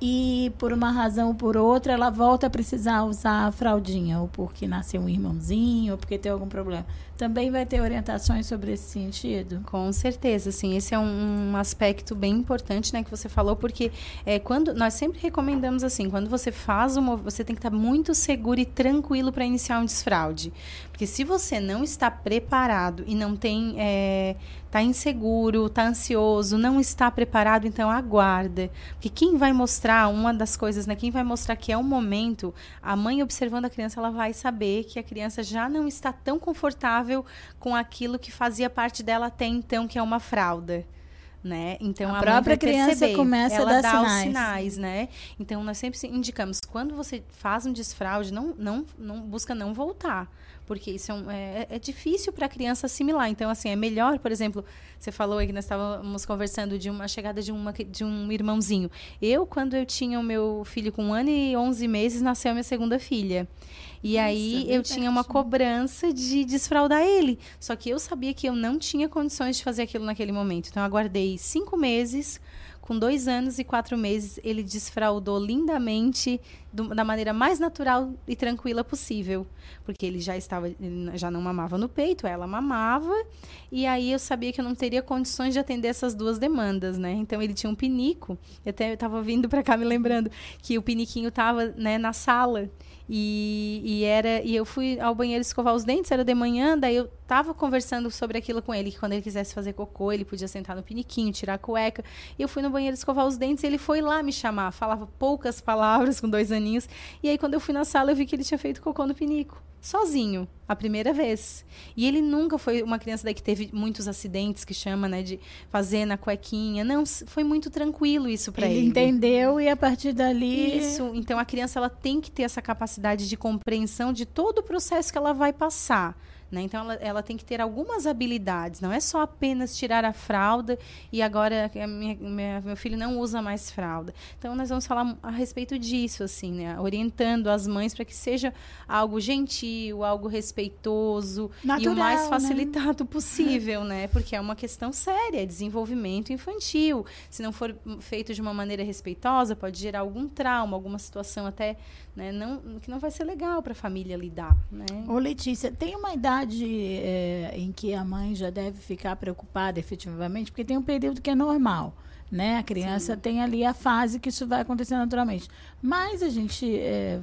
e por uma razão ou por outra ela volta a precisar usar a fraldinha, ou porque nasceu um irmãozinho, ou porque tem algum problema. Também vai ter orientações sobre esse sentido? Com certeza, sim. Esse é um, aspecto bem importante, né, que você falou, porque é, quando nós sempre recomendamos assim, quando você faz uma, você tem que estar muito seguro e tranquilo para iniciar um desfraude, porque se você não está preparado e não tem, é, tá inseguro, tá ansioso, não está preparado, então aguarda, porque quem vai mostrar uma das coisas, né, quem vai mostrar que é o momento, a mãe observando a criança, ela vai saber que a criança já não está tão confortável com aquilo que fazia parte dela até então, que é uma fralda. Né? Então A a, própria criança perceber, começa a dar dá os sinais. sinais, né? Então nós sempre indicamos quando você faz um desfraude, não, não, não busca não voltar, porque isso é, um- é, é difícil para a criança assimilar. Então assim é melhor, por exemplo, você falou aí que nós estávamos conversando de uma chegada de uma de um irmãozinho. Eu quando eu tinha o meu filho com um ano e 11 meses nasceu a minha segunda filha. E aí bem eu tinha uma cobrança de desfraudar ele. Só que eu sabia que eu não tinha condições de fazer aquilo naquele momento. Então eu aguardei cinco meses. Com dois anos e quatro meses, ele desfraudou lindamente, do- da maneira mais natural e tranquila possível. Porque ele já estava, ele já não mamava no peito, ela mamava. E aí eu sabia que eu não teria condições de atender essas duas demandas, né? Então ele tinha um pinico. Eu até estava vindo para cá me lembrando que o piniquinho estava né, na sala. E, e era e eu fui ao banheiro escovar os dentes, era de manhã, daí eu tava conversando sobre aquilo com ele, que quando ele quisesse fazer cocô, ele podia sentar no piniquinho, tirar a cueca. E eu fui no banheiro escovar os dentes, e ele foi lá me chamar, falava poucas palavras (laughs) com dois aninhos. E aí quando eu fui na sala, eu vi que ele tinha feito cocô no pinico, sozinho, a primeira vez. E ele nunca foi uma criança daí que teve muitos acidentes, que chama, né, de fazer na cuequinha. Não, foi muito tranquilo isso para Ele ele. entendeu e a partir dali. Isso. Então a criança ela tem que ter essa capacidade de compreensão de todo o processo que ela vai passar. Né? Então ela, ela tem que ter algumas habilidades. Não é só apenas tirar a fralda e agora minha- minha- meu filho não usa mais fralda. Então nós vamos falar a respeito disso, assim, né? orientando as mães para que seja algo gentil, algo respeitoso e o Natural, mais né? facilitado (laughs) possível, né? Porque é uma questão séria, é desenvolvimento infantil. Se não for feito de uma maneira respeitosa, pode gerar algum trauma, alguma situação até né, não, que não vai ser legal para a família lidar, né? Ô Letícia, tem uma idade é, em que a mãe já deve ficar preocupada efetivamente, porque tem um período que é normal, né? A criança tem ali a fase que isso vai acontecer naturalmente. Mas a gente, é,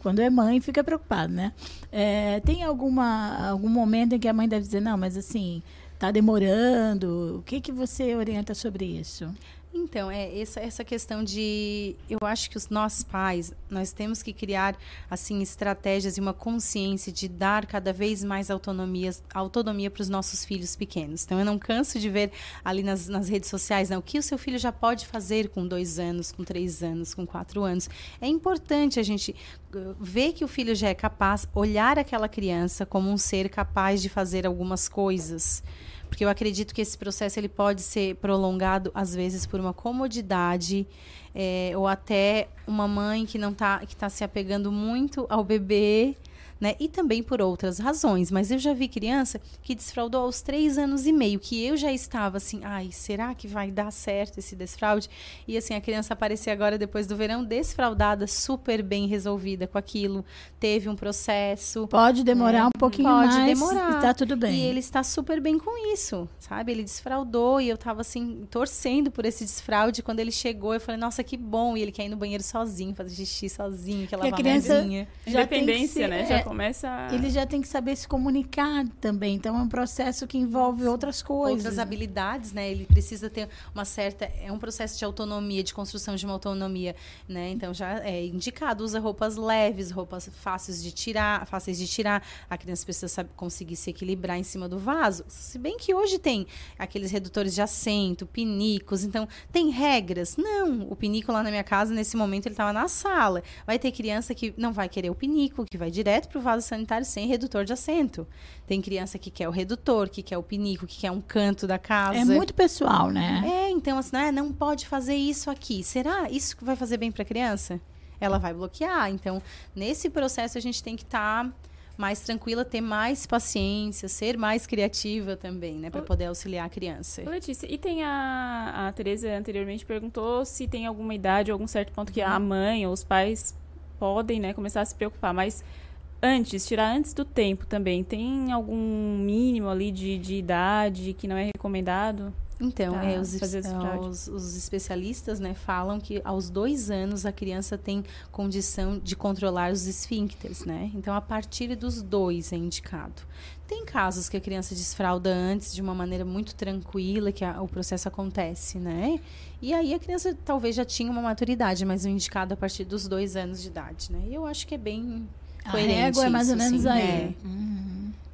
quando é mãe, fica preocupado, né? É, tem alguma, algum momento em que a mãe deve dizer, não, mas assim, tá demorando. O que, que você orienta sobre isso? Então, é essa, essa questão de. Eu acho que os nossos pais, nós temos que criar, assim, estratégias e uma consciência de dar cada vez mais autonomia, autonomia para os nossos filhos pequenos. Então, eu não canso de ver ali nas, nas redes sociais, né, o que o seu filho já pode fazer com dois anos, com três anos, com quatro anos. É importante a gente uh, ver que o filho já é capaz, olhar aquela criança como um ser capaz de fazer algumas coisas porque eu acredito que esse processo ele pode ser prolongado às vezes por uma comodidade é, ou até uma mãe que não tá que está se apegando muito ao bebê né? E também por outras razões. Mas eu já vi criança que desfraudou aos três anos e meio, que eu já estava assim, ai, será que vai dar certo esse desfraude? E assim, a criança aparecer agora depois do verão desfraudada, super bem resolvida com aquilo, teve um processo. Pode demorar né? um pouquinho Pode mais demorar. e tá tudo bem. E ele está super bem com isso, sabe? Ele desfraudou e eu estava assim, torcendo por esse desfraude. Quando ele chegou, eu falei, nossa, que bom. E ele quer ir no banheiro sozinho, fazer xixi sozinho, Porque lavar a criança já tem que Independência, ser- né? Já é, começa a- Ele já tem que saber se comunicar também. Então é um processo que envolve outras coisas. outras habilidades, né? Ele precisa ter uma certa é um processo de autonomia, de construção de uma autonomia, né? Então já é indicado usa roupas leves, roupas fáceis de tirar, fáceis de tirar. A criança precisa saber, conseguir se equilibrar em cima do vaso. Se bem que hoje tem aqueles redutores de assento, pinicos, então tem regras. Não, o pinico lá na minha casa nesse momento ele estava na sala. Vai ter criança que não vai querer o pinico, que vai direto pro vaso sanitário sem redutor de assento. Tem criança que quer o redutor, que quer o pinico, que quer um canto da casa. É muito pessoal, né? É, então assim, ah, não pode fazer isso aqui. Será isso que vai fazer bem para a criança? Ela vai bloquear. Então, nesse processo a gente tem que estar mais tranquila, ter mais paciência, ser mais criativa também, né, para poder auxiliar a criança. Letícia, e tem a, a Tereza anteriormente perguntou se tem alguma idade, algum certo ponto que a mãe ou os pais podem, né, começar a se preocupar, mas antes, tirar antes do tempo também, tem algum mínimo ali de, de idade que não é recomendado? Então, é, os, fraude? os, os especialistas né, falam que aos dois anos a criança tem condição de controlar os esfíncteres, né? Então, a partir dos dois é indicado. Tem casos que a criança desfralda antes de uma maneira muito tranquila, que a- o processo acontece, né? E aí a criança talvez já tinha uma maturidade, mas o indicado a partir dos dois anos de idade, né? E eu acho que é bem A coerente régua é mais ou menos sim, aí. É.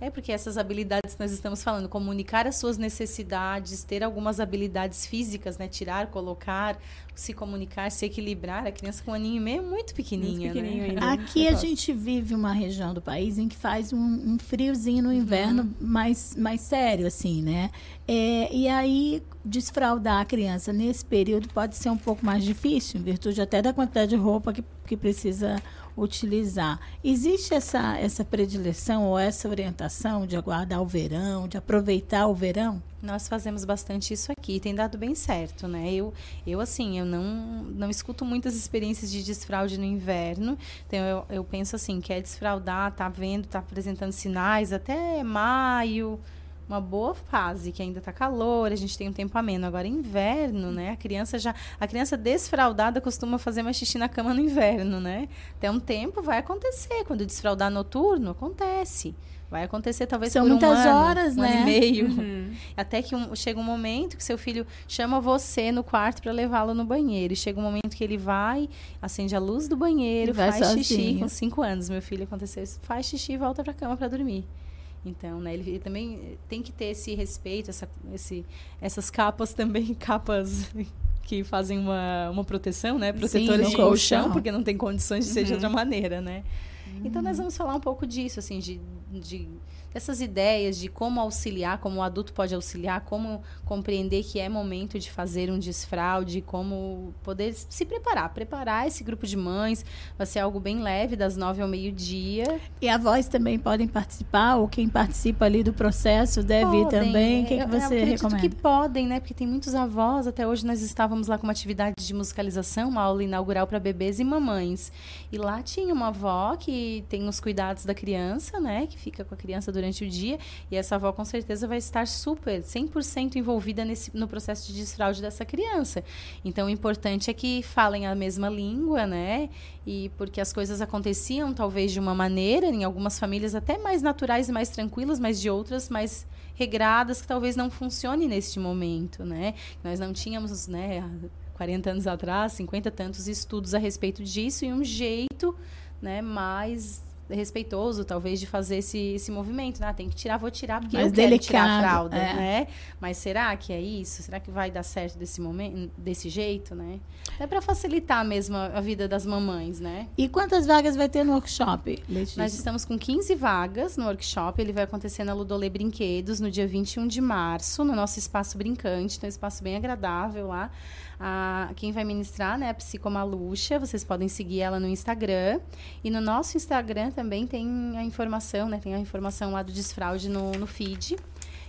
É porque essas habilidades que nós estamos falando, comunicar as suas necessidades, ter algumas habilidades físicas, né? Tirar, colocar, se comunicar, se equilibrar. A criança com um aninho e meio é muito pequenininha, pequenininho né? Aqui a gente vive uma região do país em que faz um, um friozinho no inverno mais, mais sério, assim, né? É, e aí, desfraldar a criança nesse período pode ser um pouco mais difícil, em virtude até da quantidade de roupa que, que precisa utilizar. Existe essa, essa predileção ou essa orientação de aguardar o verão, de aproveitar o verão? Nós fazemos bastante isso aqui, tem dado bem certo, né? Eu, eu assim, eu não, não escuto muitas experiências de desfraude no inverno, então eu, eu penso assim, quer desfraudar, tá vendo, tá apresentando sinais até maio, uma boa fase, que ainda tá calor, a gente tem um tempo ameno. Agora, inverno, né? A criança já. A criança desfraldada costuma fazer mais xixi na cama no inverno, né? Até um tempo vai acontecer. Quando desfraldar noturno, acontece. Vai acontecer talvez São por um muitas ano, horas, um ano né? e meio. Uhum. Até que um- chega um momento que seu filho chama você no quarto para levá-lo no banheiro. E chega um momento que ele vai, acende a luz do banheiro, E vai faz xixi. sozinho. Com cinco anos, meu filho aconteceu isso. Faz xixi e volta para cama para dormir. Então, né, ele, ele também tem que ter esse respeito, essa, esse, essas capas também, (laughs) capas que fazem uma, uma proteção, né? Sim, Protetoras no de colchão, colchão. porque não tem condições de ser de Uhum. outra maneira, né? Então nós vamos falar um pouco disso, assim, de, de dessas ideias de como auxiliar, como o adulto pode auxiliar, como compreender que é momento de fazer um desfraude, como poder se preparar, preparar esse grupo de mães, vai ser algo bem leve, das nove ao meio-dia. E avós também podem participar, ou quem participa ali do processo deve ir Podem. também. O que, Eu- que eu você acredito recomenda? que podem, né? Porque tem muitos avós. Até hoje nós estávamos lá com uma atividade de musicalização, uma aula inaugural para bebês e mamães. E lá tinha uma avó que tem os cuidados da criança, né? Que fica com a criança durante o dia. E essa avó com certeza vai estar super, 100% envolvida nesse, no processo de desfraude dessa criança. Então o importante é que falem a mesma língua, né? E porque as coisas aconteciam talvez de uma maneira, em algumas famílias até mais naturais e mais tranquilas, mas de outras mais regradas que talvez não funcione neste momento, né? Nós não tínhamos, né, há 40 anos atrás, 50 e tantos estudos a respeito disso e um jeito, né, mais respeitoso, talvez, de fazer esse, esse movimento. né? Ah, tem que tirar, vou tirar, porque Mais eu quero tirar a fralda, é. né? Mas será que é isso? Será que vai dar certo desse momento, desse jeito, né? É para facilitar mesmo a a vida das mamães, né? E quantas vagas vai ter no workshop, Letícia? Nós estamos com 15 vagas no workshop. Ele vai acontecer na Ludolê Brinquedos no dia 21 de março, no nosso espaço brincante. Então, um espaço bem agradável lá. A, quem vai ministrar né, a Psicomaluxa. Vocês podem seguir ela no Instagram. E no nosso Instagram também tem a informação, né? Tem a informação lá do desfraude no, no feed.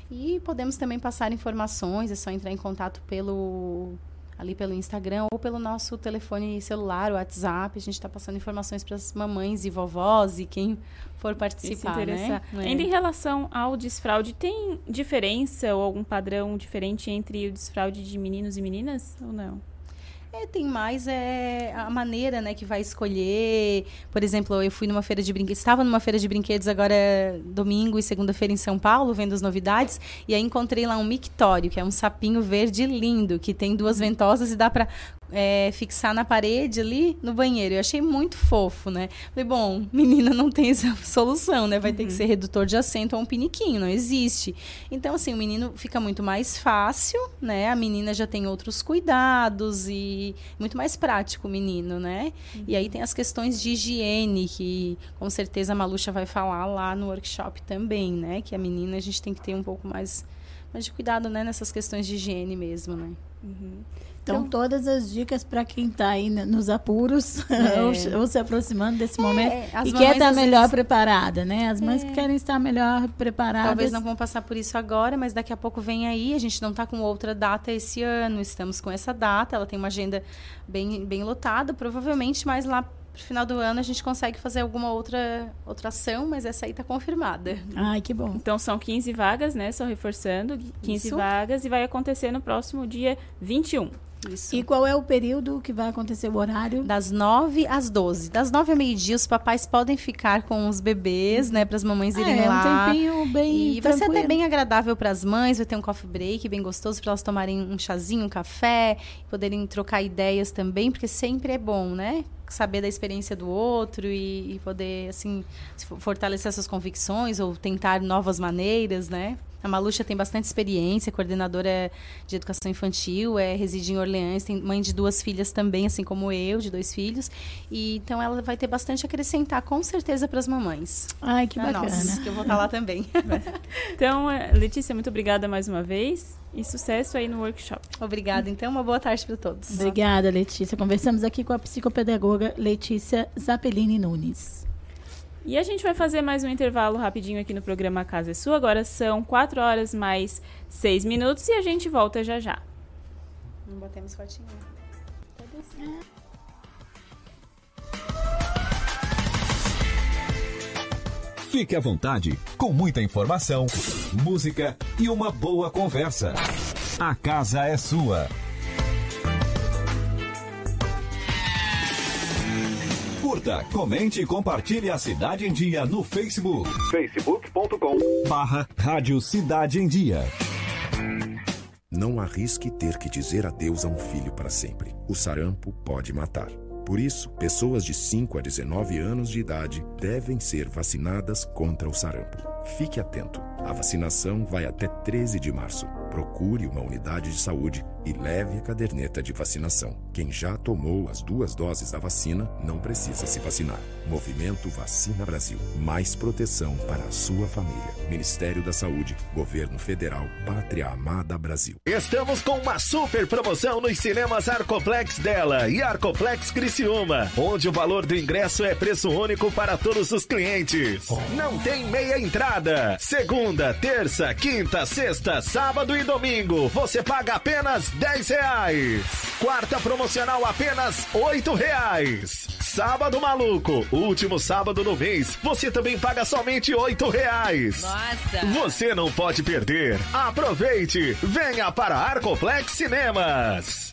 E podemos também passar informações, é só entrar em contato pelo ali pelo Instagram ou pelo nosso telefone celular, o WhatsApp. A gente está passando informações para as mamães e vovós e quem for participar, né? É. Ainda em relação ao desfraude, tem diferença ou algum padrão diferente entre o desfraude de meninos e meninas ou não? É, tem mais é, a maneira, né, que vai escolher. Por exemplo, eu fui numa feira de brinquedos, estava numa feira de brinquedos agora domingo e segunda-feira em São Paulo, vendo as novidades, e aí encontrei lá um mictório, que é um sapinho verde lindo, que tem duas ventosas e dá para é, fixar na parede ali no banheiro. Eu achei muito fofo, né? Falei, bom, menina não tem essa (laughs) solução, né? Vai uhum. ter que uhum. ser redutor de assento ou um piniquinho, não existe. Então, assim, o menino fica muito mais fácil, né? A menina já tem outros cuidados e muito mais prático o menino, né? Uhum. E aí tem as questões de higiene, que com certeza a Maluxa vai falar lá no workshop também, né? Que a menina a gente tem que ter um pouco mais, mais de cuidado, né? Nessas questões de higiene mesmo, né? Uhum. Então, então, todas as dicas para quem está aí nos apuros é. (laughs) ou, ou, se aproximando desse é, momento e quer estar tá melhor vezes... preparada, né? As mães é. que querem estar melhor preparadas. Talvez não vão passar por isso agora, mas daqui a pouco vem aí. A gente não está com outra data esse ano, estamos com essa data. Ela tem uma agenda bem, bem lotada, provavelmente mais lá pro final do ano a gente consegue fazer alguma outra, outra ação, mas essa aí está confirmada. Ai, que bom. Então são 15 vagas, né? Só reforçando, 15 Isso. vagas e vai acontecer no próximo dia 21. Isso. E qual é o período que vai acontecer o horário? Das 9 às 12. Das 9 ao meio-dia, os papais podem ficar com os bebês, né? Para as mamães irem é, lá. Um tempinho bem. E vai ser até bem agradável para as mães, vai ter um coffee break bem gostoso para elas tomarem um chazinho, um café, poderem trocar ideias também, porque sempre é bom, né? saber da experiência do outro e, e, poder assim fortalecer essas convicções ou tentar novas maneiras, né? A Maluxa tem bastante experiência, coordenadora de educação infantil, é, reside em Orleans, tem mãe de duas filhas também, assim como eu, de dois filhos. E então ela vai ter bastante a acrescentar, com certeza, para as mamães. Ai, que bacana. Nós, que eu vou estar lá também. (laughs) então, é, Letícia, muito obrigada mais uma vez e sucesso aí no workshop. Obrigada. Então, uma boa tarde para todos. Obrigada, Letícia. Conversamos aqui com a psicopedagoga Letícia Zappellini Nunes. E a gente vai fazer mais um intervalo rapidinho aqui no programa Casa é Sua. Agora são 4 horas mais 6 minutos e a gente volta já já. Não botemos fotinho. Fique à vontade, com muita informação, música e uma boa conversa. A casa é sua. Curta, comente e compartilhe a Cidade em Dia no Facebook. facebook.com barra Rádio Cidade em Dia. Não arrisque ter que dizer adeus a um filho para sempre. O sarampo pode matar. Por isso, pessoas de 5 a 19 anos de idade devem ser vacinadas contra o sarampo. Fique atento. A vacinação vai até 13 de março. Procure uma unidade de saúde e leve a caderneta de vacinação. Quem já tomou as duas doses da vacina não precisa se vacinar. Movimento Vacina Brasil. Mais proteção para a sua família. Ministério da Saúde, Governo Federal, Pátria Amada Brasil. Estamos com uma super promoção nos cinemas Arcoplex dela e Arcoplex Criciúma, onde o valor do ingresso é preço único para todos os clientes. Não tem meia entrada. Segunda, terça, quinta, sexta, sábado e domingo. Você paga apenas 10 reais. Quarta promocional apenas 8 reais. Sábado maluco, último sábado do mês, você também paga somente 8 reais. Nossa! Você não pode perder. Aproveite! Venha para Arcoplex Cinemas.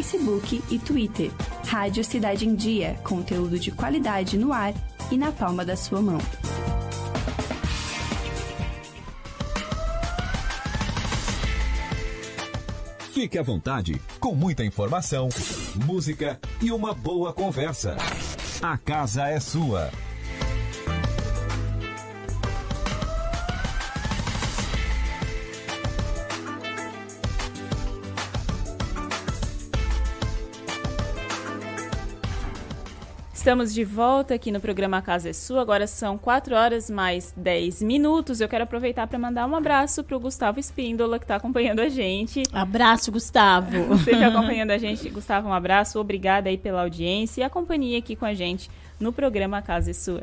e Twitter. Rádio Cidade em Dia, conteúdo de qualidade no ar e na palma da sua mão. Fique à vontade, com muita informação, música e uma boa conversa. A casa é sua. Estamos de volta aqui no programa A Casa é Sua. Agora são 4 horas mais 10 minutos. Eu quero aproveitar para mandar um abraço para o Gustavo Espíndola, que está acompanhando a gente. Abraço, Gustavo. (laughs) Você que (laughs) acompanhando a gente. Gustavo, um abraço. Obrigada aí pela audiência e a companhia aqui com a gente no programa A Casa é Sua.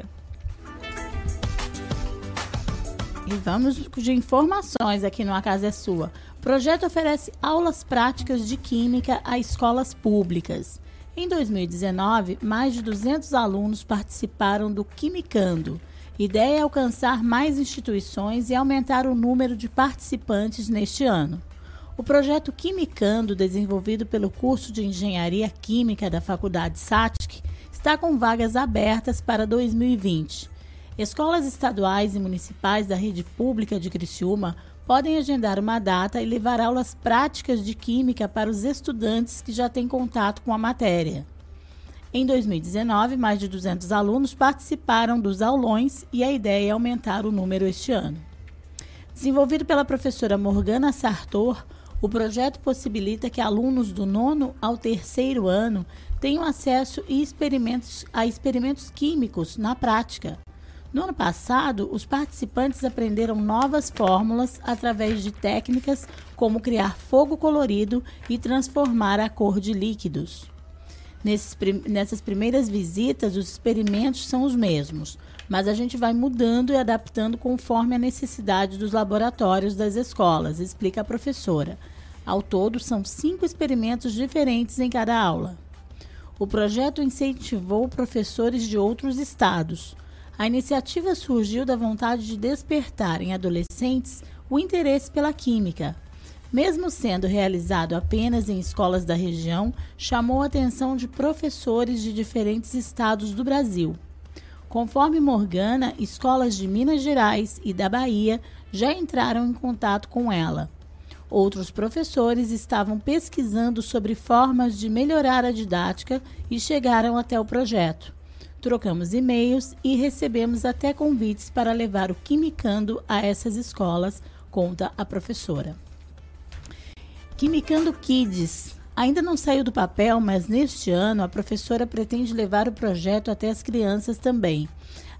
E vamos de informações aqui no A Casa é Sua. O projeto oferece aulas práticas de química a escolas públicas. Em 2019, mais de 200 alunos participaram do Quimicando. Ideia é alcançar mais instituições e aumentar o número de participantes neste ano. O projeto Quimicando, desenvolvido pelo curso de Engenharia Química da Faculdade SATIC, está com vagas abertas para 2020. Escolas estaduais e municipais da rede pública de Criciúma podem agendar uma data e levar aulas práticas de química para os estudantes que já têm contato com a matéria. Em 2019, mais de 200 alunos participaram dos aulões e a ideia é aumentar o número este ano. Desenvolvido pela professora Morgana Sartor, o projeto possibilita que alunos do nono ao terceiro ano tenham acesso a experimentos químicos na prática, no ano passado, os participantes aprenderam novas fórmulas através de técnicas como criar fogo colorido e transformar a cor de líquidos. Nesses, nessas primeiras visitas, os experimentos são os mesmos, mas a gente vai mudando e adaptando conforme a necessidade dos laboratórios das escolas, explica a professora. Ao todo, são cinco experimentos diferentes em cada aula. O projeto incentivou professores de outros estados. A iniciativa surgiu da vontade de despertar em adolescentes o interesse pela química. Mesmo sendo realizado apenas em escolas da região, chamou a atenção de professores de diferentes estados do Brasil. Conforme Morgana, escolas de Minas Gerais e da Bahia já entraram em contato com ela. Outros professores estavam pesquisando sobre formas de melhorar a didática e chegaram até o projeto. Trocamos e-mails e recebemos até convites para levar o Quimicando a essas escolas, conta a professora. Quimicando Kids. Ainda não saiu do papel, mas neste ano a professora pretende levar o projeto até as crianças também.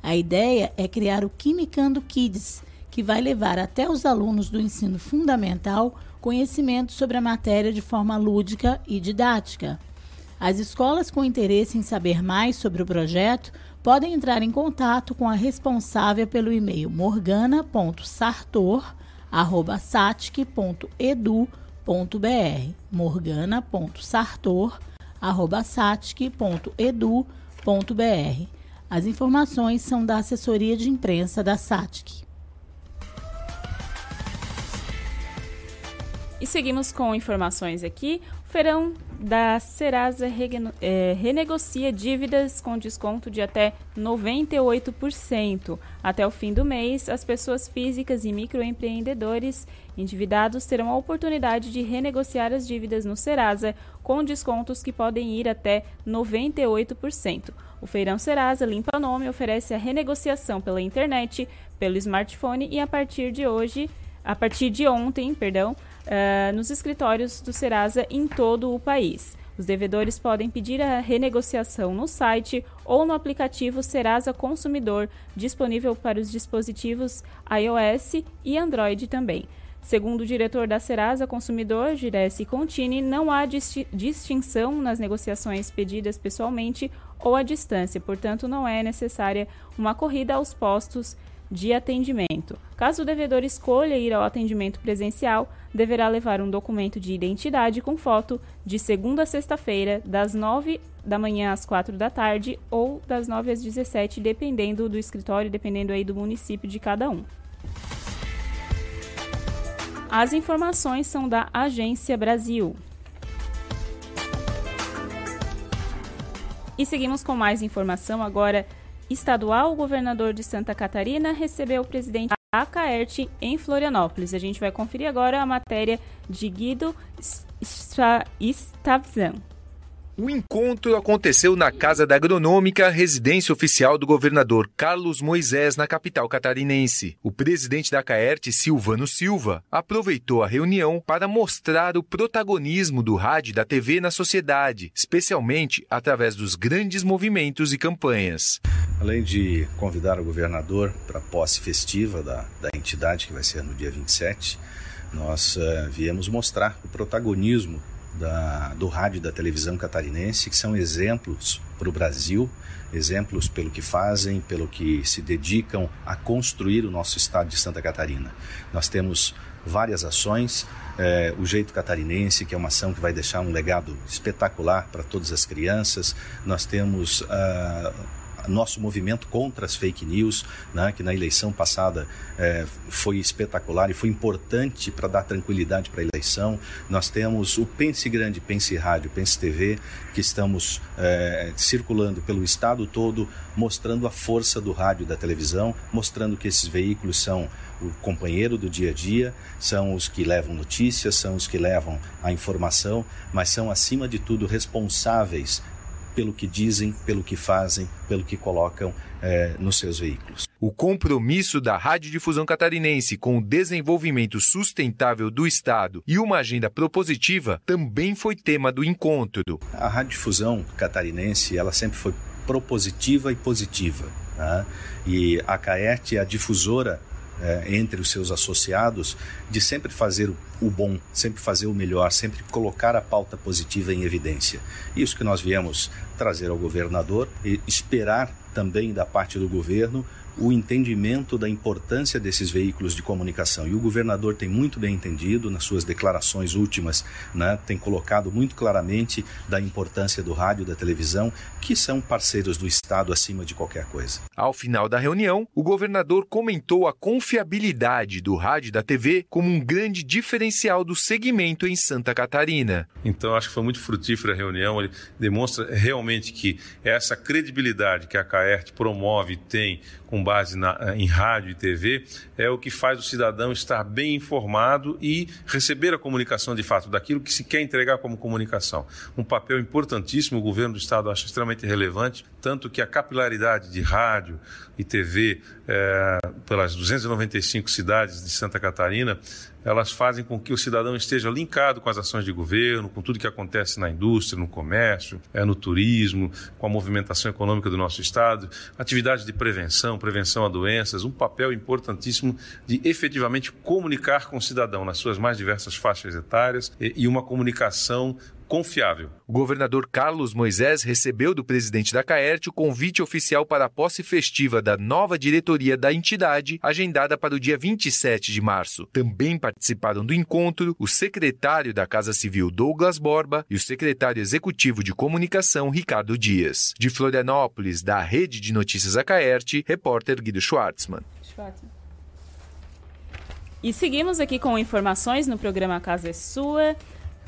A ideia é criar o Quimicando Kids, que vai levar até os alunos do ensino fundamental conhecimento sobre a matéria de forma lúdica e didática. As escolas com interesse em saber mais sobre o projeto podem entrar em contato com a responsável pelo e-mail morgana.sartor@satic.edu.br. morgana.sartor@satic.edu.br. As informações são da assessoria de imprensa da SATIC. E seguimos com informações aqui. O feirão da Serasa é, renegocia dívidas com desconto de até 98%. Até o fim do mês, as pessoas físicas e microempreendedores endividados terão a oportunidade de renegociar as dívidas no Serasa com descontos que podem ir até 98%. O Feirão Serasa Limpa Nome oferece a renegociação pela internet, pelo smartphone e a partir de hoje, a partir de ontem, perdão, uh, nos escritórios do Serasa em todo o país. Os devedores podem pedir a renegociação no site ou no aplicativo Serasa Consumidor, disponível para os dispositivos iOS e Android também. Segundo o diretor da Serasa Consumidor, Giresse Contini, não há distinção nas negociações pedidas pessoalmente ou à distância, portanto, não é necessária uma corrida aos postos de atendimento. Caso o devedor escolha ir ao atendimento presencial, deverá levar um documento de identidade com foto de segunda a sexta-feira, das 9 da manhã às 4 da tarde ou das 9 às 17, dependendo do escritório, dependendo aí do município de cada um. As informações são da Agência Brasil. E seguimos com mais informação agora estadual, o governador de Santa Catarina recebeu o presidente da Caert em Florianópolis. A gente vai conferir agora a matéria de Guido Stavzan. O encontro aconteceu na Casa da Agronômica, residência oficial do governador Carlos Moisés, na capital catarinense. O presidente da Caert, Silvano Silva, aproveitou a reunião para mostrar o protagonismo do rádio e da TV na sociedade, especialmente através dos grandes movimentos e campanhas. Além de convidar o governador para a posse festiva da, da entidade, que vai ser no dia 27, nós uh, viemos mostrar o protagonismo da, do rádio e da televisão catarinense, que são exemplos para o Brasil, exemplos pelo que fazem, pelo que se dedicam a construir o nosso estado de Santa Catarina. Nós temos várias ações, é, o Jeito Catarinense, que é uma ação que vai deixar um legado espetacular para todas as crianças. Nós temos uh, nosso movimento contra as fake news, né, que na eleição passada é, foi espetacular e foi importante para dar tranquilidade para a eleição. Nós temos o Pense Grande, Pense Rádio, Pense TV, que estamos é, circulando pelo estado todo, mostrando a força do rádio e da televisão, mostrando que esses veículos são o companheiro do dia a dia, são os que levam notícias, são os que levam a informação, mas são acima de tudo responsáveis pelo que dizem, pelo que fazem, pelo que colocam é, nos seus veículos. O compromisso da Radiodifusão Catarinense com o desenvolvimento sustentável do Estado e uma agenda propositiva também foi tema do encontro. A Radiodifusão Catarinense ela sempre foi propositiva e positiva. Tá? E a CAERT é a difusora é, entre os seus associados de sempre fazer o bom, sempre fazer o melhor, sempre colocar a pauta positiva em evidência. Isso que nós viemos trazer ao governador e esperar também da parte do governo o entendimento da importância desses veículos de comunicação. E o governador tem muito bem entendido nas suas declarações últimas, né, tem colocado muito claramente da importância do rádio e da televisão, que são parceiros do Estado acima de qualquer coisa. Ao final da reunião, o governador comentou a confiabilidade do rádio e da TV como um grande diferencial do segmento em Santa Catarina. Então, acho que foi muito frutífera a reunião. Ele demonstra realmente que essa credibilidade que a CAERT promove e tem com base na, eh, em rádio e TV, é o que faz o cidadão estar bem informado e receber a comunicação de fato daquilo que se quer entregar como comunicação. Um papel importantíssimo, o governo do Estado acha extremamente relevante, tanto que a capilaridade de rádio e TV é, pelas 295 cidades de Santa Catarina elas fazem com que o cidadão esteja linkado com as ações de governo, com tudo que acontece na indústria, no comércio, é, no turismo, com a movimentação econômica do nosso Estado, atividades de prevenção, prevenção a doenças, um papel importantíssimo de efetivamente comunicar com o cidadão nas suas mais diversas faixas etárias e, e uma comunicação confiável. O governador Carlos Moisés recebeu do presidente da Caerte o convite oficial para a posse festiva da nova diretoria da entidade, agendada para o dia 27 de março. Também participaram do encontro o secretário da Casa Civil Douglas Borba e o secretário executivo de comunicação Ricardo Dias. De Florianópolis, da Rede de Notícias Acaerte, repórter Guido Schwartzmann. Schwartzmann. E seguimos aqui com informações no programa Casa é Sua.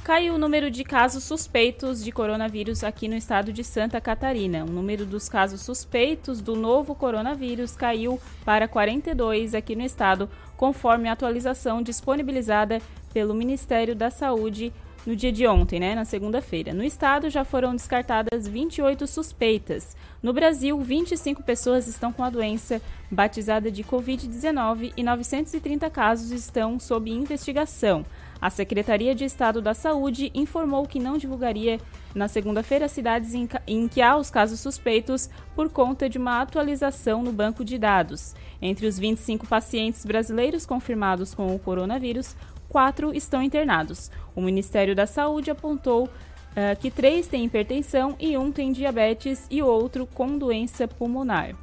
Caiu o número de casos suspeitos de coronavírus aqui no estado de Santa Catarina. O número dos casos suspeitos do novo coronavírus caiu para 42 aqui no estado, conforme a atualização disponibilizada pelo Ministério da Saúde no dia de ontem, né, na segunda-feira. No estado já foram descartadas 28 suspeitas. No Brasil, 25 pessoas estão com a doença batizada de Covid-19 e 930 casos estão sob investigação. A Secretaria de Estado da Saúde informou que não divulgaria na segunda-feira cidades em, em, que há os casos suspeitos por conta de uma atualização no banco de dados. Entre os 25 pacientes brasileiros confirmados com o coronavírus, quatro estão internados. O Ministério da Saúde apontou uh, que três têm hipertensão e um tem diabetes e outro com doença pulmonar.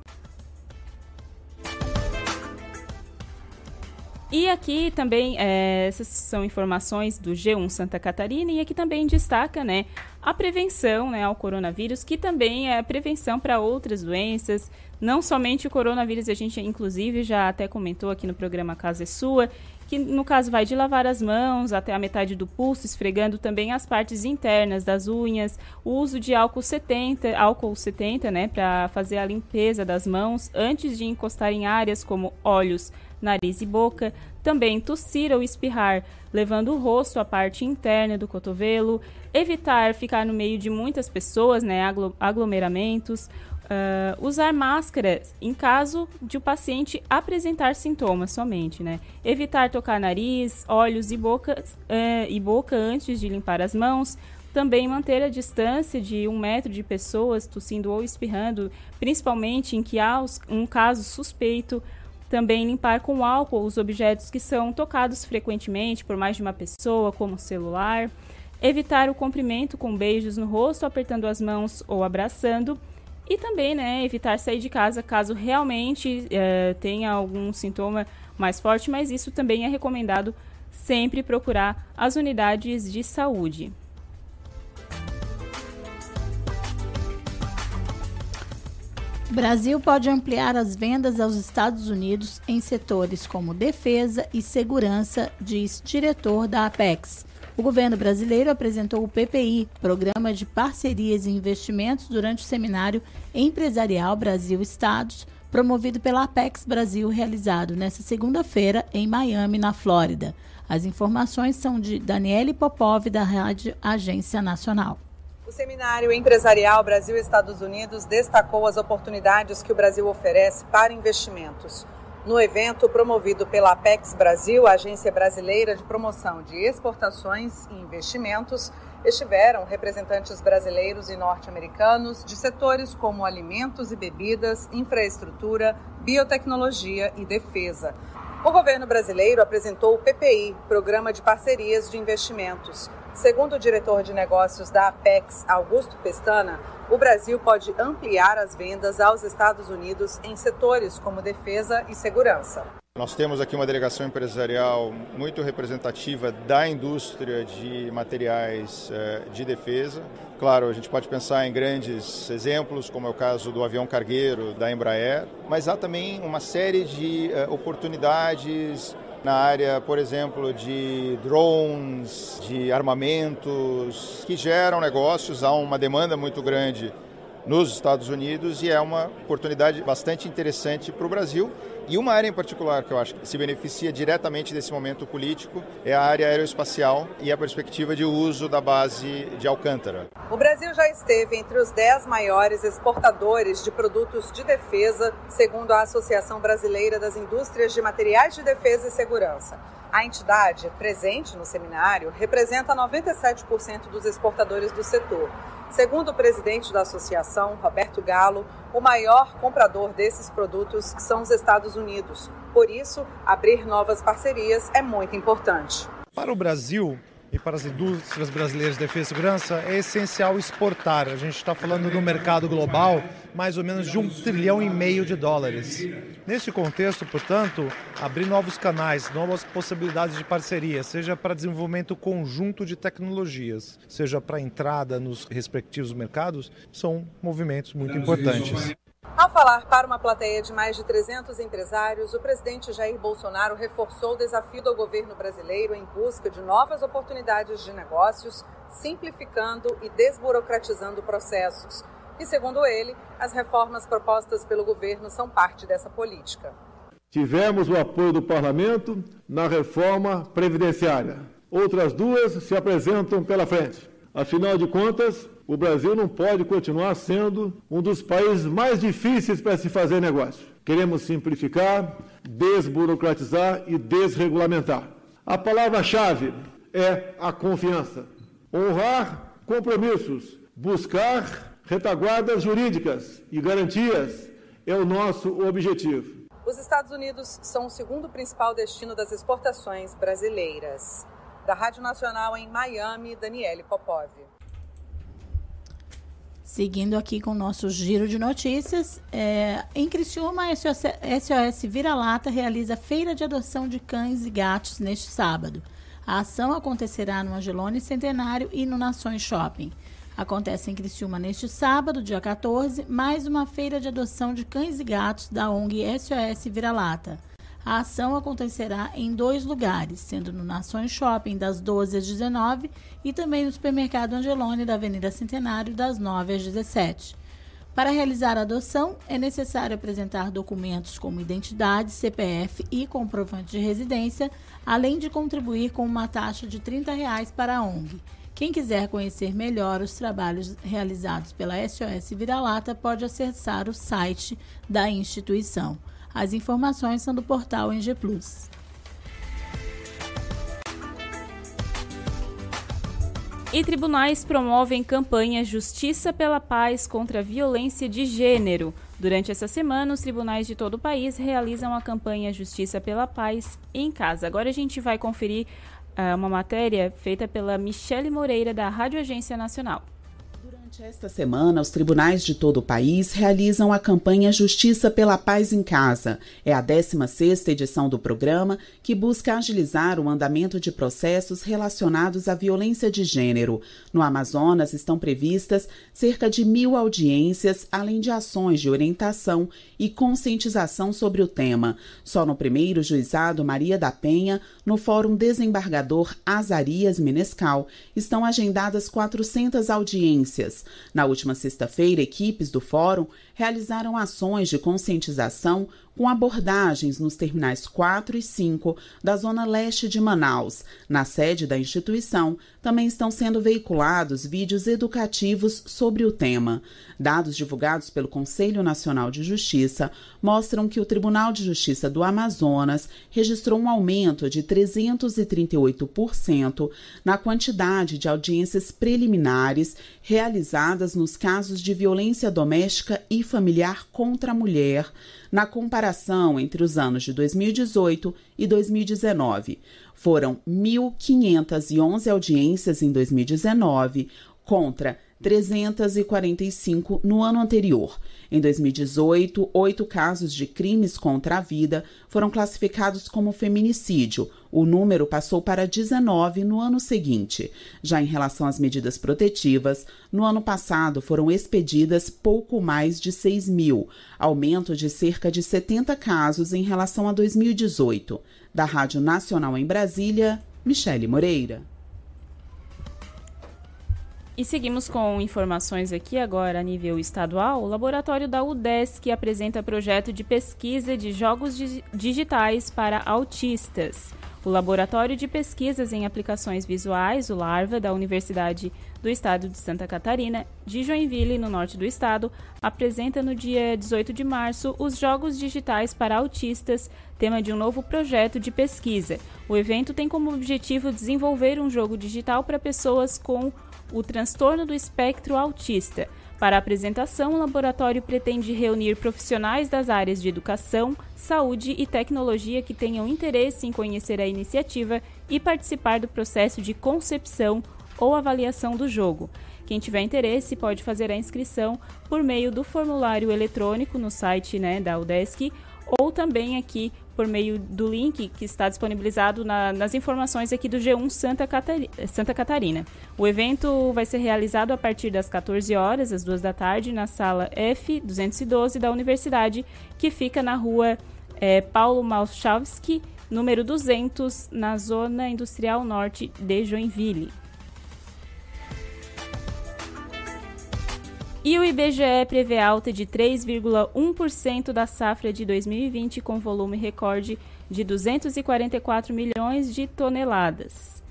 E aqui também, é, essas são informações do G1 Santa Catarina, e aqui também destaca né, a prevenção né, ao coronavírus, que também é prevenção para outras doenças, não somente o coronavírus, a gente inclusive já até comentou aqui no programa Casa é Sua, que no caso vai de lavar as mãos até a metade do pulso, esfregando também as partes internas das unhas, o uso de álcool 70, álcool 70, né, para fazer a limpeza das mãos antes de encostar em áreas como olhos, nariz e boca, também tossir ou espirrar, levando o rosto à parte interna do cotovelo, evitar ficar no meio de muitas pessoas, né, aglomeramentos, Uh, usar máscaras em caso de o paciente apresentar sintomas somente, né? Evitar tocar nariz, olhos e boca, uh, e boca antes de limpar as mãos. Também manter a distância de um metro de pessoas tossindo ou espirrando, principalmente em que há um caso suspeito. Também limpar com álcool os objetos que são tocados frequentemente por mais de uma pessoa, como o celular. Evitar o cumprimento com beijos no rosto, apertando as mãos ou abraçando e também, né, evitar sair de casa caso realmente é, tenha algum sintoma mais forte, mas isso também é recomendado sempre procurar as unidades de saúde. Brasil pode ampliar as vendas aos Estados Unidos em setores como defesa e segurança, diz diretor da Apex. O governo brasileiro apresentou o PPI, Programa de Parcerias e Investimentos, durante o seminário empresarial Brasil Estados, promovido pela Apex Brasil, realizado nesta segunda-feira em Miami, na Flórida. As informações são de Daniele Popov, da Rádio Agência Nacional. O seminário empresarial Brasil-Estados Unidos destacou as oportunidades que o Brasil oferece para investimentos. No evento promovido pela Apex Brasil, a Agência Brasileira de Promoção de Exportações e Investimentos, estiveram representantes brasileiros e norte-americanos de setores como alimentos e bebidas, infraestrutura, biotecnologia e defesa. O governo brasileiro apresentou o PPI, Programa de Parcerias de Investimentos. Segundo o diretor de negócios da Apex, Augusto Pestana, o Brasil pode ampliar as vendas aos Estados Unidos em setores como defesa e segurança. Nós temos aqui uma delegação empresarial muito representativa da indústria de materiais eh, de defesa. Claro, a gente pode pensar em grandes exemplos, como é o caso do avião cargueiro da Embraer, mas há também uma série de eh, oportunidades na área, por exemplo, de drones, de armamentos, que geram negócios, há uma demanda muito grande nos Estados Unidos e é uma oportunidade bastante interessante para o Brasil. E uma área em particular que eu acho que se beneficia diretamente desse momento político é a área aeroespacial e a perspectiva de uso da base de Alcântara. O Brasil já esteve entre os 10 maiores exportadores de produtos de defesa, segundo a Associação Brasileira das Indústrias de Materiais de Defesa e Segurança. A entidade, presente no seminário, representa 97% dos exportadores do setor. Segundo o presidente da associação, Roberto Galo, o maior comprador desses produtos são os Estados Unidos. Por isso, abrir novas parcerias é muito importante. Para o Brasil, e para as indústrias brasileiras de defesa e segurança, é essencial exportar. A gente está falando no mercado global mais ou menos de um trilhão e meio de dólares. Neste contexto, portanto, abrir novos canais, novas possibilidades de parceria, seja para desenvolvimento conjunto de tecnologias, seja para entrada nos respectivos mercados, são movimentos muito importantes. Ao falar para uma plateia de mais de 300 empresários, o presidente Jair Bolsonaro reforçou o desafio do governo brasileiro em busca de novas oportunidades de negócios, simplificando e desburocratizando processos. E, segundo ele, as reformas propostas pelo governo são parte dessa política. Tivemos o apoio do parlamento na reforma previdenciária. Outras duas se apresentam pela frente. Afinal de contas, o Brasil não pode continuar sendo um dos países mais difíceis para se fazer negócio. Queremos simplificar, desburocratizar e desregulamentar. A palavra-chave é a confiança. Honrar compromissos, buscar retaguardas jurídicas e garantias é o nosso objetivo. Os Estados Unidos são o segundo principal destino das exportações brasileiras. Da Rádio Nacional em Miami, Daniele Popov. Seguindo aqui com o nosso giro de notícias, é, em Criciúma, SOS, SOS Vira-Lata realiza feira de adoção de cães e gatos neste sábado. A ação acontecerá no Angelone Centenário e no Nações Shopping. Acontece em Criciúma neste sábado, dia 14, mais uma feira de adoção de cães e gatos da ONG SOS Vira-Lata. A ação acontecerá em dois lugares, sendo no Nações Shopping das 12 às 19 e também no supermercado Angelone da Avenida Centenário das 9 às 17. Para realizar a adoção, é necessário apresentar documentos como identidade, CPF e comprovante de residência, além de contribuir com uma taxa de 30 reais para a ONG. Quem quiser conhecer melhor os trabalhos realizados pela SOS Vira-Lata pode acessar o site da instituição. As informações são do portal NG Plus. E tribunais promovem campanha Justiça pela Paz contra a Violência de Gênero. Durante essa semana, os tribunais de todo o país realizam a campanha Justiça pela Paz em casa. Agora a gente vai conferir uh, uma matéria feita pela Michele Moreira, da Rádio Agência Nacional. Durante esta semana, os tribunais de todo o país realizam a campanha Justiça pela Paz em Casa. É a 16ª edição do programa que busca agilizar o andamento de processos relacionados à violência de gênero. No Amazonas estão previstas cerca de mil audiências, além de ações de orientação e conscientização sobre o tema. Só no primeiro juizado Maria da Penha, no Fórum Desembargador Azarias Menescal, estão agendadas 400 audiências. Na última sexta-feira, equipes do Fórum realizaram ações de conscientização com abordagens nos terminais 4 e 5 da zona leste de Manaus. Na sede da instituição, também estão sendo veiculados vídeos educativos sobre o tema. Dados divulgados pelo Conselho Nacional de Justiça mostram que o Tribunal de Justiça do Amazonas registrou um aumento de 338% na quantidade de audiências preliminares realizadas nos casos de violência doméstica e familiar contra a mulher na comparação entre os anos de 2018 e 2019. Foram 1.511 audiências em 2019 contra 345 no ano anterior. Em 2018, oito casos de crimes contra a vida foram classificados como feminicídio. O número passou para 19 no ano seguinte. Já em relação às medidas protetivas, no ano passado foram expedidas pouco mais de 6 mil, aumento de cerca de 70 casos em relação a 2018. Da Rádio Nacional em Brasília, Michele Moreira. E seguimos com informações aqui agora a nível estadual. O laboratório da UDESC apresenta projeto de pesquisa de jogos digitais para autistas. O Laboratório de Pesquisas em Aplicações Visuais, o LARVA, da Universidade do Estado de Santa Catarina, de Joinville, no norte do estado, apresenta no dia 18 de março os Jogos Digitais para Autistas, tema de um novo projeto de pesquisa. O evento tem como objetivo desenvolver um jogo digital para pessoas com o transtorno do espectro autista. Para a apresentação, o laboratório pretende reunir profissionais das áreas de educação, saúde e tecnologia que tenham interesse em conhecer a iniciativa e participar do processo de concepção ou avaliação do jogo. Quem tiver interesse pode fazer a inscrição por meio do formulário eletrônico no site né, da UDESC ou também aqui por meio do link que está disponibilizado na, nas informações aqui do G1 Santa, Catari Santa Catarina. O evento vai ser realizado a partir das 14 horas, às 2 da tarde, na sala F212 da Universidade, que fica na rua é, Paulo Malchavski, número 200, na Zona Industrial Norte de Joinville. E o IBGE prevê alta de 3,1% da safra de 2020, com volume recorde de 244 milhões de toneladas.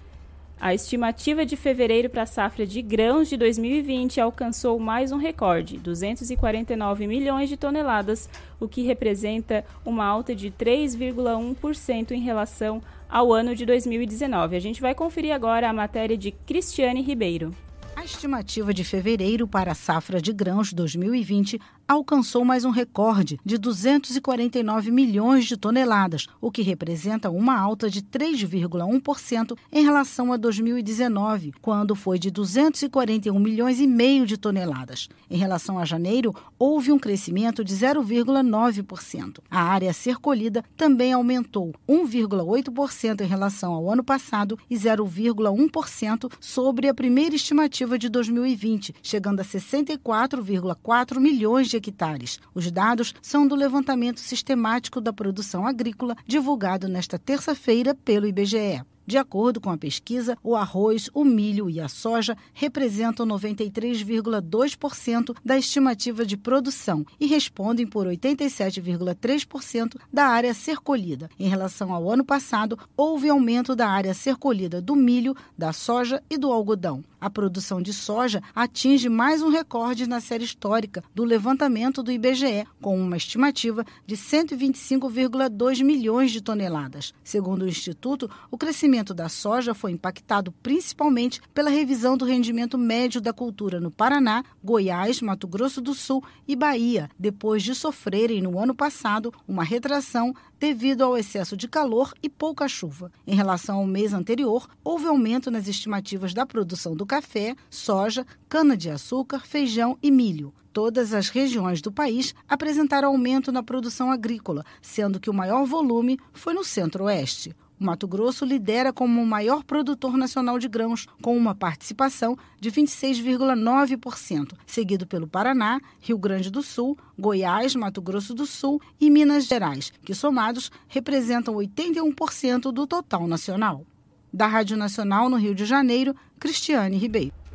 A estimativa de fevereiro para a safra de grãos de 2020 alcançou mais um recorde, 249 milhões de toneladas, o que representa uma alta de 3,1% em relação ao ano de 2019. A gente vai conferir agora a matéria de Cristiane Ribeiro. A estimativa de fevereiro para a safra de grãos 2020 alcançou mais um recorde de 249 milhões de toneladas, o que representa uma alta de 3,1% em relação a 2019, quando foi de 241 milhões e meio de toneladas. Em relação a janeiro, houve um crescimento de 0,9%. A área a ser colhida também aumentou 1,8% em relação ao ano passado e 0,1% sobre a primeira estimativa de 2020, chegando a 64,4 milhões de hectares. Os dados são do levantamento sistemático da produção agrícola divulgado nesta terça-feira pelo IBGE. De acordo com a pesquisa, o arroz, o milho e a soja representam 93,2% da estimativa de produção e respondem por 87,3% da área ser colhida. Em relação ao ano passado, houve aumento da área ser colhida do milho, da soja e do algodão. A produção de soja atinge mais um recorde na série histórica do levantamento do IBGE, com uma estimativa de 125,2 milhões de toneladas. Segundo o Instituto, o crescimento da soja foi impactado principalmente pela revisão do rendimento médio da cultura no Paraná, Goiás, Mato Grosso do Sul e Bahia, depois de sofrerem no ano passado uma retração devido ao excesso de calor e pouca chuva. Em relação ao mês anterior, houve aumento nas estimativas da produção do café, soja, cana-de-açúcar, feijão e milho. Todas as regiões do país apresentaram aumento na produção agrícola, sendo que o maior volume foi no centro-oeste. O Mato Grosso lidera como o maior produtor nacional de grãos, com uma participação de 26,9%, seguido pelo Paraná, Rio Grande do Sul, Goiás, Mato Grosso do Sul e Minas Gerais, que somados representam 81% do total nacional. Da Rádio Nacional no Rio de Janeiro, Cristiane Ribeiro.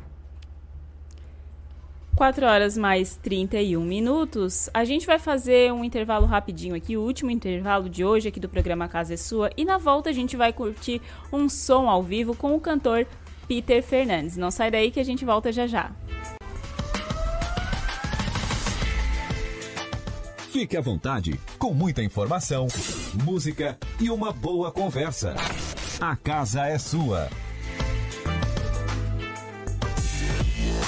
4 horas mais 31 minutos. A gente vai fazer um intervalo rapidinho aqui, o último intervalo de hoje aqui do programa Casa é Sua. E na volta a gente vai curtir um som ao vivo com o cantor Peter Fernandes. Não sai daí que a gente volta já já. Fique à vontade, com muita informação, música e uma boa conversa. A casa é sua.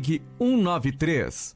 193.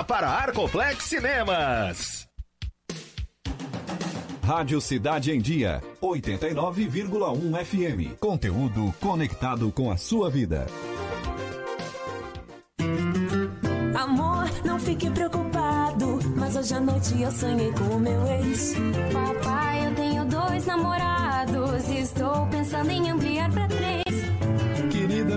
para Arcoplex Cinemas. Rádio Cidade em Dia, 89,1 FM. Conteúdo conectado com a sua vida. Amor, não fique preocupado, mas hoje à noite eu sonhei com o meu ex. Papai, eu tenho dois namorados e estou pensando em ampliar pra três.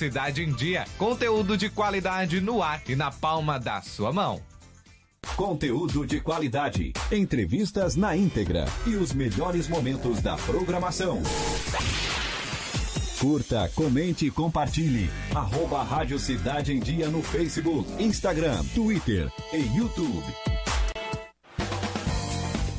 Cidade em Dia. Conteúdo de qualidade no ar e na palma da sua mão. Conteúdo de qualidade, entrevistas na íntegra e os melhores momentos da programação. Curta, comente e compartilhe. Arroba Rádio Cidade em Dia no Facebook, Instagram, Twitter e YouTube.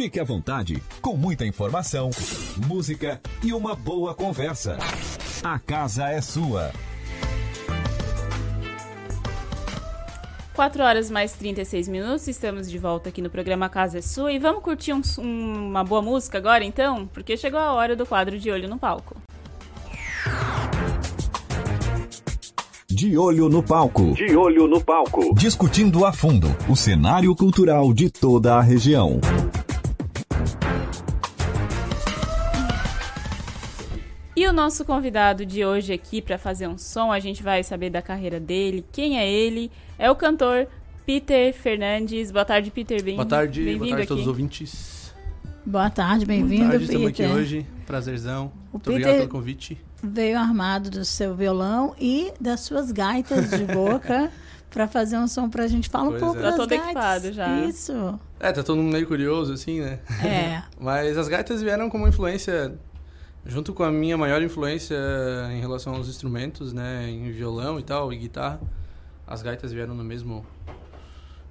Fique à vontade, com muita informação, música e uma boa conversa. A casa é sua. 4 horas mais 36 minutos, estamos de volta aqui no programa Casa é Sua e vamos curtir um, um, uma boa música agora então? Porque chegou a hora do quadro de Olho no Palco. De olho no palco. De olho no palco. Discutindo a fundo o cenário cultural de toda a região. Nosso convidado de hoje aqui para fazer um som, a gente vai saber da carreira dele, quem é ele, é o cantor Peter Fernandes. Boa tarde, Peter. Bem, boa tarde, bem boa tarde a todos os ouvintes. Boa tarde, bem-vindo, Boa tarde, Peter. estamos aqui hoje, prazerzão. O Muito Peter obrigado pelo convite. Veio armado do seu violão e das suas gaitas de boca (laughs) para fazer um som pra gente. Fala um Pois pouco é. das Tá todo gaitas. equipado já. Isso. É, tá todo mundo meio curioso, assim, né? É. (laughs) Mas as gaitas vieram como influência, junto com a minha maior influência em relação aos instrumentos, né? Em violão e tal, e guitarra. As gaitas vieram no mesmo...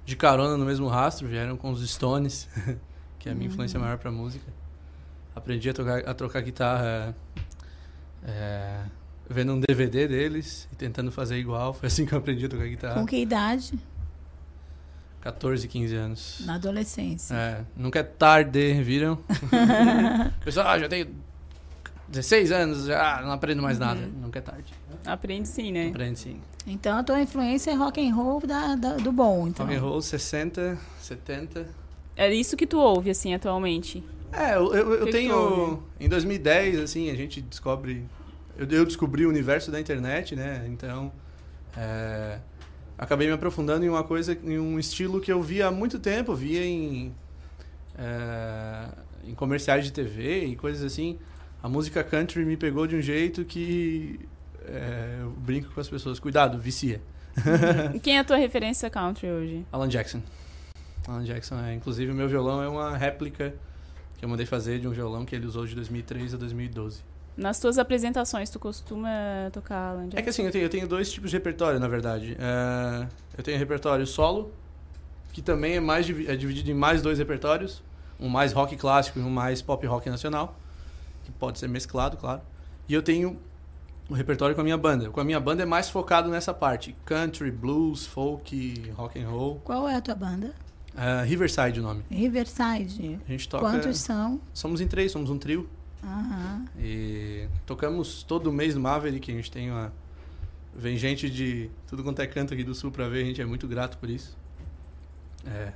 De carona no mesmo rastro, vieram com os Stones, (laughs) que é a minha influência Uhum. maior pra música. Aprendi a tocar, a trocar guitarra é, vendo um DVD deles e tentando fazer igual. (laughs) Foi assim que eu aprendi a tocar guitarra. Com que idade? 14, 15 anos. Na adolescência. É, nunca é tarde, viram? (laughs) Pessoal, ah, já tenho 16 anos, já não aprendo mais nada. Uhum. Nunca é tarde. Aprende sim, né? Aprende sim. Então a tua influência é rock and roll da, da- do bom, então. Rock and roll 60, 70. É isso que tu ouve, assim, atualmente. É, eu, eu, eu tenho. Em 2010, assim, a gente descobre. Eu, eu descobri o universo da internet, né? Então. é, acabei me aprofundando em uma coisa, em um estilo que eu via há muito tempo, via em. é, em comerciais de TV e coisas assim. A música country me pegou de um jeito que é, eu brinco com as pessoas, cuidado, vicia. Quem é a tua referência country hoje? Alan Jackson. Alan Jackson é, inclusive o meu violão é uma réplica que eu mandei fazer de um violão que ele usou de 2003 a 2012. Nas tuas apresentações, tu costuma tocar Alan Jackson? É que assim, eu tenho, eu tenho dois tipos de repertório, na verdade. É, eu tenho repertório solo, que também é, mais, é dividido em mais dois repertórios. Um mais rock clássico e um mais pop rock nacional. Que pode ser mesclado, claro. E eu tenho o repertório com a minha banda. Com a minha banda é mais focado nessa parte. Country, blues, folk, rock and roll. Qual é a tua banda? É, Riverside o nome. Riverside. A gente toca... Quantos são? Somos em três, somos um trio. Aham. E tocamos todo mês no Maverick, a gente tem uma. Vem gente de tudo quanto é canto aqui do sul pra ver, a gente é muito grato por isso. É,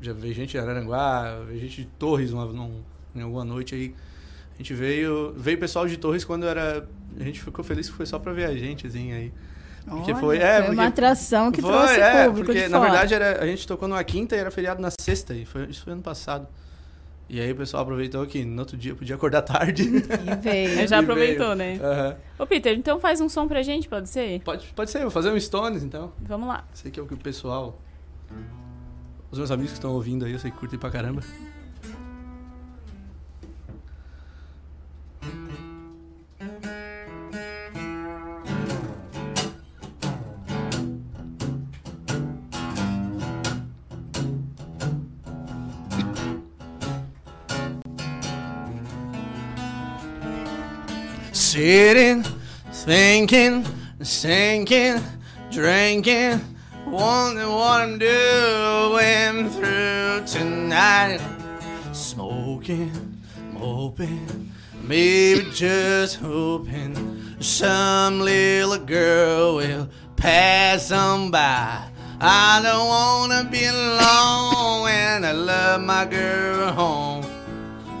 já veio gente de Araranguá, veio gente de Torres uma, num, em alguma noite aí. A gente veio. Veio pessoal de Torres quando era. A gente ficou feliz que foi só pra ver a gente, assim, aí. Porque Olha, foi. É, foi porque, uma atração que foi, trouxe é, público porque de na fora. verdade era, a gente tocou numa quinta e era feriado na sexta, e foi, isso foi ano passado. E aí o pessoal aproveitou que no outro dia podia acordar (laughs) tarde. E veio. Já E aproveitou, veio. né? Aham. Ô, Peter, então faz um som pra gente, pode ser? Pode, pode ser, vou fazer um Stones então. Vamos lá. Sei que é o que o pessoal. Os meus amigos que estão ouvindo aí, eu sei que curtem pra caramba. Sitting, thinking, thinking, drinking, wondering what I'm doing through tonight. Smoking, moping, maybe just hoping some little girl will pass on by. I don't wanna be alone when I love my girl home.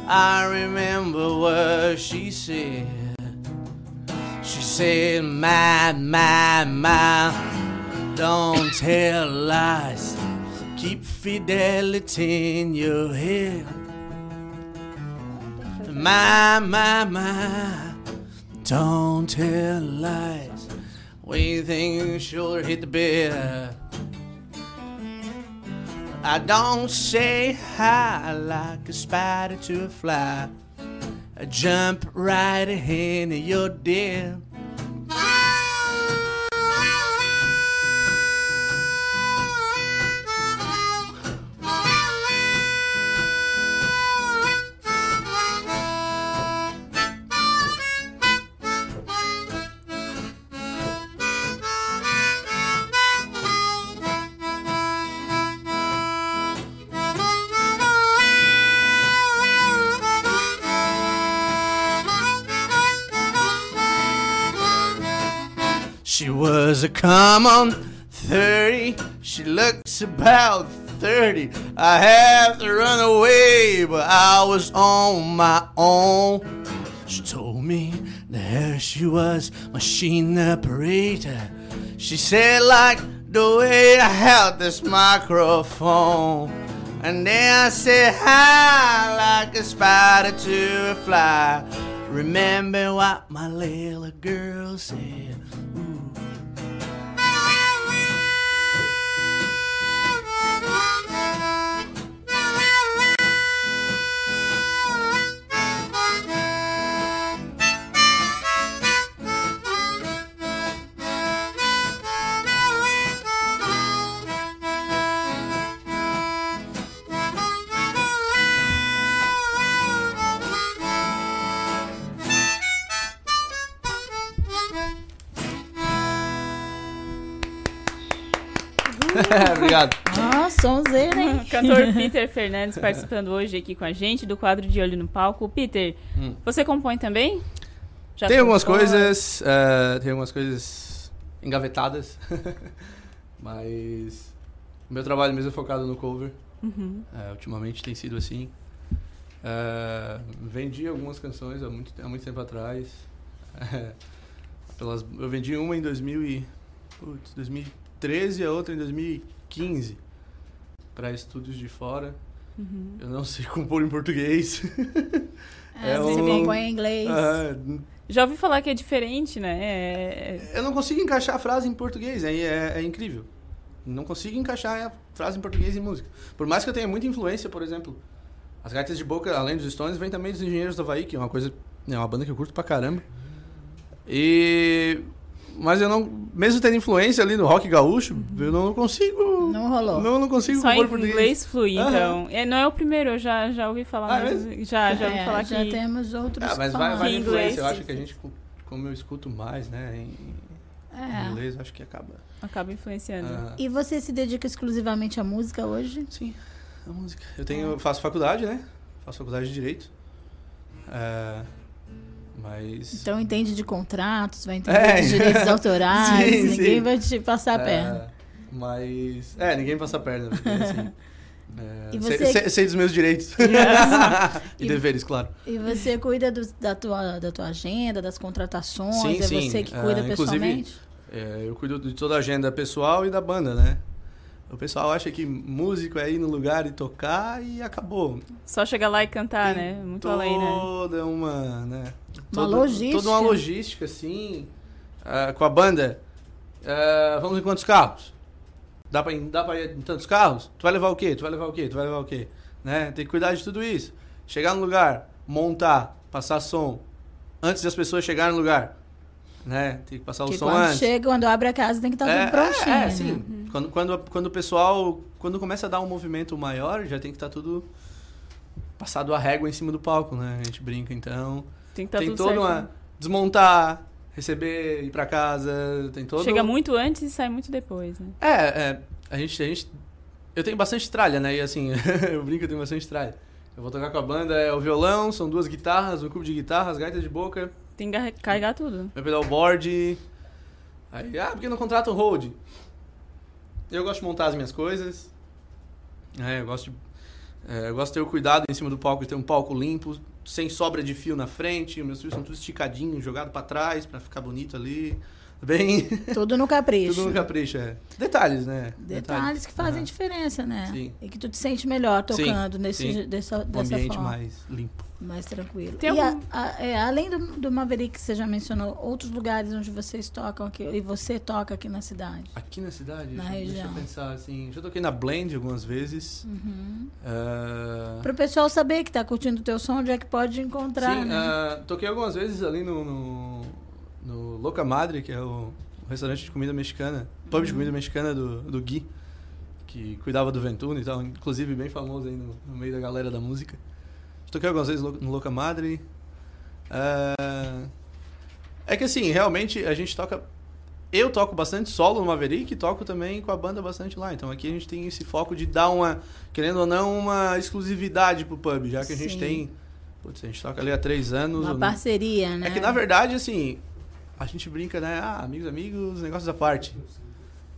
I remember what she said. Said, My, my, my, don't tell lies. Keep fidelity in your head. My, my, my, don't tell lies. You think your shoulder hit the bed. I don't say hi like a spider to a fly. I jump right ahead your dear. She a common 30. She looks about 30. I had to run away, but I was on my own. She told me that she was machine operator. She said like the way I held this microphone. And then I said hi like a spider to a fly. Remember what my little girl said. (laughs) Obrigado. Sonzeira, hein? (laughs) Cantor Peter Fernandes participando hoje aqui com a gente do quadro de Olho no Palco. Peter, Hum. você compõe também? Já tem algumas coisas, eh, tem algumas coisas engavetadas, (laughs) mas o meu trabalho mesmo é focado no cover. Uhum. Eh, ultimamente tem sido assim. Eh, vendi algumas canções há muito, há muito tempo atrás. Pelas, eu vendi uma em 2000 e, putz, 2013 e a outra em 2015 para estúdios de fora. Uhum. Eu não sei (laughs) compor em português. É, você compõe em inglês. Ah, Já ouvi falar que é diferente, né? É... Eu não consigo encaixar a frase em português, aí é, é incrível. Não consigo encaixar a frase em português em música. Por mais que eu tenha muita influência, por exemplo, as gaitas de boca, além dos Stones, vem também dos Engenheiros do Havaí, que é uma coisa, é uma banda que eu curto pra caramba. E mas eu não, mesmo tendo influência ali no rock gaúcho, eu não consigo. Não rolou. Não, não consigo Só em compor português. inglês flui, Aham. então. É, não é o primeiro, eu já, já ouvi falar. Ah, mas- já, já ouvi É, falar já que. temos outros Ah, mas vai, vai de influência. Inglês, Eu acho que a gente, como eu escuto mais, né, em, É. em inglês, acho que acaba. Acaba influenciando. Ah. E você se dedica exclusivamente à música hoje? Sim, a música. Eu tenho, faço faculdade, né? Faço faculdade de direito. É, mas Então entende de contratos, vai entender É. de direitos (laughs) autorais, Sim, ninguém sim. vai te passar a É, perna. Mas. É, ninguém passa a perna. porque, assim, (laughs) é, sei, você- sei- sei dos meus direitos. (laughs) e E- deveres, claro. E você cuida do- da, tua, da tua agenda, das contratações? Sim, é você que Ah, cuida pessoalmente? é, eu cuido de toda a agenda pessoal e da banda, né? O pessoal acha que músico é ir no lugar e tocar e acabou. Só chegar lá e cantar, né? Muito além, né? Toda uma, né? Uma toda- logística. Toda uma logística, assim, ah, com a banda. Ah, vamos em quantos carros? Dá pra, ir- dá pra ir em tantos carros? Tu vai levar o quê? Tu vai levar o quê? Tu vai levar o quê? Né? Tem que cuidar de tudo isso. Chegar no lugar, montar, passar som. Antes das pessoas chegarem no lugar. Né? Tem que passar o Que som quando antes. chega, quando abre a casa, tem que estar É, tudo prontinho. É, é, né? Quando, quando, quando o pessoal. Quando começa a dar um movimento maior, já tem que estar tudo passado a régua em cima do palco, né? A gente brinca, então. Tem que tá tudo toda uma. né? Desmontar, receber, ir pra casa. Tem todo. Chega muito antes e sai muito depois, né? É, é. A gente, a gente. Eu tenho bastante tralha, né? E assim, (laughs) eu brinco, eu tenho bastante tralha. Eu vou tocar com a banda, é o violão, são duas guitarras, um cubo de guitarra, as gaitas de boca, Tem que gar- carregar tudo. meu pedalboard. Aí, ah, por que não contrata um hold? Eu gosto de montar as minhas coisas. É, eu gosto de, é, eu gosto de ter o cuidado em cima do palco, de ter um palco limpo, sem sobra de fio na frente. Meus fios são todos esticadinhos, jogados pra trás, pra ficar bonito ali. Bem. (laughs) Tudo no capricho. Tudo no capricho, é. Detalhes, né? Detalhes que fazem Aham. diferença, né? Sim. E que tu te sente melhor Sim, tocando nesse, sim. dessa, Um dessa ambiente forma. mais limpo. Mais tranquilo. Tem e algum- a- a- é, além do, do Maverick que você já mencionou, outros lugares onde vocês tocam aqui, e você toca aqui na cidade? Aqui na cidade? Na deixa, deixa região. eu pensar assim. Já toquei na Blend algumas vezes. Uhum. Ah, Para o pessoal saber que tá curtindo o teu som, onde é que pode encontrar, Sim, né? ah, toquei algumas vezes ali no, no, no Loca Madre, que é o, restaurante de comida mexicana, pub de comida mexicana do, do Gui, que cuidava do Ventuno e tal, inclusive bem famoso aí no, no meio da galera da música. Toquei algumas vezes no Loca Madre. Ah, é que assim, realmente a gente toca. Eu toco bastante solo no Maverick e toco também com a banda bastante lá. Então aqui a gente tem esse foco de dar uma, querendo ou não, uma exclusividade pro pub, já que a gente Sim. tem. Putz, a gente toca ali há três anos. Uma eu não- parceria, né? É que na verdade, assim, a gente brinca, né? Ah, amigos, amigos, negócios à parte.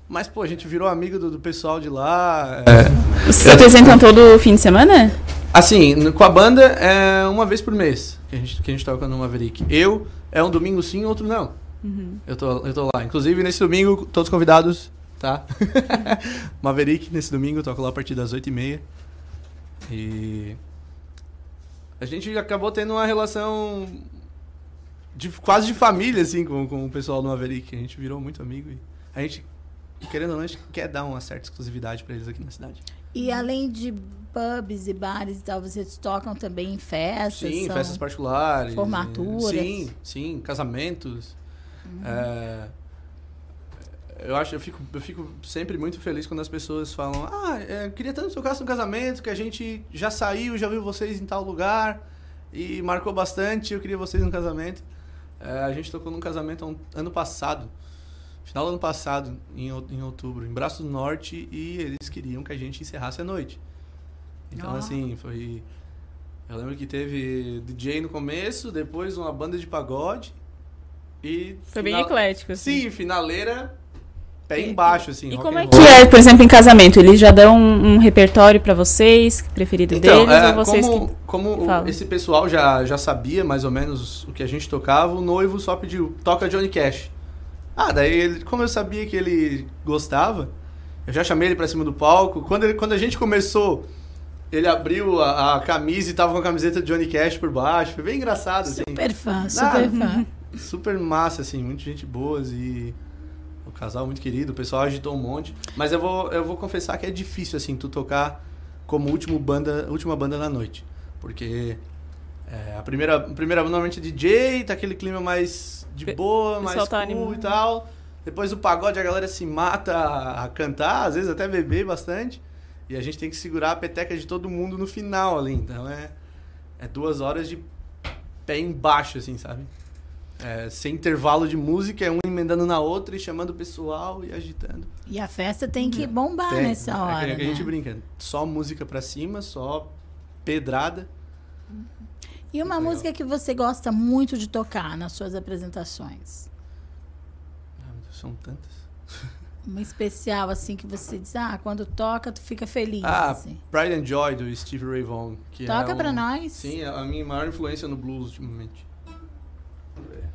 Mas, pô, a gente virou amigo do, do pessoal de lá. é. Vocês se apresentam todo fim de semana? Assim, no- com a banda é uma vez por mês que a gente, que a gente toca no Maverick. Eu, é um domingo sim, outro não. Uhum. Eu tô, eu tô lá. Inclusive, nesse domingo, todos convidados, tá? (laughs) Maverick, nesse domingo, toco lá a partir das 8h30. E. A gente acabou tendo uma relação de, quase de família, assim, com, com o pessoal do Maverick. A gente virou muito amigo e a gente, querendo ou não, a gente quer dar uma certa exclusividade pra eles aqui na cidade. E além de pubs e bares e tal, vocês tocam também em festas? Sim, festas particulares. Formaturas? Sim, sim, casamentos. É, eu acho, eu fico, eu fico sempre muito feliz quando as pessoas falam: Ah, é, eu queria tanto tocar no casamento que a gente já saiu, já viu vocês em tal lugar e marcou bastante. Eu queria vocês no casamento. É, a gente tocou num casamento ano passado, final do ano passado, em, em outubro, em Braço do Norte, e eles queriam que a gente encerrasse a noite. Então, assim, foi. Eu lembro que teve DJ no começo, depois uma banda de pagode e. Foi bem eclético, Sim, finaleira, pé embaixo, assim. E rock como and é roll. que é, por exemplo, em casamento? Eles já dão um, um repertório pra vocês, preferido Então, deles, é, ou vocês como, que como falam? esse pessoal já, já sabia mais ou menos o que a gente tocava, o noivo só pediu, toca Johnny Cash. Ah, daí, ele, como eu sabia que ele gostava, eu já chamei ele pra cima do palco. Quando, ele, quando a gente começou, ele abriu a, a camisa e tava com a camiseta de Johnny Cash por baixo. Foi bem engraçado, assim. Super fã, super Ah, fã. super massa, assim, muita gente boa e o casal muito querido, o pessoal agitou um monte. Mas eu vou, eu vou confessar que é difícil, assim, tu tocar como último banda, última banda da noite. Porque é, a primeira, a primeira normalmente é DJ, tá aquele clima mais de boa, mais tá cool e tal. Depois o pagode, a galera se mata a, a cantar, às vezes até beber bastante. E a gente tem que segurar a peteca de todo mundo no final ali. Então é, é duas horas de pé embaixo, assim, sabe? É, sem intervalo de música, é um emendando na outra e chamando o pessoal e agitando. E a festa tem que bombar Tem. nessa hora. É que, que a né? gente brinca. Só música pra cima, só pedrada. E uma música que você gosta muito de tocar nas suas apresentações? São tantas. (laughs) Uma especial, assim, que você diz, ah, quando toca, tu fica feliz. Ah, assim. Pride and Joy do Steve Ray Vaughan. Que Toca é um- pra nós. Sim, é a minha maior influência no blues ultimamente. Vamos ver.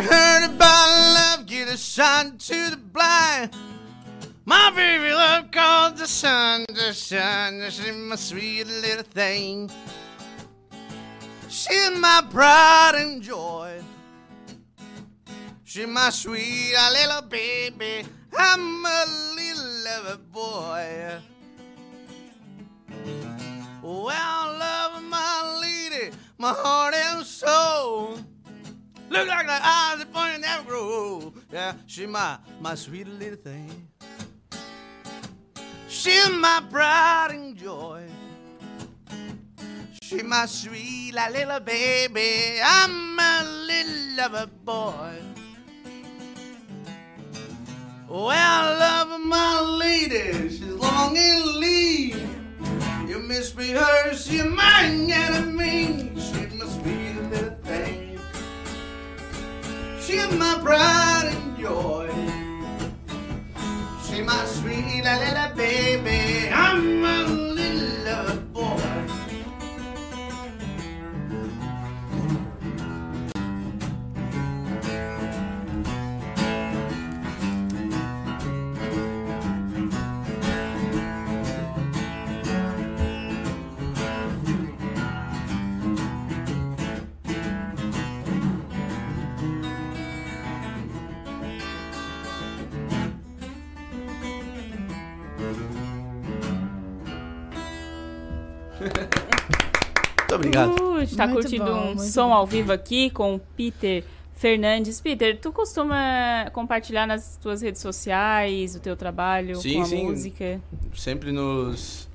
Heard about love, get a shot to the blind. My baby love called the sun to shine. She's my sweet little thing. She's my pride and joy. She's my sweet little baby. I'm a little lover boy. Well, love my lady, my heart and soul. Look like the eyes that point never grow. Yeah, she my my sweet little thing. She's my pride and joy. She my sweet little baby. I'm a little lover boy. Well, I love my lady. She's long and lean. You must be her. She's my enemy. Sweet little thing. She's my pride and joy. She's my sweet little baby. I'm a Obrigado. Uh, tá Muito curtindo bom, um som bom. ao vivo aqui com o Peter Fernandes. Peter, tu costuma compartilhar nas tuas redes sociais o teu trabalho Sim, com a sim. música? Sempre nos,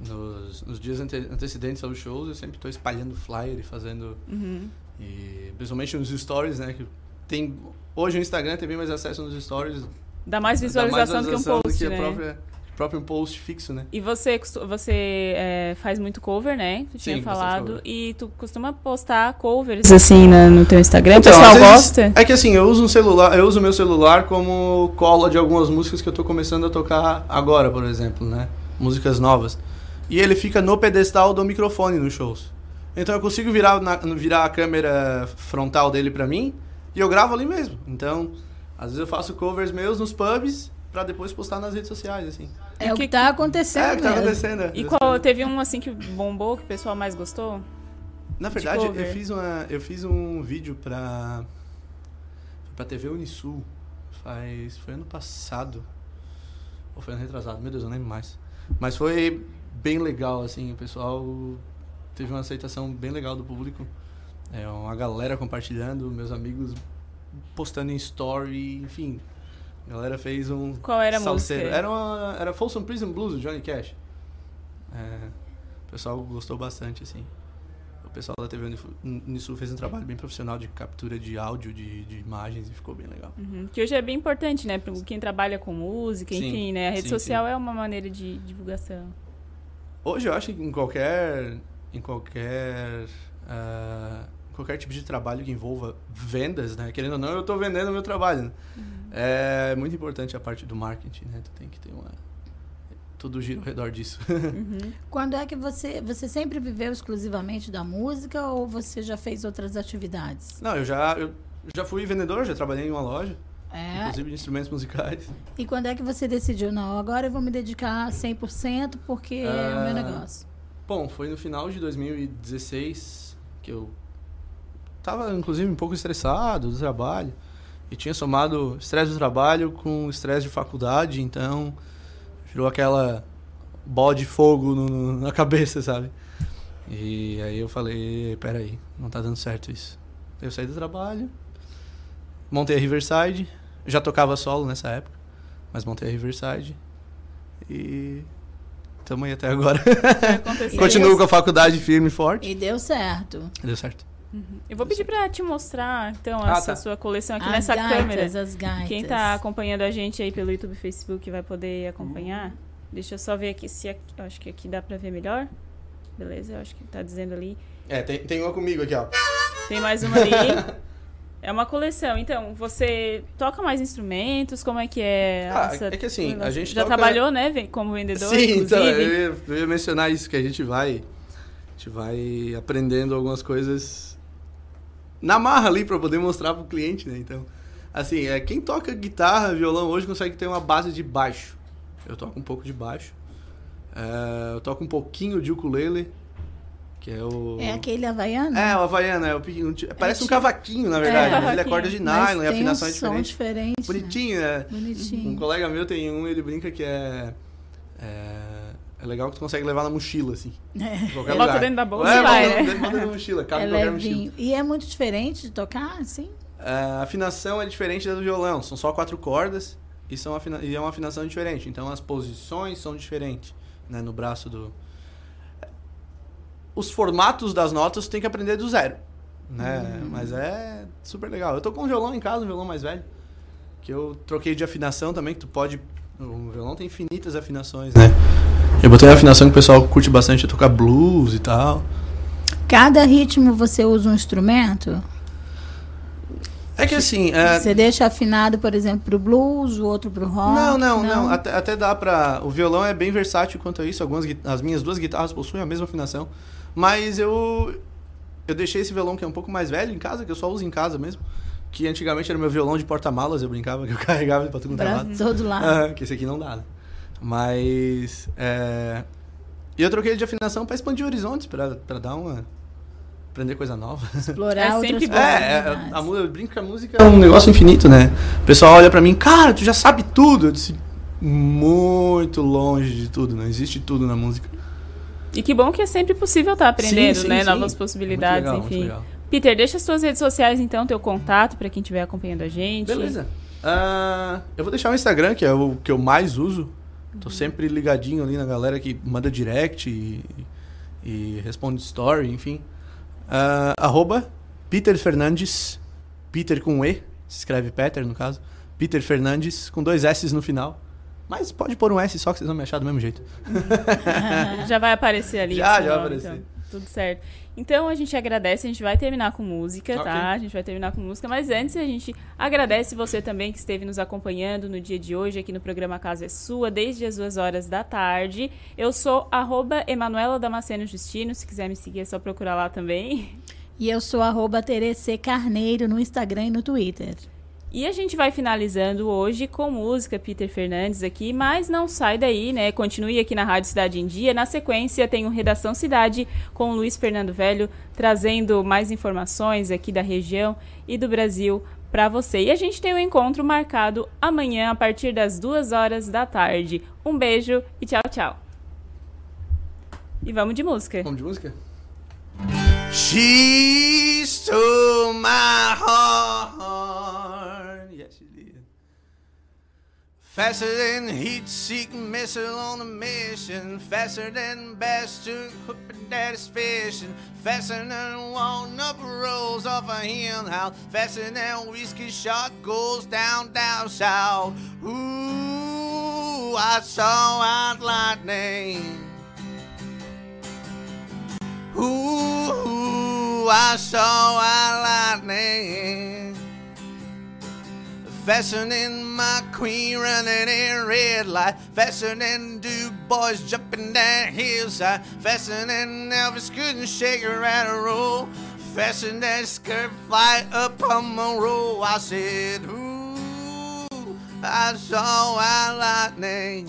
nos, nos dias ante, antecedentes aos shows, eu sempre estou espalhando flyer e fazendo. Uhum. E principalmente nos stories, né? Que tem, hoje o Instagram tem bem mais acesso nos stories. Dá mais Dá visualização do que um visualização post, do que né? a própria, próprio post fixo, né? E você, você é, faz muito cover, né? Tu tinha Sim, falado. cover. E tu costuma postar covers assim na- no teu Instagram? Então, o pessoal vezes- gosta? É que assim, eu uso um celular, eu uso o meu celular como cola de algumas músicas que eu tô começando a tocar agora, por exemplo, né? Músicas novas. E ele fica no pedestal do microfone nos shows. Então eu consigo virar, na- virar a câmera frontal dele pra mim e eu gravo ali mesmo. Então, às vezes eu faço covers meus nos pubs pra depois postar nas redes sociais, assim. É o que tá acontecendo. É, o que tá mesmo. acontecendo. é. E qual, teve um assim que bombou, que o pessoal mais gostou? Na De verdade, eu fiz, uma, eu fiz um vídeo pra, pra TV Unisul. Faz, foi ano passado. Ou foi ano retrasado, meu Deus, eu não lembro mais. Mas foi bem legal, assim, o pessoal teve uma aceitação bem legal do público. É, uma galera compartilhando, meus amigos postando em story, enfim. A galera fez um Qual era a salseiro. música? Era, uma, era Folsom Prison Blues, do Johnny Cash. É, o pessoal gostou bastante, assim. O pessoal da TV Unisul fez um trabalho bem profissional de captura de áudio, de, de imagens, e ficou bem legal. Uhum, Que hoje é bem importante, né? Pra quem trabalha com música, Sim, enfim, né? A rede sim, social é uma maneira de divulgação. Hoje eu acho que em qualquer. Em qualquer. ah, qualquer tipo de trabalho que envolva vendas, né? Querendo ou não, eu estou vendendo meu trabalho. né? É muito importante a parte do marketing, né? Tu tem que ter uma. Tudo gira ao redor disso. (laughs) Quando é que você você sempre viveu exclusivamente da música ou você já fez outras atividades? não, eu já, eu já fui vendedor, já trabalhei em uma loja. É. Inclusive de instrumentos musicais. E quando é que você decidiu não, agora eu vou me dedicar 100% porque é o meu Ah, negócio? Bom, foi no final de 2016 que eu tava, inclusive, um pouco estressado do trabalho. E tinha somado estresse do trabalho com estresse de faculdade, então virou aquela bola de fogo no- no- na cabeça, sabe? E aí eu falei, peraí, não tá dando certo isso. Eu saí do trabalho, montei a Riverside, já tocava solo nessa época, mas montei a Riverside e tamo aí até agora. (laughs) Continuo com a faculdade firme e forte. E deu certo. Deu certo. Eu vou pedir pra te mostrar, então, Ah, essa tá. sua coleção aqui As nessa gaitas, câmera. as gaitas. Quem tá acompanhando a gente aí pelo YouTube e Facebook vai poder acompanhar. Deixa eu só ver aqui se aqui, acho que aqui dá pra ver melhor. Beleza, eu acho que tá dizendo ali. É, tem, tem uma comigo aqui, ó. Tem mais uma ali. (laughs) É uma coleção. Então, você toca mais instrumentos? Como é que é? Ah, essa- é que assim, a gente já toca- trabalhou, né, como vendedor, Sim, inclusive? então, eu ia, eu ia mencionar isso, que a gente vai. A gente vai aprendendo algumas coisas na marra ali pra poder mostrar pro cliente, né? Então, assim, é, quem toca guitarra, violão hoje consegue ter uma base de baixo. Eu toco um pouco de baixo. É, eu toco um pouquinho de ukulele, que é o. É aquele havaiano? É, o Havaiana, é o pequeno- parece um tipo- cavaquinho, na verdade, É, mas ele é corda de nylon e a afinação um é diferente. diferente, né? Bonitinho, né? Bonitinho. Um colega meu tem um, ele brinca que é. É, é legal que tu consegue levar na mochila, assim. (laughs) É. Qualquer Bota dentro da bolsa é, e vai, bota né? dentro- bota dentro da mochila, cabe É em qualquer levinho. mochila. E é muito diferente de tocar, assim? É, a afinação é diferente da do violão, são só quatro cordas e, são afina- e é uma afinação diferente. Então as posições são diferentes né, no braço do. Os formatos das notas tu tem que aprender do zero. Né? Hum. Mas é super legal. Eu tô com um violão em casa, um violão mais velho. Que eu troquei de afinação também, que tu pode. O violão tem infinitas afinações, né? Eu botei uma afinação que o pessoal curte bastante, é tocar blues e tal. Cada ritmo você usa um instrumento? É que assim. é- Você deixa afinado, por exemplo, pro blues, o outro pro rock? Não, não, não. Até, até dá pra. O violão é bem versátil quanto a isso. Algumas, as minhas duas guitarras possuem a mesma afinação. Mas eu. Eu deixei esse violão que é um pouco mais velho em casa, que eu só uso em casa mesmo. Que antigamente era meu violão de porta-malas, eu brincava (laughs) que eu carregava ele pra tudo quanto é Pra lado. todo lado. Aham, que esse aqui não dá, né? Mas. É... E eu troquei de afinação pra expandir horizontes, pra, pra dar uma. aprender coisa nova. Explorar É sempre bom. É, é, possibilidades. a, eu brinco que a música é um negócio infinito, né? O pessoal olha pra mim, cara, tu já sabe tudo. Eu disse, muito longe de tudo, não existe tudo na música. E que bom que é sempre possível estar aprendendo, Sim, sim, né? sim. Novas possibilidades, Muito legal, enfim. Peter, deixa as suas redes sociais, então, teu contato pra quem estiver acompanhando a gente. Beleza. Ah, eu vou deixar o Instagram, que é o que eu mais uso. Tô sempre ligadinho ali na galera que manda direct e, e responde story, enfim. Ah, arroba Peter Fernandes, Peter com E, se escreve Peter no caso. Peter Fernandes, com dois S no final. Mas pode pôr um S só que vocês vão me achar do mesmo jeito. (laughs) já vai aparecer ali. Já, o seu já vai aparecer. então. Tudo certo. Então a gente agradece, a gente vai terminar com música, Ok. tá? A gente vai terminar com música, mas antes a gente agradece você também que esteve nos acompanhando no dia de hoje aqui no programa Casa é Sua, desde as duas horas da tarde. Eu sou arroba Emanuela Damasceno Justino, se quiser me seguir é só procurar lá também. E eu sou arroba Terece Carneiro no Instagram e no Twitter. E a gente vai finalizando hoje com música Peter Fernandes aqui, mas não sai daí, né? Continue aqui na Rádio Cidade em Dia. Na sequência tem o Redação Cidade com o Luiz Fernando Velho, trazendo mais informações aqui da região e do Brasil para você. E a gente tem um encontro marcado amanhã a partir das duas horas da tarde. Um beijo e tchau, tchau. E vamos de música. Vamos de música? She stole my heart. Faster than heat-seeking missile on a mission. Faster than bastard hooked daddy's fishing. Faster than walnut rolls off a hen house. Faster than whiskey shot goes down, down south. Ooh, I saw white lightning. Ooh, I saw a lightning faster than my queen running in red light, than two boys jumping down hillside, faster than Elvis couldn't shake her at a roll, faster than that skirt fly up on my roll. I said, Ooh, I saw a lightning.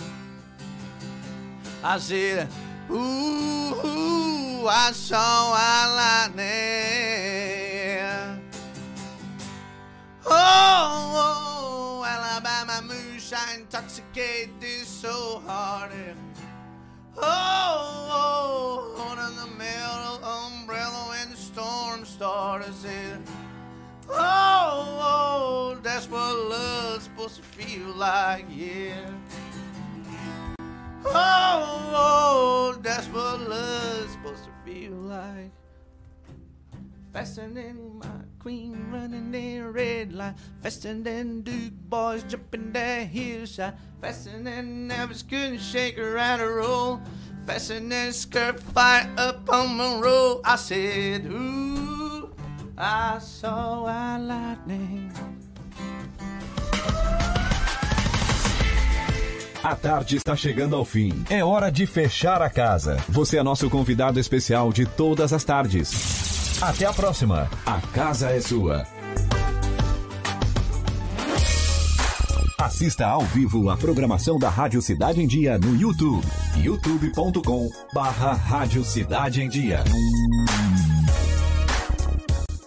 I said, Ooh, I saw a lightning. Oh, oh, Alabama moonshine intoxicated so hard. Oh, oh, under the metal umbrella when the storm started. Said, oh, oh, that's what love's supposed to feel like, yeah. Oh, oh, that's what love's supposed to feel like. Than my queen running in red light. Faster than Duke boys jumping that hillside. Faster than Elvis couldn't shake her out of roll. Faster than skirt fight up on Monroe. I said, Ooh, I saw a lightning. A tarde está chegando ao fim. É hora de fechar a casa. Você é nosso convidado especial de todas as tardes. Até a próxima. A casa é sua. Assista ao vivo a programação da Rádio Cidade em Dia no YouTube. youtube.com barra Rádio Cidade em Dia.